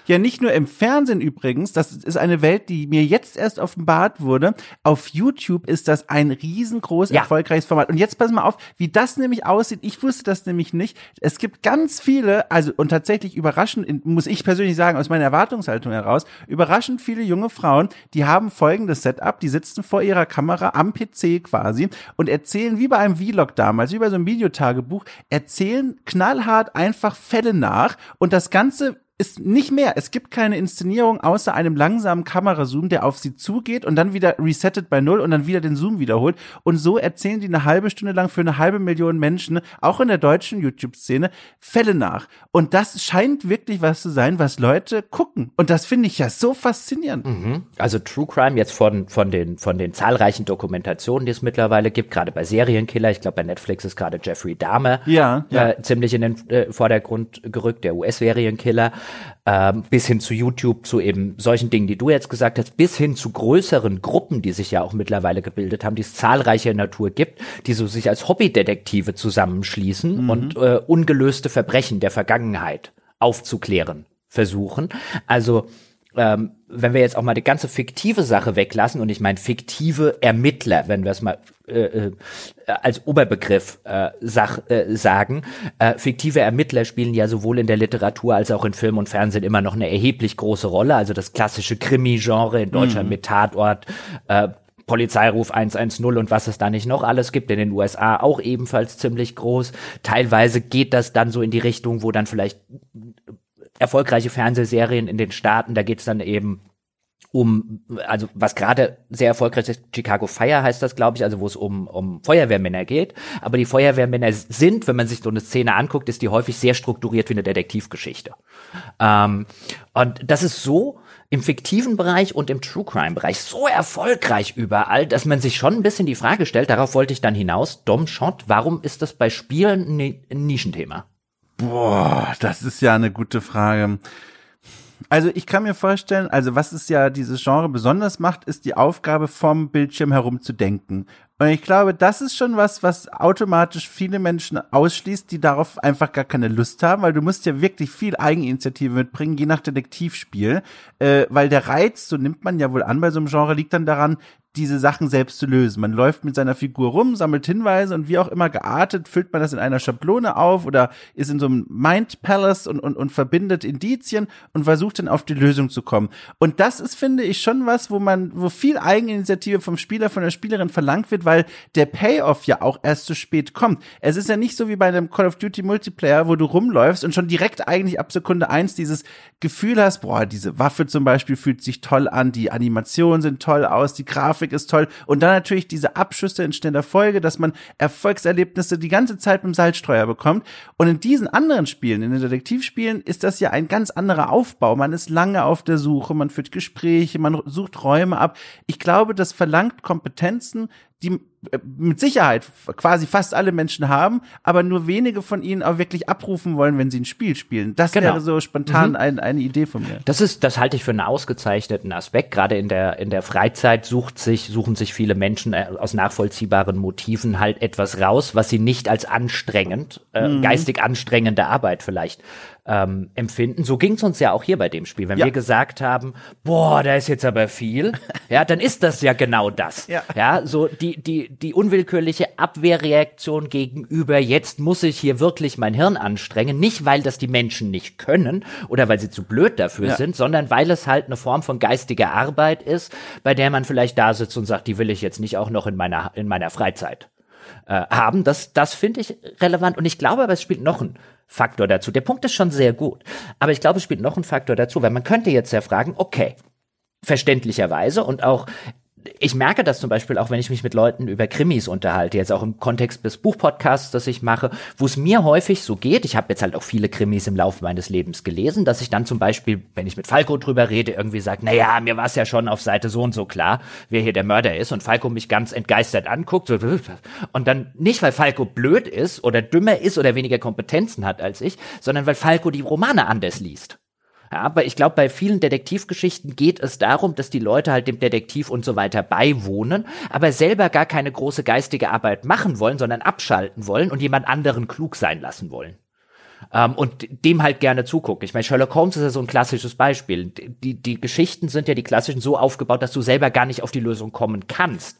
Ja, nicht nur im Fernsehen übrigens, das ist eine Welt, die mir jetzt erst offenbart wurde. Auf YouTube ist das ein riesengroß Ja. erfolgreiches Format. Und jetzt pass mal auf, wie das nämlich aussieht. Ich wusste das nämlich nicht. Es gibt ganz viele, also und tatsächlich überraschend, muss ich persönlich sagen, aus meiner Erwartungshaltung heraus, überraschend viele junge Frauen, die haben folgendes Setup, die sitzen vor ihrer Kamera am PC quasi und erzählen, wie bei einem Vlog damals, wie bei so einem Videotagebuch, erzählen knallhart einfach Fälle nach und das Ganze ist nicht mehr. Es gibt keine Inszenierung außer einem langsamen Kamerazoom, der auf sie zugeht und dann wieder resettet bei Null und dann wieder den Zoom wiederholt. Und so erzählen die eine halbe Stunde lang für eine halbe Million Menschen, auch in der deutschen YouTube-Szene, Fälle nach. Und das scheint wirklich was zu sein, was Leute gucken. Und das finde ich ja so faszinierend. Also True Crime jetzt von, von, den, von den zahlreichen Dokumentationen, die es mittlerweile gibt, gerade bei Serienkiller, ich glaube bei Netflix ist gerade Jeffrey Dahmer Ja, ja. Äh, ziemlich in den äh, Vordergrund gerückt, der US-Serienkiller, ähm, bis hin zu YouTube, zu eben solchen Dingen, die du jetzt gesagt hast, bis hin zu größeren Gruppen, die sich ja auch mittlerweile gebildet haben, die es zahlreicher Natur gibt, die so sich als Hobbydetektive zusammenschließen und äh, ungelöste Verbrechen der Vergangenheit aufzuklären versuchen. Also ähm, wenn wir jetzt auch mal die ganze fiktive Sache weglassen und ich meine fiktive Ermittler, wenn wir es mal äh, äh, als Oberbegriff äh, sach, äh, sagen, äh, fiktive Ermittler spielen ja sowohl in der Literatur als auch in Film und Fernsehen immer noch eine erheblich große Rolle. Also das klassische Krimi-Genre in Deutschland mit Tatort, äh, Polizeiruf 110 und was es da nicht noch alles gibt, in den USA auch ebenfalls ziemlich groß. Teilweise geht das dann so in die Richtung, wo dann vielleicht erfolgreiche Fernsehserien in den Staaten, da geht's dann eben um, also was gerade sehr erfolgreich ist, Chicago Fire heißt das, glaube ich, also wo es um, um Feuerwehrmänner geht. Aber die Feuerwehrmänner sind, wenn man sich so eine Szene anguckt, ist die häufig sehr strukturiert wie eine Detektivgeschichte. Ähm, und das ist so im fiktiven Bereich und im True Crime Bereich so erfolgreich überall, dass man sich schon ein bisschen die Frage stellt, darauf wollte ich dann hinaus, Dom Schott, warum ist das bei Spielen ein Nischenthema? Boah, das ist ja eine gute Frage. Also ich kann mir vorstellen, also was es ja dieses Genre besonders macht, ist die Aufgabe vom Bildschirm herum zu denken. Und ich glaube, das ist schon was, was automatisch viele Menschen ausschließt, die darauf einfach gar keine Lust haben, weil du musst ja wirklich viel Eigeninitiative mitbringen, je nach Detektivspiel, äh, weil der Reiz, so nimmt man ja wohl an bei so einem Genre, liegt dann daran, diese Sachen selbst zu lösen. Man läuft mit seiner Figur rum, sammelt Hinweise und wie auch immer geartet, füllt man das in einer Schablone auf oder ist in so einem Mind Palace und, und, und verbindet Indizien und versucht dann auf die Lösung zu kommen. Und das ist, finde ich, schon was, wo man, wo viel Eigeninitiative vom Spieler, von der Spielerin verlangt wird, weil der Payoff ja auch erst zu spät kommt. Es ist ja nicht so wie bei einem Call of Duty Multiplayer, wo du rumläufst und schon direkt eigentlich ab Sekunde eins dieses Gefühl hast, boah, diese Waffe zum Beispiel fühlt sich toll an, die Animationen sind toll aus, die Grafik ist toll. Und dann natürlich diese Abschüsse in schneller Folge, dass man Erfolgserlebnisse die ganze Zeit mit dem Salzstreuer bekommt. Und in diesen anderen Spielen, in den Detektivspielen, ist das ja ein ganz anderer Aufbau. Man ist lange auf der Suche, man führt Gespräche, man sucht Räume ab. Ich glaube, das verlangt Kompetenzen, die äh, mit Sicherheit quasi fast alle Menschen haben, aber nur wenige von ihnen auch wirklich abrufen wollen, wenn sie ein Spiel spielen. Das genau. wäre so spontan mhm. ein, eine Idee von mir. Das ist, das halte ich für einen ausgezeichneten Aspekt. Gerade in der, in der Freizeit sucht sich, suchen sich viele Menschen äh, aus nachvollziehbaren Motiven halt etwas raus, was sie nicht als anstrengend, äh, mhm. geistig anstrengende Arbeit vielleicht ähm, empfinden. So ging es uns ja auch hier bei dem Spiel. Wenn ja. wir gesagt haben, boah, da ist jetzt aber viel, ja, dann ist das ja genau das. Ja, ja so die, die, die unwillkürliche Abwehrreaktion gegenüber, jetzt muss ich hier wirklich mein Hirn anstrengen, nicht weil das die Menschen nicht können oder weil sie zu blöd dafür ja. sind, sondern weil es halt eine Form von geistiger Arbeit ist, bei der man vielleicht da sitzt und sagt, die will ich jetzt nicht auch noch in meiner, in meiner Freizeit äh, haben. Das, das finde ich relevant. Und ich glaube aber, es spielt noch ein Faktor dazu. Der Punkt ist schon sehr gut. Aber ich glaube, es spielt noch ein Faktor dazu, weil man könnte jetzt ja fragen, okay, verständlicherweise und auch ich merke das zum Beispiel auch, wenn ich mich mit Leuten über Krimis unterhalte, jetzt auch im Kontext des Buchpodcasts, das ich mache, wo es mir häufig so geht, ich habe jetzt halt auch viele Krimis im Laufe meines Lebens gelesen, dass ich dann zum Beispiel, wenn ich mit Falco drüber rede, irgendwie sage, naja, mir war es ja schon auf Seite so und so klar, wer hier der Mörder ist und Falco mich ganz entgeistert anguckt so, und dann nicht, weil Falco blöd ist oder dümmer ist oder weniger Kompetenzen hat als ich, sondern weil Falco die Romane anders liest. Aber ich glaube, bei vielen Detektivgeschichten geht es darum, dass die Leute halt dem Detektiv und so weiter beiwohnen, aber selber gar keine große geistige Arbeit machen wollen, sondern abschalten wollen und jemand anderen klug sein lassen wollen. Ähm, und dem halt gerne zugucken. Ich meine, Sherlock Holmes ist ja so ein klassisches Beispiel. Die, die Geschichten sind ja die klassischen so aufgebaut, dass du selber gar nicht auf die Lösung kommen kannst.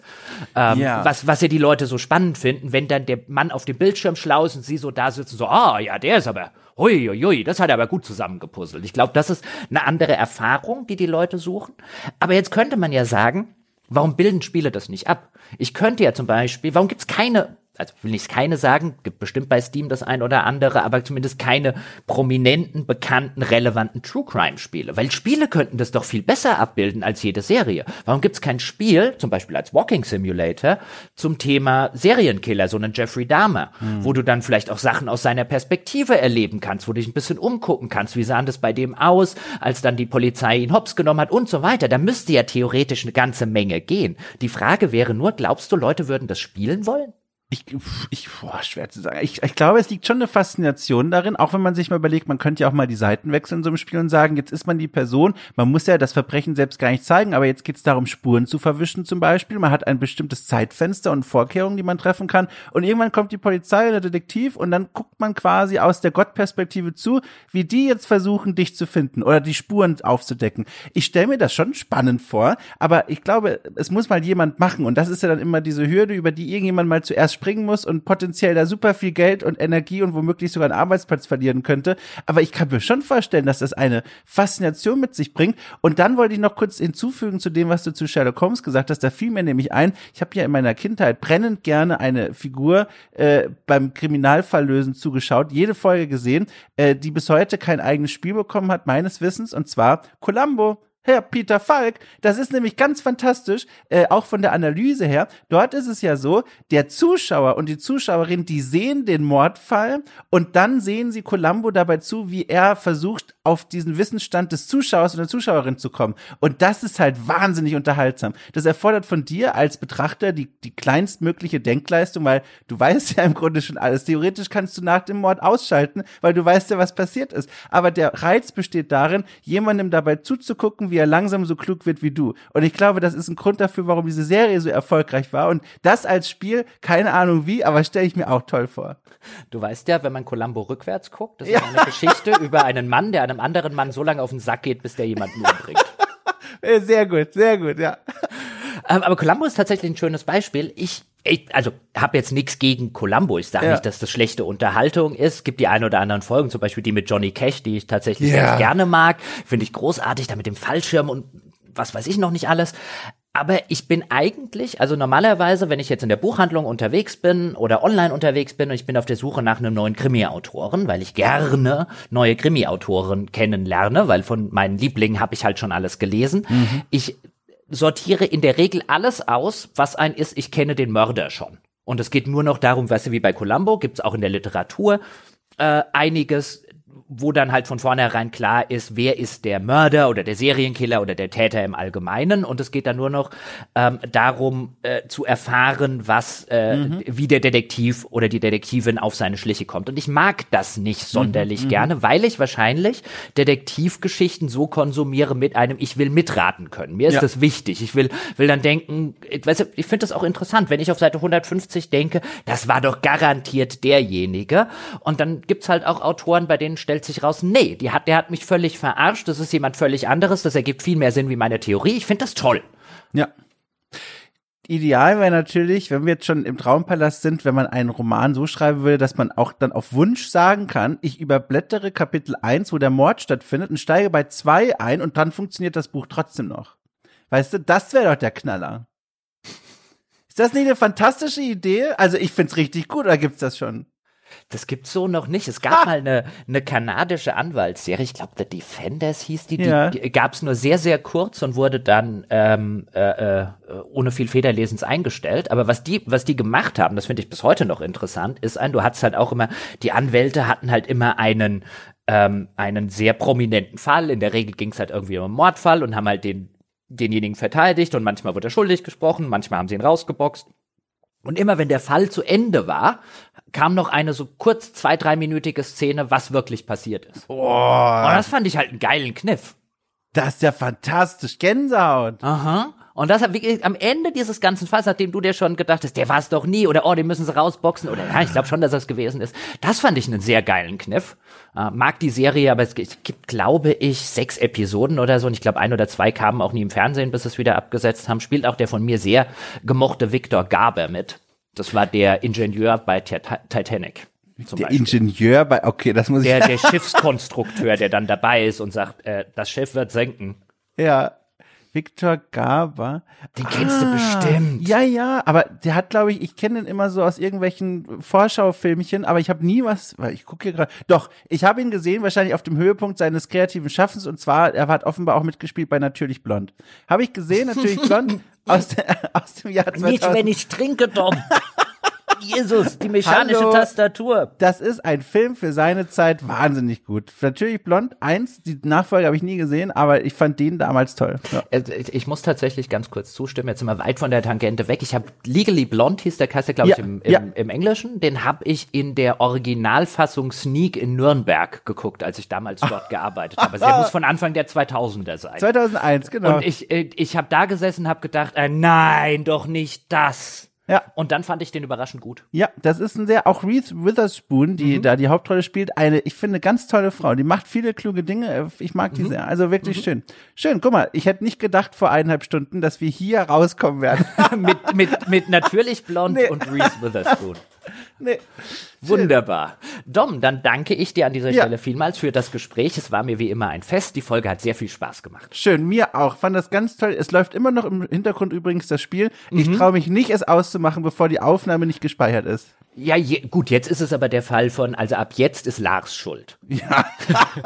Ähm, ja. was, was ja die Leute so spannend finden, wenn dann der Mann auf dem Bildschirm schlau ist und sie so da sitzen, so, ah, ja, der ist aber, hui, hui, hui, das hat er aber gut zusammengepuzzelt. Ich glaube, das ist eine andere Erfahrung, die die Leute suchen. Aber jetzt könnte man ja sagen, warum bilden Spiele das nicht ab? Ich könnte ja zum Beispiel, warum gibt's keine also will ich keine sagen, gibt bestimmt bei Steam das ein oder andere, aber zumindest keine prominenten, bekannten, relevanten True Crime Spiele. Weil Spiele könnten das doch viel besser abbilden als jede Serie. Warum gibt es kein Spiel, zum Beispiel als Walking Simulator, zum Thema Serienkiller, so einen Jeffrey Dahmer, hm. wo du dann vielleicht auch Sachen aus seiner Perspektive erleben kannst, wo du dich ein bisschen umgucken kannst, wie sah das bei dem aus, als dann die Polizei ihn hops genommen hat und so weiter. Da müsste ja theoretisch eine ganze Menge gehen. Die Frage wäre nur, glaubst du, Leute würden das spielen wollen? Ich, ich, boah, schwer zu sagen. Ich, ich glaube, es liegt schon eine Faszination darin, auch wenn man sich mal überlegt, man könnte ja auch mal die Seiten wechseln in so einem Spiel und sagen, jetzt ist man die Person, man muss ja das Verbrechen selbst gar nicht zeigen, aber jetzt geht es darum, Spuren zu verwischen zum Beispiel. Man hat ein bestimmtes Zeitfenster und Vorkehrungen, die man treffen kann. Und irgendwann kommt die Polizei oder der Detektiv und dann guckt man quasi aus der Gottperspektive zu, wie die jetzt versuchen, dich zu finden oder die Spuren aufzudecken. Ich stelle mir das schon spannend vor, aber ich glaube, es muss mal jemand machen. Und das ist ja dann immer diese Hürde, über die irgendjemand mal zuerst springen muss und potenziell da super viel Geld und Energie und womöglich sogar einen Arbeitsplatz verlieren könnte. Aber ich kann mir schon vorstellen, dass das eine Faszination mit sich bringt. Und dann wollte ich noch kurz hinzufügen zu dem, was du zu Sherlock Holmes gesagt hast. Da fiel mir nämlich ein, ich habe ja in meiner Kindheit brennend gerne eine Figur äh, beim Kriminalfalllösen zugeschaut, jede Folge gesehen, äh, die bis heute kein eigenes Spiel bekommen hat, meines Wissens, und zwar Columbo. Herr Peter Falk. Das ist nämlich ganz fantastisch, äh, auch von der Analyse her. Dort ist es ja so, der Zuschauer und die Zuschauerin, die sehen den Mordfall und dann sehen sie Columbo dabei zu, wie er versucht, auf diesen Wissensstand des Zuschauers oder Zuschauerin zu kommen. Und das ist halt wahnsinnig unterhaltsam. Das erfordert von dir als Betrachter die, die kleinstmögliche Denkleistung, weil du weißt ja im Grunde schon alles. Theoretisch kannst du nach dem Mord ausschalten, weil du weißt ja, was passiert ist. Aber der Reiz besteht darin, jemandem dabei zuzugucken, wie er langsam so klug wird wie du. Und ich glaube, das ist ein Grund dafür, warum diese Serie so erfolgreich war. Und das als Spiel, keine Ahnung wie, aber stelle ich mir auch toll vor. Du weißt ja, wenn man Columbo rückwärts guckt, das ist ja. eine Geschichte über einen Mann, der einem anderen Mann so lange auf den Sack geht, bis der jemanden umbringt. Sehr gut, sehr gut, ja. Ähm, aber Columbo ist tatsächlich ein schönes Beispiel. Ich, ich also habe jetzt nichts gegen Columbo. Ich sage ja. nicht, dass das schlechte Unterhaltung ist. Es gibt die ein oder anderen Folgen, zum Beispiel die mit Johnny Cash, die ich tatsächlich sehr gerne mag. Finde ich großartig, da mit dem Fallschirm und was weiß ich noch nicht alles. Aber ich bin eigentlich, also normalerweise, wenn ich jetzt in der Buchhandlung unterwegs bin oder online unterwegs bin und ich bin auf der Suche nach einem neuen Krimi-Autoren, weil ich gerne neue Krimi-Autoren kennenlerne, weil von meinen Lieblingen habe ich halt schon alles gelesen. Mhm. Ich sortiere in der Regel alles aus, was ein ist, ich kenne den Mörder schon. Und es geht nur noch darum, weißt du, wie bei Columbo, gibt's auch in der Literatur äh, einiges, wo dann halt von vornherein klar ist, wer ist der Mörder oder der Serienkiller oder der Täter im Allgemeinen. Und es geht dann nur noch ähm, darum äh, zu erfahren, was, äh, mhm. wie der Detektiv oder die Detektivin auf seine Schliche kommt. Und ich mag das nicht mhm, sonderlich mhm. gerne, weil ich wahrscheinlich Detektivgeschichten so konsumiere mit einem, ich will mitraten können. Mir ist ja. das wichtig. Ich will, will dann denken, ich, weißt du, ich finde das auch interessant, wenn ich auf Seite 150 denke, das war doch garantiert derjenige. Und dann gibt's halt auch Autoren, bei denen stellt sich raus, nee, die hat, der hat mich völlig verarscht, das ist jemand völlig anderes, das ergibt viel mehr Sinn wie meine Theorie. Ich finde das toll. Ja. Ideal wäre natürlich, wenn wir jetzt schon im Traumpalast sind, wenn man einen Roman so schreiben würde, dass man auch dann auf Wunsch sagen kann, ich überblättere Kapitel 1, wo der Mord stattfindet und steige bei 2 ein und dann funktioniert das Buch trotzdem noch. Weißt du, das wäre doch der Knaller. Ist das nicht eine fantastische Idee? Also ich find's richtig gut, oder gibt's das schon? Das gibt's so noch nicht. Es gab ah. mal eine, eine kanadische Anwaltsserie, ich glaube, The Defenders hieß die, die ja. gab's nur sehr, sehr kurz und wurde dann ähm, äh, äh, ohne viel Federlesens eingestellt. Aber was die, was die gemacht haben, das finde ich bis heute noch interessant, ist ein, du hattest halt auch immer, die Anwälte hatten halt immer einen, ähm, einen sehr prominenten Fall. In der Regel ging's halt irgendwie um einen Mordfall und haben halt den, denjenigen verteidigt und manchmal wurde er schuldig gesprochen, manchmal haben sie ihn rausgeboxt. Und immer wenn der Fall zu Ende war, kam noch eine so kurz zwei, dreiminütige Szene, was wirklich passiert ist. Boah. Und das fand ich halt einen geilen Kniff. Das ist ja fantastisch. Gänsehaut. Aha. Und das wirklich am Ende dieses ganzen Falls, nachdem du dir schon gedacht hast, der war es doch nie oder oh, den müssen sie rausboxen oder ja, ich glaube schon, dass das gewesen ist. Das fand ich einen sehr geilen Kniff. Äh, mag die Serie, aber es gibt, glaube ich, sechs Episoden oder so und ich glaube, ein oder zwei kamen auch nie im Fernsehen, bis es wieder abgesetzt haben. Spielt auch der von mir sehr gemochte Victor Gaber mit. Das war der Ingenieur bei Titanic. der Beispiel. Ingenieur bei, okay, das muss der, ich. Der Schiffskonstrukteur, der dann dabei ist und sagt, äh, das Schiff wird senken. Ja. Victor Gaber. Den kennst ah, du bestimmt. Ja, ja, aber der hat, glaube ich, ich kenne ihn immer so aus irgendwelchen Vorschaufilmchen, aber ich habe nie was, weil ich gucke hier gerade. Doch, ich habe ihn gesehen, wahrscheinlich auf dem Höhepunkt seines kreativen Schaffens und zwar, er hat offenbar auch mitgespielt bei Natürlich Blond. Habe ich gesehen, Natürlich Blond aus, der, aus dem Jahr 2000. Nicht, wenn ich trinke, Tom. Jesus, die mechanische Hallo, Tastatur. Das ist ein Film für seine Zeit wahnsinnig gut. Natürlich Blond 1, die Nachfolge habe ich nie gesehen, aber ich fand den damals toll. Ja. Äh, ich muss tatsächlich ganz kurz zustimmen, jetzt sind wir weit von der Tangente weg. Ich habe Legally Blond hieß der Kasse, glaube ich, im, im, ja. im, Englischen. Den habe ich in der Originalfassung Sneak in Nürnberg geguckt, als ich damals dort gearbeitet habe. Also der muss von Anfang der 2000er sein. 2001, genau. Und ich, äh, ich habe da gesessen, habe gedacht, äh, nein, doch nicht das. Ja. Und dann fand ich den überraschend gut. Ja, das ist ein sehr, auch Reese Witherspoon, die mhm. da die Hauptrolle spielt, eine, ich finde, ganz tolle Frau. Die macht viele kluge Dinge. Ich mag die mhm. sehr. Also wirklich mhm. schön. Schön, guck mal, ich hätte nicht gedacht vor eineinhalb Stunden, dass wir hier rauskommen werden. mit, mit, mit natürlich blond nee. und Reese Witherspoon. Nee. Wunderbar. Dom, dann danke ich dir an dieser ja. Stelle vielmals für das Gespräch. Es war mir wie immer ein Fest. Die Folge hat sehr viel Spaß gemacht. Schön, mir auch. Fand das ganz toll. Es läuft immer noch im Hintergrund übrigens das Spiel. Ich mhm. traue mich nicht, es auszumachen, bevor die Aufnahme nicht gespeichert ist. Ja, je, gut, jetzt ist es aber der Fall von, also ab jetzt ist Lars schuld. Ja,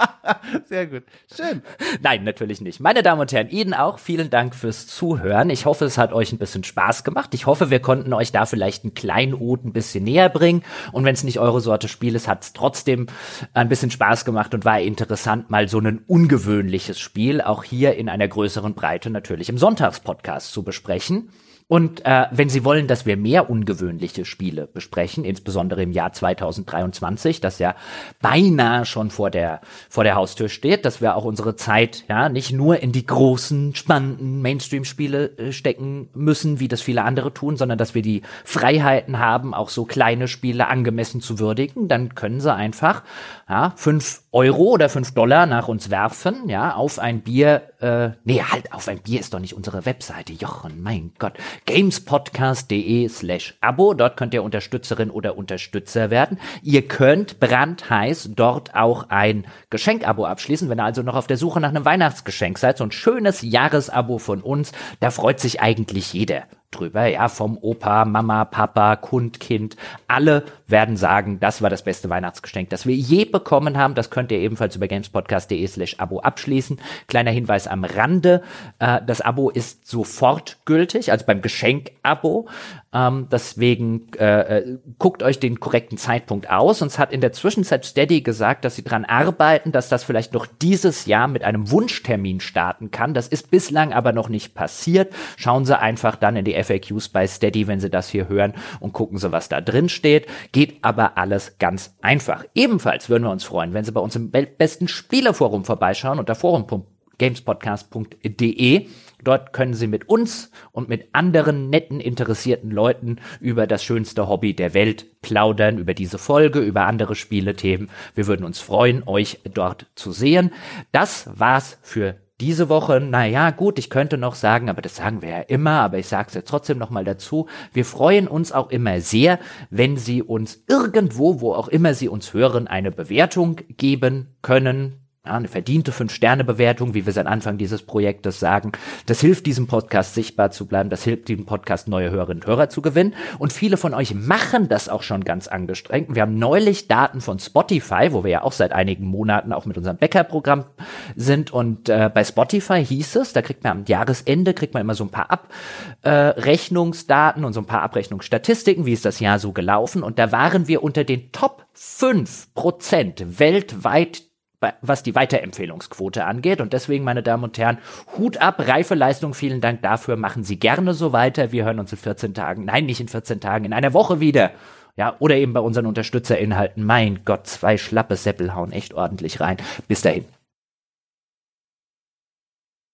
sehr gut. Schön. Nein, natürlich nicht. Meine Damen und Herren, Ihnen auch vielen Dank fürs Zuhören. Ich hoffe, es hat euch ein bisschen Spaß gemacht. Ich hoffe, wir konnten euch da vielleicht einen kleinen Ode ein bisschen näher bringen. Und wenn es nicht eure Sorte Spiel ist, hat es trotzdem ein bisschen Spaß gemacht und war interessant, mal so ein ungewöhnliches Spiel auch hier in einer größeren Breite natürlich im Sonntagspodcast zu besprechen. Und äh, wenn Sie wollen, dass wir mehr ungewöhnliche Spiele besprechen, insbesondere im Jahr 2023, das ja beinahe schon vor der vor der Haustür steht, dass wir auch unsere Zeit ja nicht nur in die großen spannenden Mainstream-Spiele äh, stecken müssen, wie das viele andere tun, sondern dass wir die Freiheiten haben, auch so kleine Spiele angemessen zu würdigen, dann können Sie einfach ja, fünf Euro oder fünf Dollar nach uns werfen, ja, auf ein Bier, äh, nee, halt, auf ein Bier ist doch nicht unsere Webseite, Jochen, mein Gott, gamespodcast.de slash Abo, dort könnt ihr Unterstützerin oder Unterstützer werden. Ihr könnt brandheiß dort auch ein Geschenkabo abschließen, wenn ihr also noch auf der Suche nach einem Weihnachtsgeschenk seid, so ein schönes Jahresabo von uns, da freut sich eigentlich jeder drüber, ja, vom Opa, Mama, Papa, Kund, Kind, alle werden sagen, das war das beste Weihnachtsgeschenk, das wir je bekommen haben. Das könnt ihr ebenfalls über gamespodcast.de slash Abo abschließen. Kleiner Hinweis am Rande, äh, das Abo ist sofort gültig, also beim Geschenk-Abo. Ähm, deswegen äh, äh, guckt euch den korrekten Zeitpunkt aus. Uns hat in der Zwischenzeit Steady gesagt, dass sie dran arbeiten, dass das vielleicht noch dieses Jahr mit einem Wunschtermin starten kann. Das ist bislang aber noch nicht passiert. Schauen Sie einfach dann in die FAQs bei Steady, wenn Sie das hier hören und gucken Sie, was da drin steht. Geht aber alles ganz einfach. Ebenfalls würden wir uns freuen, wenn Sie bei uns im besten Spieleforum vorbeischauen unter forum.gamespodcast.de Dort können Sie mit uns und mit anderen netten, interessierten Leuten über das schönste Hobby der Welt plaudern, über diese Folge, über andere Spielethemen. Wir würden uns freuen, euch dort zu sehen. Das war's für diese Woche, naja, gut, ich könnte noch sagen, aber das sagen wir ja immer, aber ich sage es jetzt trotzdem nochmal dazu. Wir freuen uns auch immer sehr, wenn Sie uns irgendwo, wo auch immer Sie uns hören, eine Bewertung geben können ja, eine verdiente Fünf-Sterne-Bewertung, wie wir seit Anfang dieses Projektes sagen. Das hilft diesem Podcast sichtbar zu bleiben, das hilft diesem Podcast neue Hörerinnen und Hörer zu gewinnen. Und viele von euch machen das auch schon ganz angestrengt. Wir haben neulich Daten von Spotify, wo wir ja auch seit einigen Monaten auch mit unserem Bäckerprogramm sind. Und äh, bei Spotify hieß es, da kriegt man am Jahresende, kriegt man immer so ein paar Abrechnungsdaten äh, und so ein paar Abrechnungsstatistiken, wie ist das Jahr so gelaufen. Und da waren wir unter den Top 5 Prozent weltweit was die Weiterempfehlungsquote angeht. Und deswegen, meine Damen und Herren, Hut ab, reife Leistung, vielen Dank dafür. Machen Sie gerne so weiter. Wir hören uns in 14 Tagen, nein, nicht in 14 Tagen, in einer Woche wieder. Ja, oder eben bei unseren Unterstützerinhalten. Mein Gott, zwei schlappe Seppel hauen echt ordentlich rein. Bis dahin.